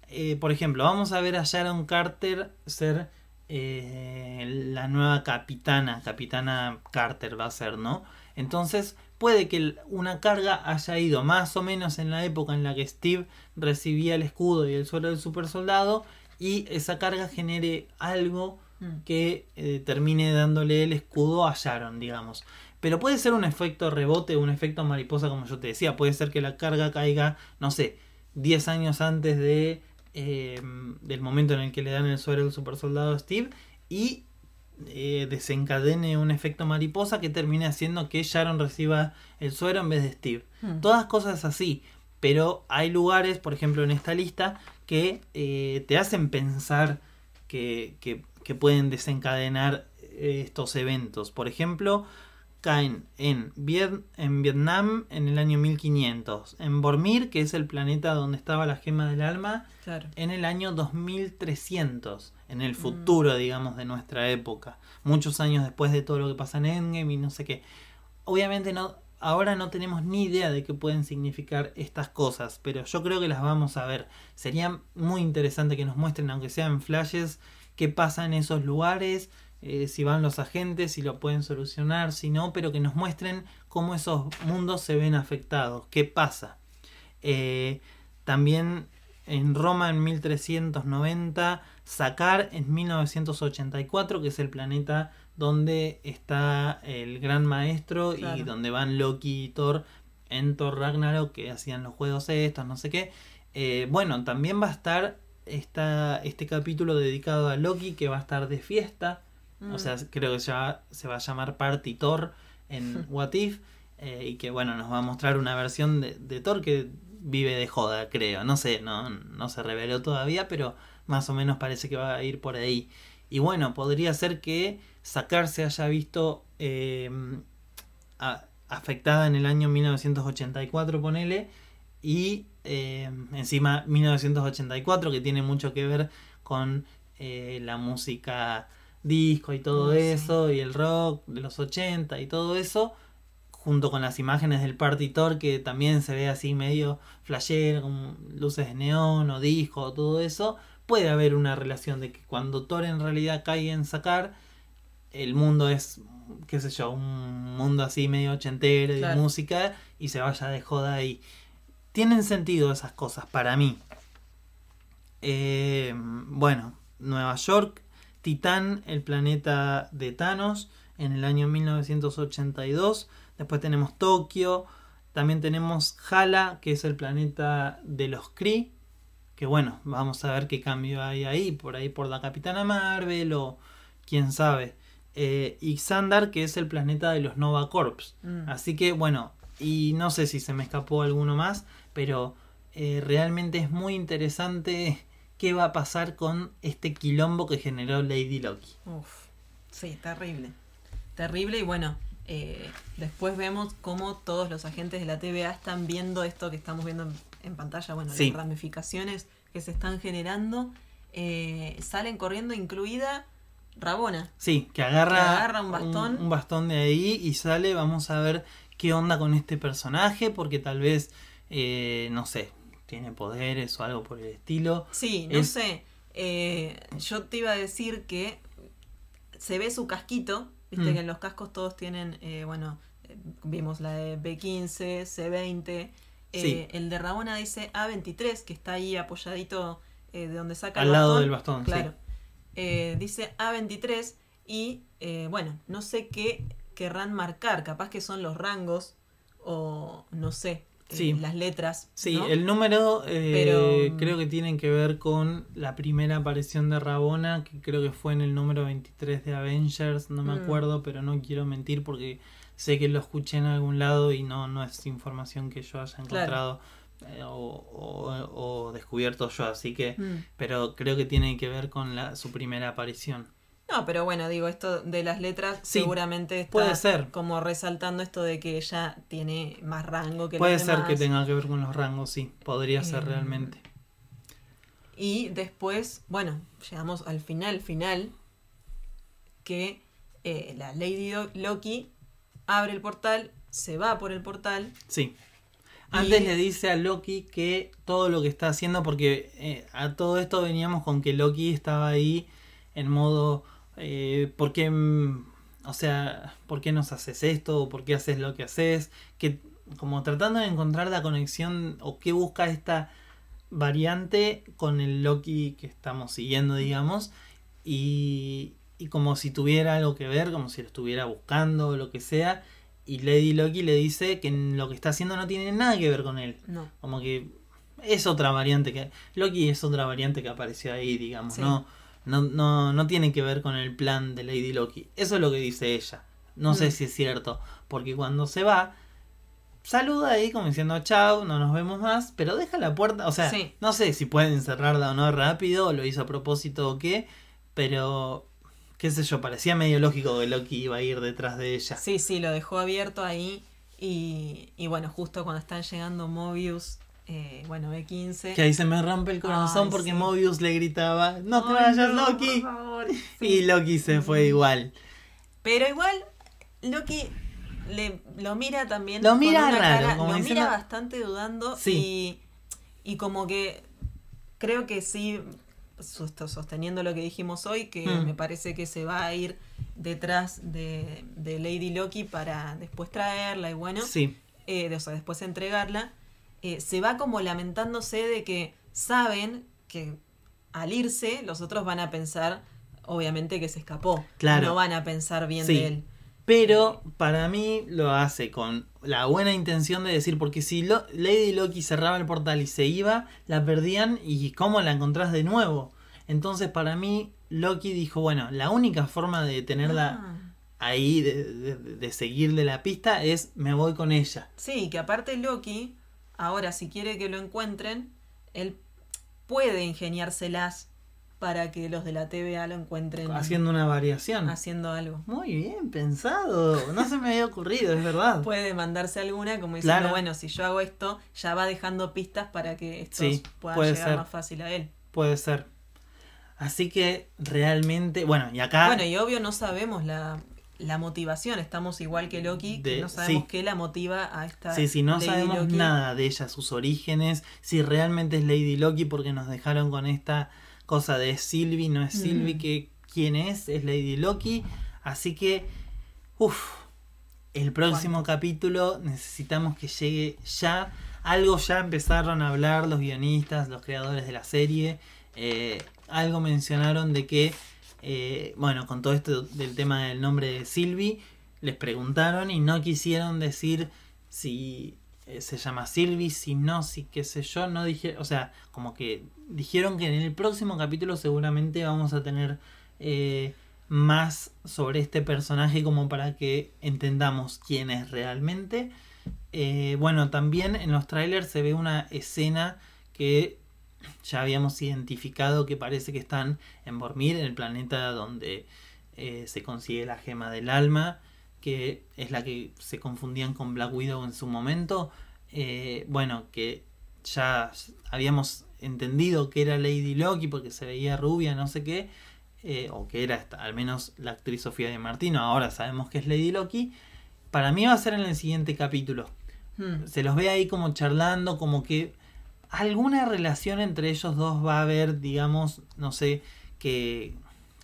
C: eh, por ejemplo, vamos a ver a Sharon Carter ser eh, la nueva capitana, capitana Carter va a ser, ¿no? Entonces, puede que una carga haya ido más o menos en la época en la que Steve recibía el escudo y el suelo del super soldado y esa carga genere algo
B: Mm.
C: que eh, termine dándole el escudo a Sharon, digamos. Pero puede ser un efecto rebote, un efecto mariposa, como yo te decía. Puede ser que la carga caiga, no sé, 10 años antes de, eh, del momento en el que le dan el suero al super soldado Steve y eh, desencadene un efecto mariposa que termine haciendo que Sharon reciba el suero en vez de Steve.
B: Mm.
C: Todas cosas así. Pero hay lugares, por ejemplo, en esta lista, que eh, te hacen pensar que, que- que pueden desencadenar eh, estos eventos. Por ejemplo, caen en, Viet- en Vietnam en el año 1500. En Bormir, que es el planeta donde estaba la gema del alma,
B: Claro.
C: en el año 2300, en el futuro, digamos, de nuestra época. Muchos años después de todo lo que pasa en Endgame y no sé qué. Obviamente no, ahora no tenemos ni idea de qué pueden significar estas cosas, pero yo creo que las vamos a ver. Sería muy interesante que nos muestren, aunque sean flashes, qué pasa en esos lugares, eh, si van los agentes, si lo pueden solucionar, si no, pero que nos muestren cómo esos mundos se ven afectados, qué pasa. Eh, también en Roma en 1390, Sakar en 1984, que es el planeta donde está el gran maestro y donde van Loki y Thor en Thor Ragnarok, que hacían los juegos estos, no sé qué. Eh, bueno, también va a estar esta, este capítulo dedicado a Loki, que va a estar de fiesta. O
B: Mm.
C: sea, creo que ya se va a llamar Party Thor en What If. eh, y que bueno, nos va a mostrar una versión de, de Thor que vive de joda, creo. No sé, no, no se reveló todavía, pero más o menos parece que va a ir por ahí. Y bueno, podría ser que Sakar se haya visto eh, a- afectada en el año 1984, ponele. Y eh, encima 1984, que tiene mucho que ver con eh, la música disco y todo
B: sí.
C: eso, y el rock de los 80 y todo eso, junto con las imágenes del Party Tour que también se ve así medio flashero, con luces de neón o disco, todo eso, puede haber una relación de que cuando Thor en realidad cae en sacar, el mundo es, qué sé yo, un mundo así medio ochentero de música y se vaya de joda ahí. Tienen sentido esas cosas para mí. Eh, bueno, Nueva York, Titán, el planeta de Thanos, en el año 1982. Después tenemos Tokio. También tenemos Hala, que es el planeta de los Kree. Que bueno, vamos a ver qué cambio hay ahí. Por ahí por la Capitana Marvel o quién sabe. Eh, y Xandar, que es el planeta de los Nova Corps.
B: Mm.
C: Así que bueno, y no sé si se me escapó alguno más, pero eh, realmente es muy interesante qué va a pasar con este quilombo que generó Lady Loki.
B: Uf, sí, terrible. Terrible y bueno, eh, después vemos cómo todos los agentes de la TVA están viendo esto que estamos viendo en, en pantalla, bueno,
C: Sí.
B: las ramificaciones que se están generando, eh, salen corriendo, incluida Rabona.
C: Sí, que agarra,
B: Que agarra un bastón.
C: un bastón de ahí y sale. Vamos a ver qué onda con este personaje, porque tal vez, eh, no sé, tiene poderes o algo por el estilo.
B: Sí, no
C: Es-
B: sé, eh, yo te iba a decir que se ve su casquito, viste
C: Mm.
B: que en los cascos todos tienen, eh, bueno, eh, vimos la de B15, C20. eh,
C: Sí.
B: El de Rabona dice A23, que está ahí apoyadito de donde saca
C: Al
B: el
C: lado
B: bastón.
C: del bastón, sí.
B: Claro. Dice A23 y bueno, no sé qué querrán marcar. Capaz que son los rangos o no sé, eh,
C: Sí.
B: las letras.
C: Sí,
B: ¿no?
C: el número eh,
B: Pero-
C: creo que tienen que ver con la primera aparición de Rabona, que creo que fue en el número 23 de Avengers, no me
B: Mm.
C: acuerdo, pero no quiero mentir porque sé que lo escuché en algún lado y no, no es información que yo haya encontrado eh, o, o- o descubierto yo, así que,
B: Mm.
C: pero creo que tiene que ver con la, su primera aparición.
B: No, pero bueno, digo, esto de las letras
C: Sí,
B: seguramente está
C: puede ser.
B: como resaltando esto de que ella tiene más rango que
C: Puede
B: los
C: ser
B: demás.
C: que tenga que ver con los rangos, sí, podría ser
B: Eh,
C: realmente.
B: Y después, bueno, llegamos al final, final, que eh, la Lady Loki abre el portal, se va por el portal.
C: Sí. Antes
B: Y-
C: le dice a Loki que todo lo que está haciendo, porque eh, a todo esto veníamos con que Loki estaba ahí en modo, eh, ¿por qué, mm, o sea, por qué nos haces esto? ¿O ¿Por qué haces lo que haces? Que como tratando de encontrar la conexión o qué busca esta variante con el Loki que estamos siguiendo, digamos, y, y como si tuviera algo que ver, como si lo estuviera buscando o lo que sea, y Lady Loki le dice que lo que está haciendo no tiene nada que ver con él.
B: No.
C: Como que es otra variante que. Loki es otra variante que apareció ahí, digamos.
B: Sí.
C: No, no, no, no tiene que ver con el plan de Lady Loki. Eso es lo que dice ella. No sé
B: Mm.
C: si es cierto. Porque cuando se va, saluda ahí como diciendo chao, no nos vemos más. Pero deja la puerta. O sea,
B: Sí.
C: no sé si pueden cerrarla o no rápido, lo hizo a propósito o qué. Pero. Qué sé yo, parecía medio lógico que Loki iba a ir detrás de ella.
B: Sí, sí, lo dejó abierto ahí. Y, y bueno, justo cuando están llegando Mobius, eh, bueno, B15.
C: Que ahí se me rompe el corazón
B: Ay,
C: porque
B: sí.
C: Mobius le gritaba, no te
B: Ay,
C: vayas
B: no,
C: Loki.
B: por favor.
C: Y Loki se fue igual.
B: Pero igual, Loki le, lo mira también.
C: Lo mira raro,
B: cara-
C: como
B: lo
C: diciendo-
B: mira bastante dudando.
C: Sí.
B: Y, y como que creo que sí, sos- sosteniendo lo que dijimos hoy, que
C: Mm.
B: me parece que se va a ir detrás de, de Lady Loki para después traerla y bueno,
C: Sí,
B: eh, de- o sea, después entregarla. Eh, se va como lamentándose de que saben que al irse los otros van a pensar, obviamente, que se escapó.
C: Claro.
B: No van a pensar bien
C: Sí.
B: de él.
C: pero para mí lo hace con la buena intención de decir, porque si Lo- Lady Loki cerraba el portal y se iba, la perdían y ¿cómo la encontrás de nuevo? Entonces para mí Loki dijo, bueno, la única forma de tenerla
B: Ah.
C: ahí, de, de- de seguirle la pista, es me voy con ella.
B: Sí, que aparte Loki, ahora si quiere que lo encuentren, él puede ingeniárselas para que los de la TVA lo encuentren
C: Haciendo una variación.
B: haciendo algo.
C: Muy bien pensado. No se me había ocurrido, es verdad.
B: Puede mandarse alguna como diciendo,
C: Claro.
B: bueno, si yo hago esto, ya va dejando pistas para que
C: Sí,
B: puedan
C: puede
B: llegar
C: ser.
B: más fácil a él.
C: Puede ser. Así que realmente, bueno, y acá
B: Bueno, y obvio no sabemos la, la motivación, estamos igual que Loki, que no sabemos
C: sí.
B: qué la motiva a esta
C: sí, sí, no
B: Lady
C: sabemos
B: Loki.
C: nada de ella, sus orígenes, si realmente es Lady Loki porque nos dejaron con esta cosa de Sylvie, no es Sylvie,
B: Mm.
C: que quién es, es Lady Loki. Así que, uff, el próximo capítulo necesitamos que llegue ya. Algo ya empezaron a hablar los guionistas, los creadores de la serie. eh, algo mencionaron de que, eh, bueno, con todo esto del tema del nombre de Sylvie, les preguntaron y no quisieron decir si eh, se llama Sylvie, si no, si qué sé yo, no dije, o sea, como que dijeron que en el próximo capítulo seguramente vamos a tener eh, más sobre este personaje como para que entendamos quién es realmente. Bueno, también en los trailers se ve una escena que ya habíamos identificado que parece que están en Bormir, en el planeta donde eh, se consigue la gema del alma, que es la que se confundían con Black Widow en su momento. Eh, bueno, que ya habíamos entendido que era Lady Loki porque se veía rubia, no sé qué, eh, o que era esta- al menos la actriz Sofía de Martino, ahora sabemos que es Lady Loki. Para mí va a ser en el siguiente capítulo
B: Hmm.
C: se los ve ahí como charlando, como que alguna relación entre ellos dos va a haber, digamos, no sé, qué,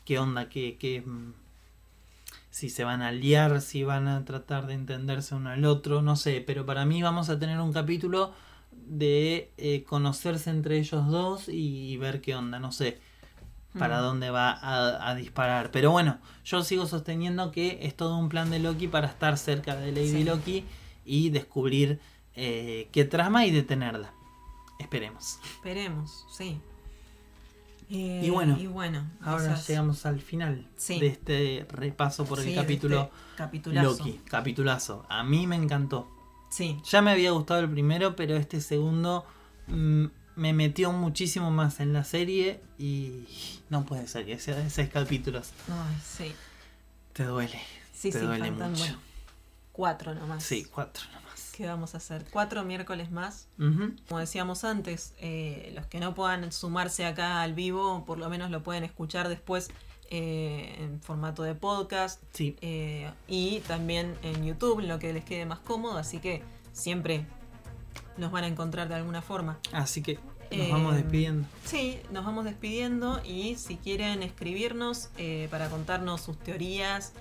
C: qué onda, qué, qué, mm, si se van a aliar, si van a tratar de entenderse uno al otro, no sé, pero para mí vamos a tener un capítulo de eh, conocerse entre ellos dos y ver qué onda, no sé para
B: Mm.
C: dónde va a, a disparar. Pero bueno, yo sigo sosteniendo que es todo un plan de Loki para estar cerca de Lady
B: Sí.
C: Loki y descubrir eh, qué trama y detenerla. Esperemos.
B: Esperemos, sí. Eh,
C: Y bueno,
B: y bueno
C: Ahora
B: esas-
C: llegamos al final
B: Sí.
C: de este repaso por
B: sí,
C: el
B: de
C: capítulo
B: este capitulazo.
C: Loki. Capitulazo. A mí me encantó.
B: Sí,
C: Ya me había gustado el primero, pero este segundo mm, me metió muchísimo más en la serie y no puede ser que sea de seis capítulos.
B: ay, sí.
C: Te duele.
B: Sí,
C: te
B: sí,
C: duele
B: faltan
C: mucho.
B: bueno, cuatro nomás.
C: Sí, cuatro nomás.
B: ¿Qué vamos a hacer? Cuatro miércoles más. Como decíamos antes, eh, los que no puedan sumarse acá al vivo, por lo menos lo pueden escuchar después eh, en formato de podcast
C: Sí,
B: eh, y también en YouTube, lo que les quede más cómodo. Así que siempre nos van a encontrar de alguna forma.
C: así que nos vamos despidiendo.
B: Sí, nos vamos despidiendo y si quieren escribirnos para contarnos sus teorías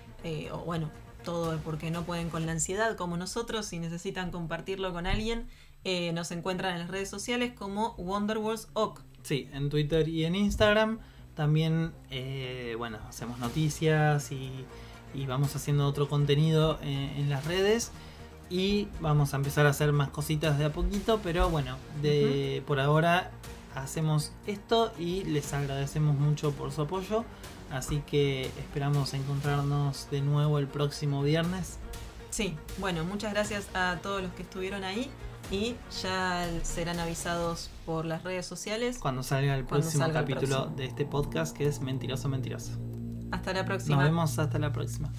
B: o bueno, todo el por qué no pueden con la ansiedad como nosotros, si necesitan compartirlo con alguien, eh, nos encuentran en las redes sociales como Wonderwalls Oc.
C: Sí, en Twitter y en Instagram. También, eh, bueno, hacemos noticias y, y vamos haciendo otro contenido en, en las redes. Y vamos a empezar a hacer más cositas de a poquito. Pero bueno, de, por ahora hacemos esto y les agradecemos mucho por su apoyo. Así que esperamos encontrarnos de nuevo el próximo viernes.
B: Sí, bueno, muchas gracias a todos los que estuvieron ahí y ya serán avisados por las redes sociales.
C: Cuando salga el
B: Cuando
C: próximo
B: salga el
C: capítulo
B: próximo.
C: de este podcast que es Mentiroso Mentiroso.
B: Hasta la
C: Nos
B: próxima.
C: vemos hasta la próxima.